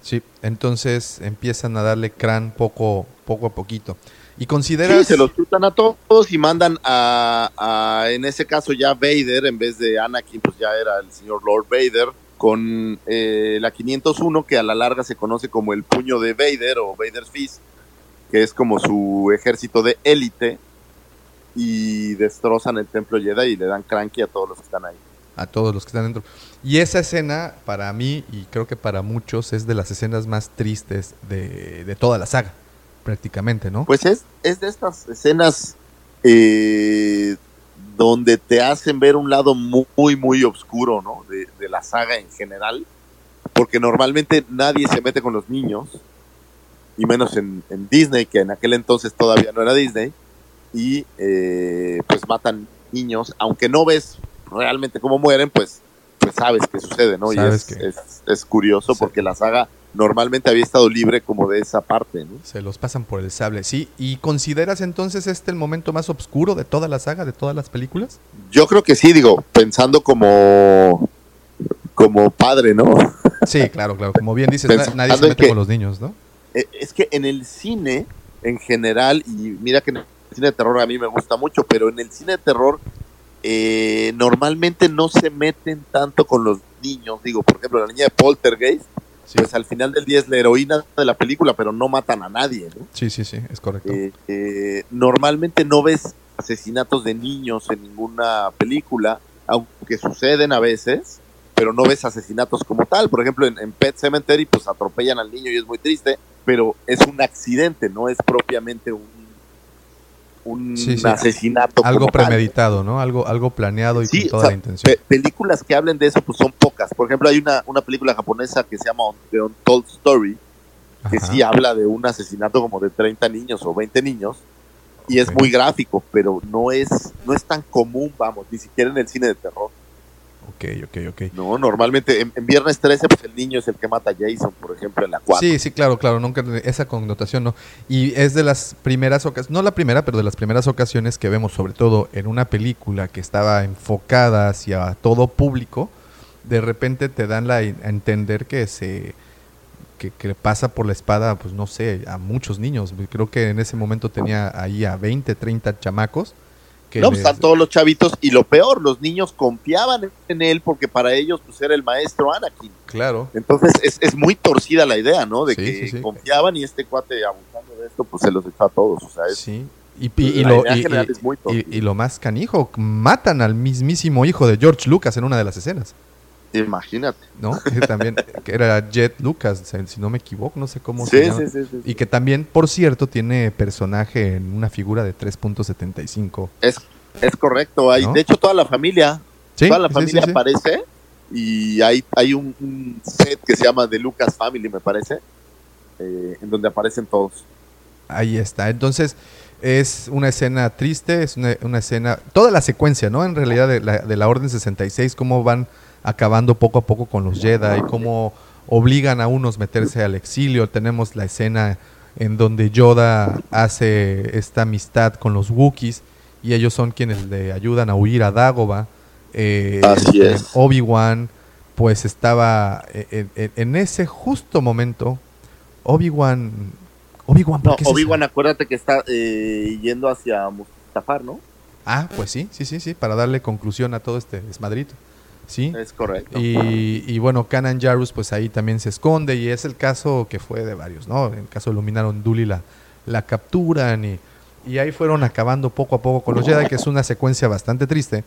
Speaker 3: Sí, entonces empiezan a darle crán poco, poco a poquito. Y
Speaker 4: Sí,
Speaker 3: consideras...
Speaker 4: se los chutan a todos y mandan a, a, en ese caso ya Vader, en vez de Anakin, pues ya era el señor Lord Vader, con eh, la 501, que a la larga se conoce como el puño de Vader o Vader's Fist, que es como su ejército de élite, y destrozan el templo Jedi y le dan cranky a todos los que están ahí.
Speaker 3: A todos los que están dentro. Y esa escena, para mí, y creo que para muchos, es de las escenas más tristes de, de toda la saga, prácticamente, ¿no?
Speaker 4: Pues es, es de estas escenas eh, donde te hacen ver un lado muy, muy oscuro, ¿no? De, de la saga en general. Porque normalmente nadie se mete con los niños, y menos en, en Disney, que en aquel entonces todavía no era Disney. y eh, pues matan niños, aunque no ves realmente cómo mueren, pues, pues sabes que sucede, ¿no? Y es,
Speaker 3: que-
Speaker 4: es, es curioso
Speaker 3: Sí.
Speaker 4: porque la saga normalmente había estado libre como de esa parte, ¿no?
Speaker 3: Se los pasan por el sable, sí. ¿Y consideras entonces este el momento más oscuro de toda la saga, de todas las películas?
Speaker 4: Yo creo que sí, digo, pensando como, como padre, ¿no?
Speaker 3: Sí, claro, claro. Como bien dices,
Speaker 4: Pensando
Speaker 3: nadie se mete
Speaker 4: que-
Speaker 3: con los niños, ¿no?
Speaker 4: Eh, es que en el cine, en general, y mira que en el cine de terror a mí me gusta mucho, pero en el cine de terror eh, normalmente no se meten tanto con los niños. Digo, por ejemplo, la niña de Poltergeist,
Speaker 3: Sí,
Speaker 4: pues al final del día es la heroína de la película, pero no matan a nadie, ¿no?
Speaker 3: sí, sí, sí, es correcto.
Speaker 4: Eh, eh, normalmente no ves asesinatos de niños en ninguna película, aunque suceden a veces, pero no ves asesinatos como tal. Por ejemplo, en, en Pet Cemetery, pues atropellan al niño y es muy triste, pero es un accidente, no es propiamente un, un
Speaker 3: Sí, sí.
Speaker 4: asesinato.
Speaker 3: Algo
Speaker 4: tal.
Speaker 3: premeditado, ¿no? Algo, algo planeado y
Speaker 4: Sí,
Speaker 3: con toda
Speaker 4: o sea,
Speaker 3: la intención.
Speaker 4: Pe- películas que hablen de eso, pues son pocas. Por ejemplo, hay una, una película japonesa que se llama The Untold Story, que
Speaker 3: Ajá.
Speaker 4: sí habla de un asesinato como de 30 niños o 20 niños y es muy gráfico, pero no es no es tan común, vamos, ni siquiera en el cine de terror.
Speaker 3: Ok, ok, ok.
Speaker 4: No, normalmente en, en Viernes 13 pues el niño es el que mata a Jason, por ejemplo, en la 4.
Speaker 3: Sí, sí, claro, claro, nunca esa connotación no. Y es de las primeras ocasiones, no la primera, pero de las primeras ocasiones que vemos, sobre todo en una película que estaba enfocada hacia todo público, de repente te dan la, a entender que se que, que pasa por la espada, pues no sé, a muchos niños. Creo que en ese momento tenía ahí a 20, 30 chamacos. Que
Speaker 4: no, pues,
Speaker 3: les-
Speaker 4: están todos los chavitos y lo peor, los niños confiaban en él porque para ellos pues era el maestro Anakin.
Speaker 3: Claro,
Speaker 4: Entonces es, es muy torcida la idea, ¿no? De
Speaker 3: Sí,
Speaker 4: que
Speaker 3: sí, sí.
Speaker 4: confiaban y este cuate abusando de esto pues se los echó a todos, o sea, es,
Speaker 3: sí. Y, y- lo, y lo más canijo, matan al mismísimo hijo de George Lucas en una de las escenas.
Speaker 4: Imagínate.
Speaker 3: ¿no? Que también, que era Jet Lucas, si no me equivoco, no sé cómo
Speaker 4: Sí,
Speaker 3: se llama.
Speaker 4: sí, sí.
Speaker 3: Y que también, por cierto, tiene personaje en una figura de 3.75.
Speaker 4: Es, es correcto. Hay,
Speaker 3: ¿No?
Speaker 4: De hecho, toda la familia, toda la familia aparece y hay, hay un, un set que se llama The Lucas Family, me parece, eh, en donde aparecen todos.
Speaker 3: Ahí está. Entonces, es una escena triste, es una, una escena... Toda la secuencia, ¿no? En realidad, de la, de la Orden 66, cómo van acabando poco a poco con los Jedi, cómo obligan a unos meterse al exilio. Tenemos la escena en donde Yoda hace esta amistad con los Wookiees y ellos son quienes le ayudan a huir a Dagobah. Eh,
Speaker 4: Así
Speaker 3: este,
Speaker 4: es.
Speaker 3: Obi-Wan, pues estaba en, en- en ese justo momento. Obi-Wan. Obi-Wan, ¿por
Speaker 4: No,
Speaker 3: qué se
Speaker 4: Obi-Wan, acuérdate que está eh, yendo hacia Mustafar, ¿no?
Speaker 3: Ah, pues sí, sí, sí, sí, para darle conclusión a todo este desmadrito. Sí.
Speaker 4: Es correcto.
Speaker 3: Y, y bueno, Kanan Jarrus pues ahí también se esconde y es el caso que fue de varios, ¿no? En el caso de Luminaron Dully la, la capturan y, y ahí fueron acabando poco a poco con los Jedi, que es una secuencia bastante triste.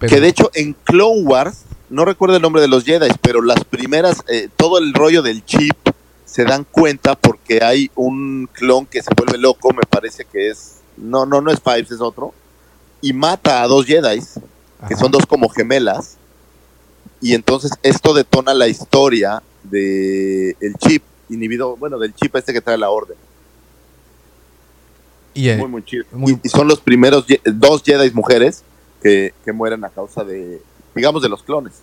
Speaker 3: Pero,
Speaker 4: Que de hecho en Clone Wars, no recuerdo el nombre de los Jedi, pero las primeras, eh, todo el rollo del chip se dan cuenta porque hay un clon que se vuelve loco, me parece que es, no, no, no es Fives, es otro, y mata a dos Jedi, que
Speaker 3: Ajá.
Speaker 4: son dos como gemelas, y entonces esto detona la historia de el chip inhibido, bueno, del chip este que trae la orden.
Speaker 3: y, eh,
Speaker 4: Muy, muy chido.
Speaker 3: muy-
Speaker 4: Y, son los primeros dos Jedi mujeres que, que mueren a causa de, digamos, de los clones.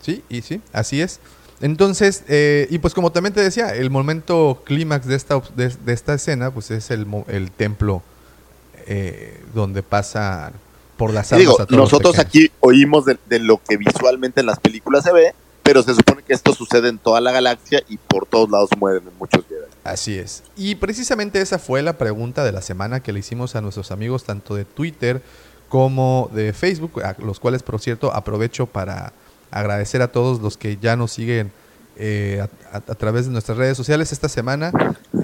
Speaker 3: Sí, y sí, así es. Entonces, eh, y pues como también te decía, el momento clímax de esta, de, de esta escena, pues es el, el templo eh, donde pasa por las armas
Speaker 4: digo,
Speaker 3: a todos los
Speaker 4: nosotros aquí oímos de, de lo que visualmente en las películas se ve, pero se supone que esto sucede en toda la galaxia y por todos lados mueren muchos Jedi.
Speaker 3: Así es. Y precisamente esa fue la pregunta de la semana que le hicimos a nuestros amigos tanto de Twitter como de Facebook, a los cuales, por cierto, aprovecho para agradecer a todos los que ya nos siguen eh, a, a- a través de nuestras redes sociales esta semana.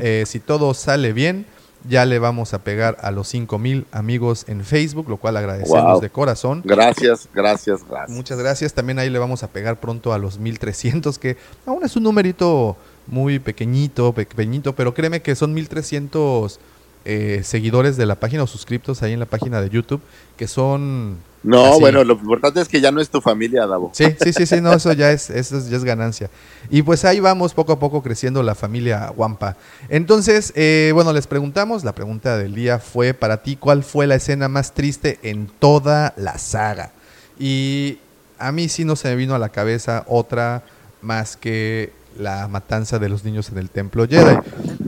Speaker 3: Eh, si todo sale bien, ya le vamos a pegar a los 5000 amigos en Facebook, lo cual agradecemos
Speaker 4: Wow.
Speaker 3: de corazón.
Speaker 4: Gracias, gracias, gracias.
Speaker 3: Muchas gracias. También ahí le vamos a pegar pronto a los 1300, que aún es un numerito muy pequeñito, pequeñito, pero créeme que son 1300 eh, seguidores de la página o suscriptos ahí en la página de YouTube, que son
Speaker 4: No,
Speaker 3: Así.
Speaker 4: bueno, lo importante es que ya no es tu familia, Davo.
Speaker 3: Sí, sí, sí, sí, no, eso ya es, eso es- ya es ganancia. Y pues ahí vamos poco a poco creciendo la familia Wampa. Entonces, eh, bueno, les preguntamos, la pregunta del día fue para ti, ¿cuál fue la escena más triste en toda la saga? Y a mí sí no se me vino a la cabeza otra más que la matanza de los niños en el templo Jedi.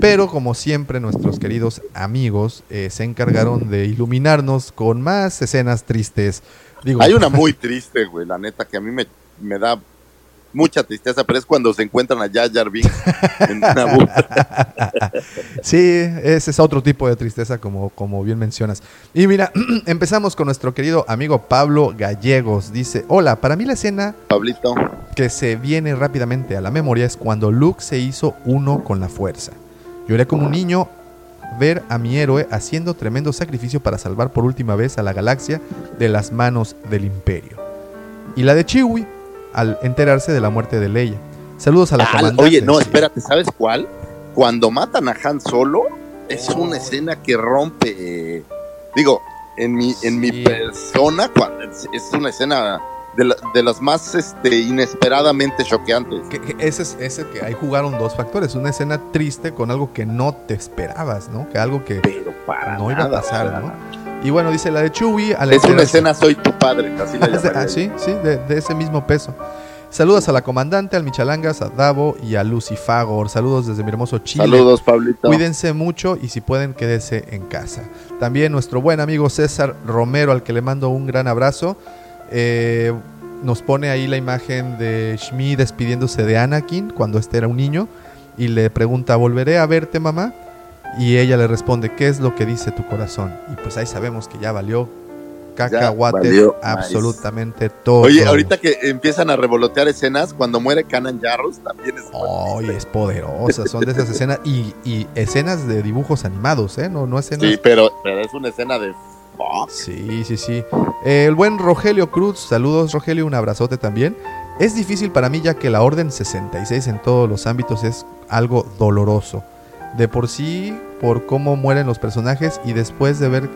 Speaker 3: Pero como siempre, nuestros queridos amigos eh, se encargaron de iluminarnos con más escenas tristes. Digo,
Speaker 4: Hay una <laughs> muy triste, güey, la neta, que a mí me, me da mucha tristeza, pero es cuando se encuentran a Jar Binks en Naboo. <laughs>
Speaker 3: Sí, ese es otro tipo de tristeza, como, como bien mencionas. Y mira, <clears throat> empezamos con nuestro querido amigo Pablo Gallegos. Dice: Hola, para mí la escena
Speaker 4: Pablito.
Speaker 3: que se viene rápidamente a la memoria es cuando Luke se hizo uno con la fuerza. Lloré como un niño ver a mi héroe haciendo tremendo sacrificio para salvar por última vez a la galaxia de las manos del imperio. Y la de Chewie al enterarse de la muerte de Leia. Saludos a la
Speaker 4: Ah,
Speaker 3: comandante.
Speaker 4: oye, no, espérate, ¿sabes cuál? Cuando matan a Han Solo, es una escena que rompe. digo, en mi, en mi persona, es, una escena de, la- de las más este, inesperadamente choqueantes.
Speaker 3: Que, que ese es ese que ahí jugaron dos factores, una escena triste con algo que no te esperabas, ¿no? Que algo que
Speaker 4: Pero para
Speaker 3: no iba a pasar, ¿no? Y bueno, dice la de Chewie al
Speaker 4: Es una escena Soy tu padre, así la <laughs>
Speaker 3: ah, sí, sí, de, de ese mismo peso. Saludos a la comandante, al Michalangas, a Davo y a Lucifagor. Saludos desde mi hermoso Chile.
Speaker 4: Saludos, Pablito.
Speaker 3: Cuídense mucho y si pueden, quédese en casa. También nuestro buen amigo César Romero, al que le mando un gran abrazo, eh, nos pone ahí la imagen de Shmi despidiéndose de Anakin cuando este era un niño y le pregunta, ¿volveré a verte, mamá? Y ella le responde, ¿qué es lo que dice tu corazón? Y pues ahí sabemos que ya valió cacahuate
Speaker 4: valió
Speaker 3: absolutamente todo.
Speaker 4: Oye, ahorita que empiezan a revolotear escenas, cuando muere Canan Jarrus, también es.
Speaker 3: Ay, es poderosa, son de esas escenas y, y escenas de dibujos animados, ¿eh? No, no escenas
Speaker 4: Sí, pero, pero es una escena de. fuck.
Speaker 3: Sí, sí, sí. El buen Rogelio Cruz, saludos Rogelio, un abrazote también. Es difícil para mí ya que la Orden 66 en todos los ámbitos es algo doloroso. De por sí, por cómo mueren los personajes y después de ver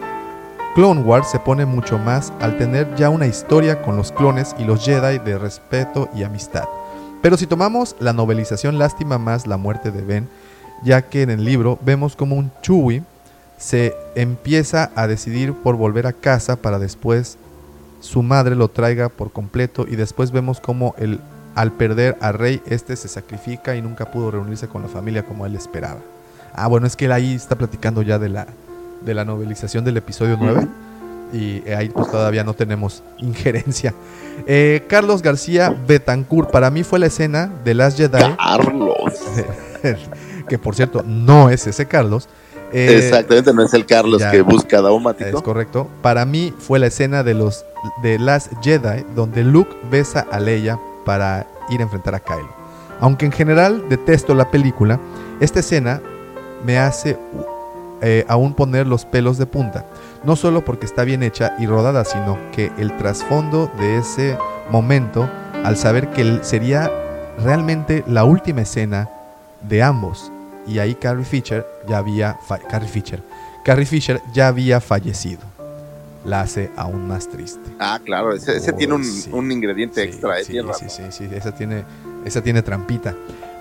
Speaker 3: Clone Wars se pone mucho más al tener ya una historia con los clones y los Jedi de respeto y amistad. Pero si tomamos la novelización Lástima más la muerte de Ben, ya que en el libro vemos como un Chewie se empieza a decidir por volver a casa para después su madre lo traiga por completo y después vemos como el, al perder a Rey este se sacrifica y nunca pudo reunirse con la familia como él esperaba. Ah, bueno, es que él ahí está platicando ya de la, de la novelización del episodio 9 y ahí pues todavía no tenemos <laughs> injerencia. Eh, Carlos García Betancourt, para mí fue la escena de Last Jedi,
Speaker 4: Carlos. <laughs>
Speaker 3: que por cierto no es ese Carlos. Eh,
Speaker 4: Exactamente, no es el Carlos
Speaker 3: ya.
Speaker 4: que busca a
Speaker 3: es
Speaker 4: Daumático.
Speaker 3: correcto. Para mí fue la escena de los de Last Jedi donde Luke besa a Leia para ir a enfrentar a Kylo. Aunque en general detesto la película, esta escena me hace eh, aún poner los pelos de punta. No solo porque está bien hecha y rodada, sino que el trasfondo de ese momento, al saber que sería realmente la última escena de ambos. Y ahí Carrie Fisher ya había Carrie Fisher, Carrie Fisher ya había fallecido. La hace aún más triste.
Speaker 4: Ah, claro, ese, ese
Speaker 3: Oh,
Speaker 4: tiene un,
Speaker 3: sí.
Speaker 4: un ingrediente
Speaker 3: Sí,
Speaker 4: extra, eh,
Speaker 3: sí, sí, sí, sí, esa tiene, esa tiene trampita.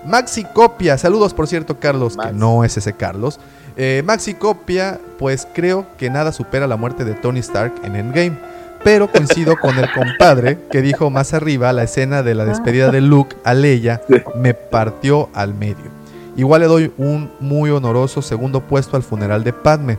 Speaker 3: Maxi Copia, saludos por cierto, Carlos,
Speaker 4: Max.
Speaker 3: que no es ese Carlos. Eh, Maxi Copia, pues creo que nada supera la muerte de Tony Stark en Endgame. Pero coincido con el compadre que dijo más arriba la escena de la despedida de Luke a Leia me partió al medio. Igual le doy un muy honoroso segundo puesto al funeral de Padme.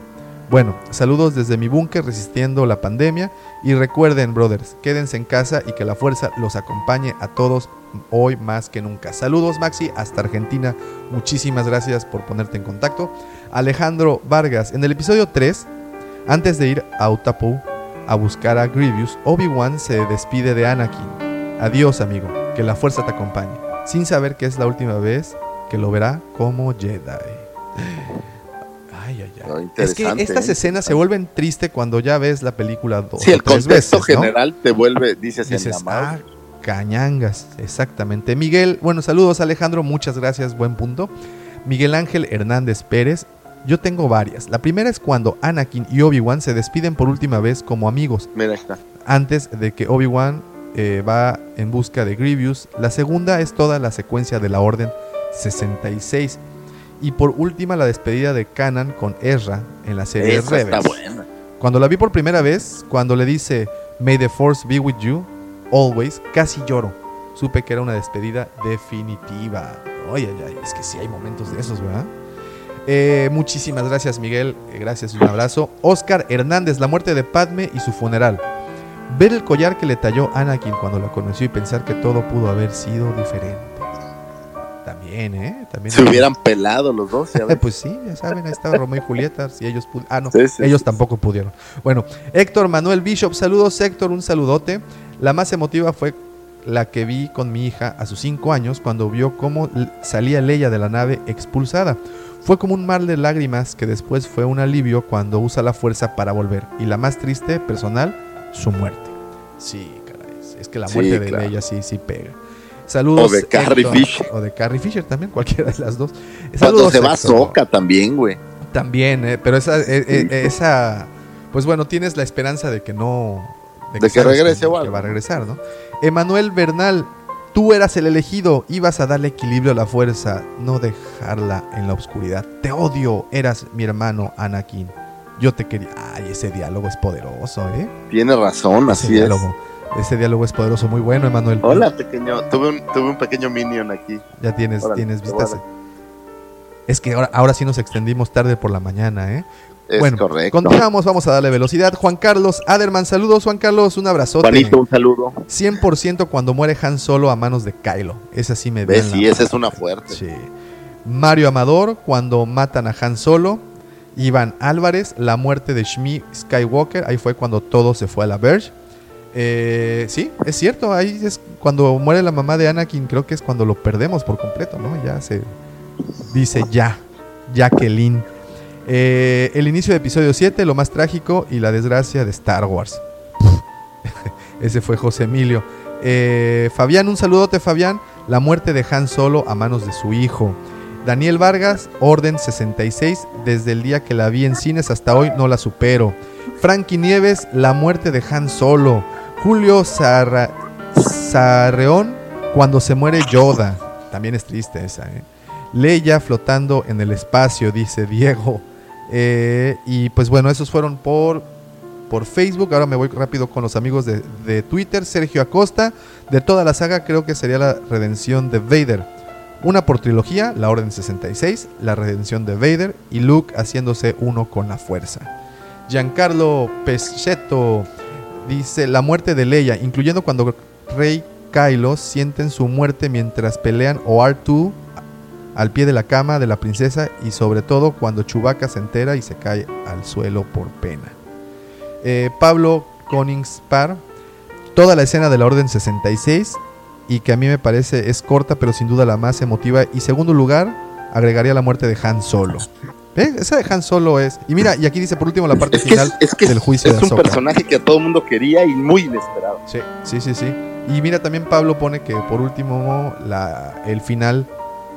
Speaker 3: Bueno, saludos desde mi búnker resistiendo la pandemia y recuerden, brothers, quédense en casa y que la fuerza los acompañe a todos hoy más que nunca. Saludos, Maxi, hasta Argentina. Muchísimas gracias por ponerte en contacto. Alejandro Vargas, en el episodio 3, antes de ir a Utapu a buscar a Grievous, Obi-Wan se despide de Anakin. Adiós, amigo, que la fuerza te acompañe, sin saber que es la última vez que lo verá como Jedi. Ay, ay, ay. Es que estas
Speaker 4: ¿eh?
Speaker 3: escenas se vuelven tristes cuando ya ves la película dos
Speaker 4: Sí, el contexto
Speaker 3: veces, ¿no?
Speaker 4: general te vuelve, dices, en
Speaker 3: Dices,
Speaker 4: la madre.
Speaker 3: ah, cañangas, exactamente. Miguel, bueno, saludos Alejandro, muchas gracias, buen punto. Miguel Ángel Hernández Pérez, Yo tengo varias. La primera es cuando Anakin y Obi-Wan se despiden por última vez como amigos,
Speaker 4: Mira, está.
Speaker 3: antes de que Obi-Wan eh, va en busca de Grievous. La segunda es toda la secuencia de la Orden 66. Y por última, la despedida de Kanan con Ezra en la serie
Speaker 4: Esa está
Speaker 3: Rebels.
Speaker 4: buena.
Speaker 3: Cuando la vi por primera vez, cuando le dice May the Force be with you, always, casi lloro. Supe que era una despedida definitiva. Ay, es que sí hay momentos de esos, ¿verdad? Eh, muchísimas gracias, Miguel. Eh, Gracias y un abrazo. Oscar Hernández, la muerte de Padme y su funeral. Ver el collar que le talló Anakin cuando la conoció y pensar que todo pudo haber sido diferente. También, ¿eh? También
Speaker 4: Se hubieran pelado los dos. ya <laughs> ves.
Speaker 3: pues sí, ya saben, ahí estaba Romeo y Julieta. Si ellos Ah, no,
Speaker 4: Sí, sí,
Speaker 3: ellos
Speaker 4: sí,
Speaker 3: tampoco pudieron. Bueno, Héctor Manuel Bishop, saludos Héctor, un saludote. La más emotiva fue la que vi con mi hija a sus 5 años cuando vio cómo salía Leia de la nave expulsada. Fue como un mar de lágrimas que después fue un alivio cuando usa la fuerza para volver. Y la más triste, personal, su muerte. Sí, caray. Es que la
Speaker 4: Sí,
Speaker 3: muerte de
Speaker 4: claro.
Speaker 3: Leia sí, sí pega. Saludos.
Speaker 4: O de Carrie
Speaker 3: Héctor.
Speaker 4: Fisher.
Speaker 3: O de Carrie Fisher también, <laughs> cualquiera de las dos.
Speaker 4: Cuando se va. Soca también, güey.
Speaker 3: También, eh, pero esa, eh, eh, esa, pues bueno, tienes la esperanza de que no...
Speaker 4: De que regrese o
Speaker 3: que
Speaker 4: algo.
Speaker 3: va a regresar, ¿no? Emanuel Bernal, tú eras el elegido, ibas a darle equilibrio a la fuerza, no dejarla en la oscuridad. Te odio, eras mi hermano Anakin. Yo te quería... Ay, ese diálogo es poderoso, ¿eh?
Speaker 4: Tiene razón,
Speaker 3: Ese
Speaker 4: así es.
Speaker 3: Ese diálogo es poderoso, muy bueno, Emanuel.
Speaker 4: Hola, pequeño. Tuve un, tuve un pequeño minion aquí.
Speaker 3: Ya tienes,
Speaker 4: Órale,
Speaker 3: tienes vistas.
Speaker 4: dar.
Speaker 3: Es que ahora, ahora sí nos extendimos tarde por la mañana, ¿eh?
Speaker 4: Es
Speaker 3: bueno,
Speaker 4: correcto.
Speaker 3: continuamos, vamos a darle velocidad. Juan Carlos Aderman, saludos Juan Carlos, un abrazote.
Speaker 4: Juanito, un saludo.
Speaker 3: 100% cuando muere Han Solo a manos de Kylo. Esa sí me la
Speaker 4: sí, esa es una fuerte.
Speaker 3: Sí. Mario Amador, cuando matan a Han Solo. Iván Álvarez, la muerte de Shmi Skywalker. Ahí fue cuando todo se fue a la Verge. Eh, sí, es cierto. Ahí es cuando muere la mamá de Anakin. Creo que es cuando lo perdemos por completo, ¿no? Ya se dice ya. Jacqueline. Eh, el inicio de episodio 7, lo más trágico y la desgracia de Star Wars. <laughs> Ese fue José Emilio. Eh, Fabián, un saludote, Fabián. La muerte de Han Solo a manos de su hijo. Daniel Vargas, Orden 66. Desde el día que la vi en cines hasta hoy no la supero. Frankie Nieves, la muerte de Han Solo. Julio Sarreón, cuando se muere Yoda. También es triste esa, ¿eh? Leia flotando en el espacio, dice Diego. Eh, y pues bueno, esos fueron por, por Facebook. Ahora me voy rápido con los amigos de, de Twitter. Sergio Acosta, de toda la saga, creo que sería la redención de Vader. Una por trilogía, la Orden 66, la redención de Vader y Luke haciéndose uno con la fuerza. Giancarlo Peschetto dice la muerte de Leia, incluyendo cuando Rey Kylo sienten su muerte mientras pelean o R2 al pie de la cama de la princesa y sobre todo cuando Chewbacca se entera y se cae al suelo por pena. Eh, Pablo Koningspar, toda la escena de la Orden 66 y que a mí me parece es corta pero sin duda la más emotiva y segundo lugar agregaría la muerte de Han Solo. ¿Eh? Esa de Han Solo es... Y mira, y aquí dice por último la parte
Speaker 4: Es que,
Speaker 3: final
Speaker 4: es, es que
Speaker 3: del juicio
Speaker 4: es
Speaker 3: de
Speaker 4: un personaje que a todo el mundo quería y muy inesperado.
Speaker 3: Sí, sí, sí, sí. Y mira, también Pablo pone que por último la, el final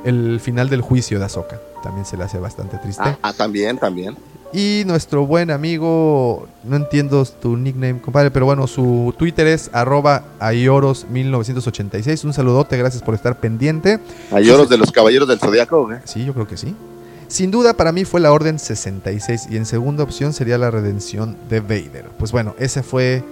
Speaker 3: el final del juicio de Ahsoka. También se le hace bastante triste.
Speaker 4: Ah, ah, también, también.
Speaker 3: Y nuestro buen amigo, no entiendo tu nickname, compadre, pero bueno, su Twitter es arroba aioros1986. Un saludote, gracias por estar pendiente.
Speaker 4: A lloros de los caballeros del zodiaco, güey.
Speaker 3: Sí, yo creo que sí. Sin duda para mí fue la Orden 66 y en segunda opción sería la redención de Vader. Pues bueno, ese fue,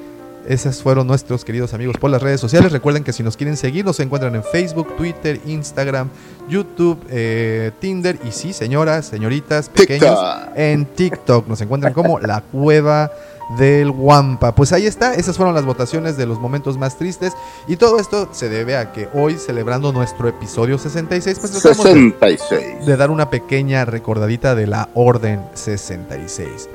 Speaker 3: esos fueron nuestros queridos amigos por las redes sociales. Recuerden que si nos quieren seguir nos encuentran en Facebook, Twitter, Instagram, YouTube, eh, Tinder y sí, señoras, señoritas, pequeños,
Speaker 4: TikTok.
Speaker 3: en TikTok. Nos encuentran como <laughs> La Cueva del Guampa. Pues ahí está, esas fueron las votaciones de los momentos más tristes y todo esto se debe a que hoy celebrando nuestro episodio 66 pues tratamos de-
Speaker 4: 66.
Speaker 3: de dar una pequeña recordadita de la Orden 66.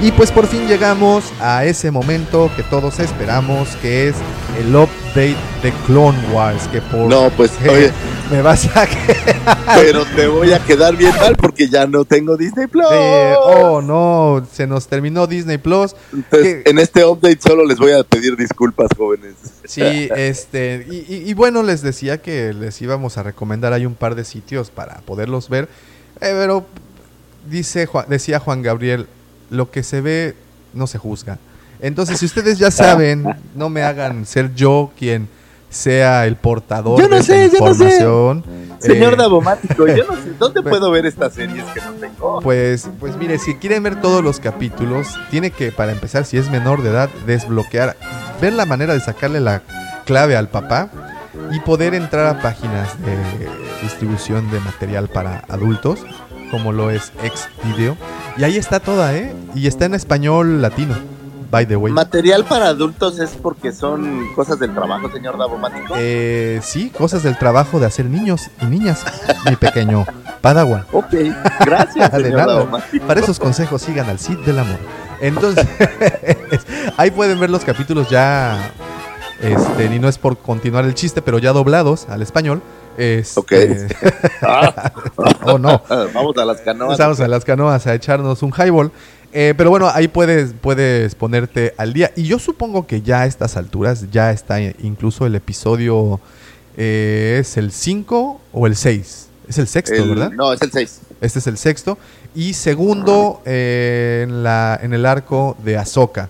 Speaker 3: Y pues por fin llegamos a ese momento que todos esperamos, que es el update de Clone Wars, que por
Speaker 4: No, pues, <laughs> oye,
Speaker 3: me vas a <laughs>
Speaker 4: pero te voy a quedar bien mal porque ya no tengo Disney Plus.
Speaker 3: Eh, oh no, se nos terminó Disney Plus.
Speaker 4: Entonces,
Speaker 3: que-
Speaker 4: en este update solo les voy a pedir disculpas, jóvenes.
Speaker 3: Sí, este, y, y- y bueno, les decía que les íbamos a recomendar hay un par de sitios para poderlos ver, eh, pero dice decía Juan Gabriel, lo que se ve no se juzga. Entonces, si ustedes ya saben, no me hagan ser yo quien sea el portador
Speaker 4: Yo no
Speaker 3: de esta
Speaker 4: sé, yo no sé.
Speaker 3: información.
Speaker 4: Señor
Speaker 3: Eh,
Speaker 4: Davomático, yo no sé, ¿dónde
Speaker 3: Pues-
Speaker 4: puedo ver estas series que no tengo?
Speaker 3: Pues, pues mire, si quieren ver todos los capítulos, tiene que, para empezar, si es menor de edad, desbloquear, ver la manera de sacarle la clave al papá y poder entrar a páginas de distribución de material para adultos, como lo es Xvideo. Y ahí está toda, ¿eh? Y está en español latino, by the way.
Speaker 4: Material para adultos es porque son cosas del trabajo, señor Davomático.
Speaker 3: Eh, sí, cosas del trabajo de hacer niños y niñas, mi pequeño Padawan. <laughs>
Speaker 4: Ok, gracias, <laughs>
Speaker 3: De
Speaker 4: señor
Speaker 3: nada.
Speaker 4: Davomático.
Speaker 3: Para esos consejos sigan al Cid del Amor. Entonces, <laughs> ahí pueden ver los capítulos ya, este, y no es por continuar el chiste, pero ya doblados al español. Este,
Speaker 4: Ok. <laughs> Ah, <laughs>
Speaker 3: oh no,
Speaker 4: Vamos a las canoas.
Speaker 3: Vamos a las canoas a echarnos un highball. Eh, pero bueno, ahí puedes, puedes ponerte al día. Y yo supongo que ya a estas alturas ya está incluso el episodio. eh, ¿Es el 5 o el 6? Es el sexto,
Speaker 4: El-
Speaker 3: ¿verdad?
Speaker 4: No, es el 6.
Speaker 3: Este es el sexto. Y segundo eh, en, la, en el arco de Ahsoka.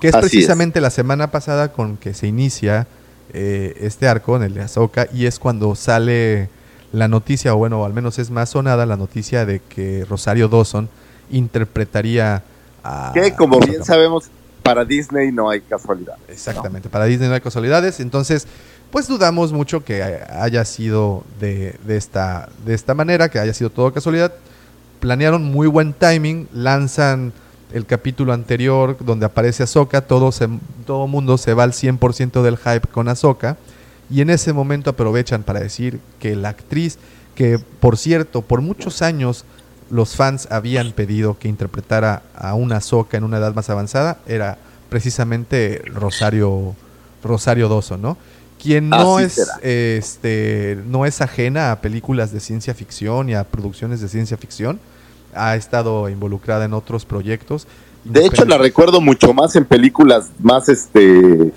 Speaker 3: Que es
Speaker 4: Así es.
Speaker 3: precisamente la semana pasada con que se inicia eh, este arco en el de Ahsoka. Y es cuando sale la noticia, o bueno, al menos es más sonada la noticia de que Rosario Dawson interpretaría a.
Speaker 4: Que como
Speaker 3: Ahsoka.
Speaker 4: bien sabemos, para Disney no hay casualidad.
Speaker 3: Exactamente, para Disney no hay casualidades, entonces pues dudamos mucho que haya sido de, de esta, de esta manera, que haya sido todo casualidad. Planearon muy buen timing, lanzan el capítulo anterior donde aparece Ahsoka, todo, se, todo mundo se va al 100% del hype con Ahsoka, y en ese momento aprovechan para decir que la actriz, que por cierto, por muchos años los fans habían pedido que interpretara a una Ahsoka en una edad más avanzada, era precisamente Rosario, Rosario Dawson, ¿no? Quien no
Speaker 4: Así
Speaker 3: es, este, no es ajena a películas de ciencia ficción y a producciones de ciencia ficción, ha estado involucrada en otros proyectos.
Speaker 4: De hecho, la recuerdo mucho más en películas más este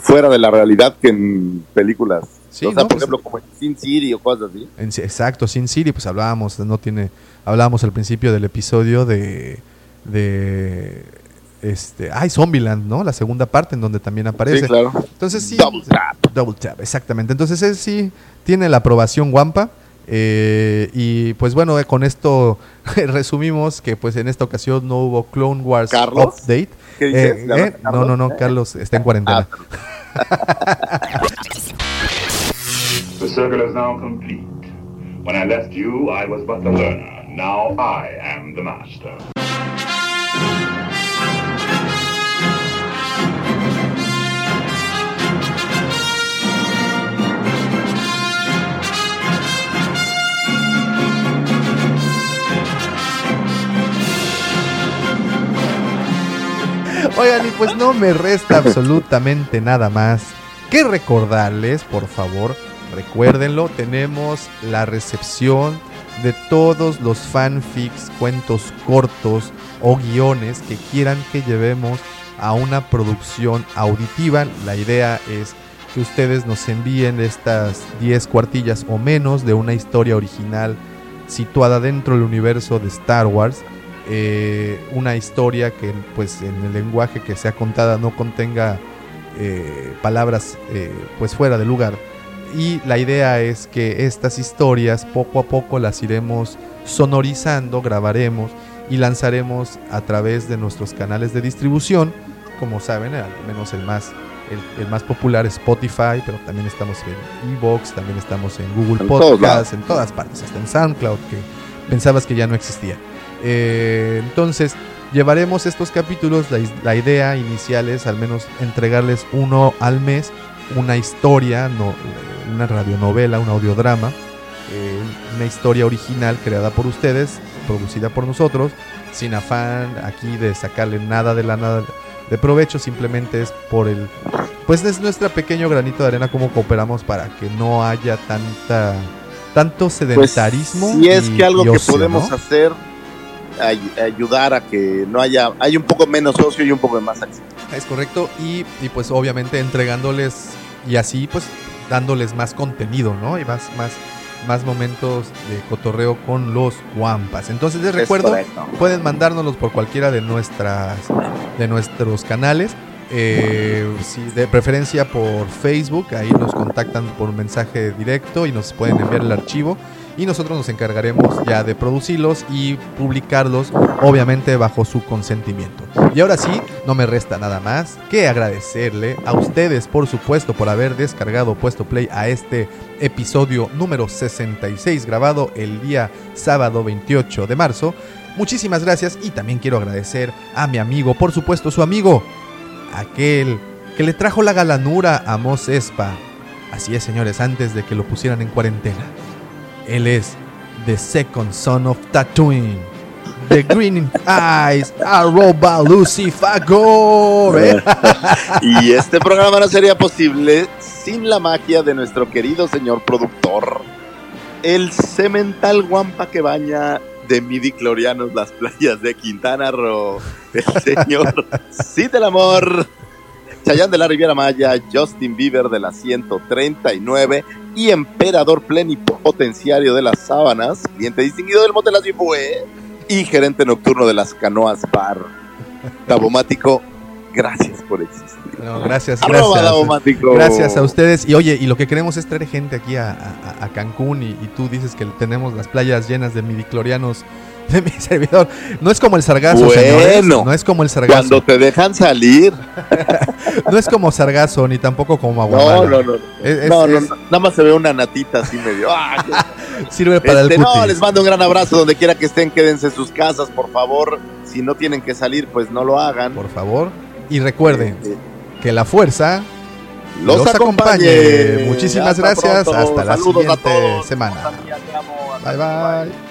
Speaker 4: fuera de la realidad que en películas.
Speaker 3: Sí,
Speaker 4: o sea,
Speaker 3: ¿no?
Speaker 4: por
Speaker 3: Pues-
Speaker 4: ejemplo, como en Sin City o cosas así.
Speaker 3: En- exacto, Sin City, pues hablábamos, no tiene, hablábamos al principio del episodio de, de este, ay, Zombieland, ¿no? La segunda parte en donde también aparece.
Speaker 4: Sí, claro.
Speaker 3: Entonces sí.
Speaker 4: Double tap.
Speaker 3: Double tap, exactamente. Entonces él sí tiene la aprobación Wampa. Eh, y pues bueno, eh, con esto <laughs> resumimos que pues en esta ocasión no hubo Clone Wars
Speaker 4: ¿Carlos?
Speaker 3: Update.
Speaker 4: ¿Qué dices?
Speaker 3: Eh,
Speaker 4: ¿Le hablas
Speaker 3: eh, no, no,
Speaker 4: Carlos?
Speaker 3: no, Carlos está en cuarentena. <laughs>
Speaker 2: The circle is now complete. When I left you, I was but the learner. Now I am the master.
Speaker 3: Oigan, y pues no me resta absolutamente nada más que recordarles, por favor, recuérdenlo, tenemos la recepción de todos los fanfics, cuentos cortos o guiones que quieran que llevemos a una producción auditiva. La idea es que ustedes nos envíen estas 10 cuartillas o menos de una historia original situada dentro del universo de Star Wars eh, una historia que pues en el lenguaje que sea contada no contenga eh, palabras eh, pues fuera de lugar y la idea es que estas historias poco a poco las iremos sonorizando, grabaremos y lanzaremos a través de nuestros canales de distribución, como saben, al menos el más el, el más popular es Spotify, pero también estamos en Evox, también estamos en Google. Podcasts, en todas partes, hasta en SoundCloud, que pensabas que ya no existía. Eh, entonces, llevaremos estos capítulos. La, la idea inicial es al menos entregarles uno al mes, una historia, no, una radionovela, un audiodrama, eh, una historia original creada por ustedes, producida por nosotros, sin afán aquí de sacarle nada de la nada de provecho, simplemente es por el pues es nuestro pequeño granito de arena como cooperamos para que no haya tanta tanto sedentarismo.
Speaker 4: Pues, si es
Speaker 3: y-
Speaker 4: que algo que podemos
Speaker 3: ¿no?
Speaker 4: hacer, ay- ayudar a que no haya, hay un poco menos ocio y un poco más acción.
Speaker 3: Es correcto. Y, y, pues obviamente entregándoles y así pues dándoles más contenido, ¿no? Y más, más, más momentos de cotorreo con los guampas. Entonces les
Speaker 4: Es
Speaker 3: recuerdo,
Speaker 4: correcto.
Speaker 3: pueden mandárnoslos por cualquiera de nuestras de nuestros canales. Eh, de preferencia por Facebook, ahí nos contactan por mensaje directo y nos pueden enviar el archivo y nosotros nos encargaremos ya de producirlos y publicarlos, obviamente bajo su consentimiento. Y ahora sí, no me resta nada más que agradecerle a ustedes, por supuesto, por haber descargado, puesto play a este episodio número 66, grabado el día sábado 28 de marzo. Muchísimas gracias y también quiero agradecer a mi amigo, por supuesto, su amigo, aquel que le trajo la galanura a Mos Espa. Así es, señores, antes de que lo pusieran en cuarentena. Él es The Second Son of Tatooine. The Green Eyes, arroba Lucifagor. ¿eh? <laughs>
Speaker 4: Y este programa no sería posible sin la magia de nuestro querido señor productor, el cemental guampa que baña de midi clorianos las playas de Quintana Roo, el señor <laughs> Cid del Amor, Chayán de la Riviera Maya, Justin Bieber de la 139 y emperador plenipotenciario de las sábanas, cliente distinguido del Motel Las Fue y gerente nocturno de las canoas bar. <laughs> Tabomático, gracias por existir.
Speaker 3: No, gracias, gracias. Gracias a ustedes. Y oye, y lo que queremos es traer gente aquí a, a- a Cancún y, y tú dices que tenemos las playas llenas de midiclorianos de mi <laughs> servidor. No es como el sargazo, señores.
Speaker 4: Bueno,
Speaker 3: No es como el sargazo.
Speaker 4: Cuando te dejan salir. <laughs>
Speaker 3: No es como sargazo ni tampoco como
Speaker 4: No,
Speaker 3: aguamala.
Speaker 4: no, no.
Speaker 3: Es- es-
Speaker 4: no, no,
Speaker 3: es-
Speaker 4: no, nada más se ve una natita así medio. ¡ah! <laughs>
Speaker 3: Sirve para
Speaker 4: Este,
Speaker 3: el
Speaker 4: no,
Speaker 3: cutis.
Speaker 4: les mando un gran abrazo donde quiera que estén, quédense en sus casas, por favor. Si no tienen que salir, pues no lo hagan.
Speaker 3: Por favor. Y recuerden
Speaker 4: Eh,
Speaker 3: que la fuerza
Speaker 4: los,
Speaker 3: los
Speaker 4: acompañe.
Speaker 3: acompañe. Muchísimas
Speaker 4: Hasta
Speaker 3: gracias.
Speaker 4: pronto.
Speaker 3: Hasta la
Speaker 4: Saludos
Speaker 3: siguiente semana. Bye bye.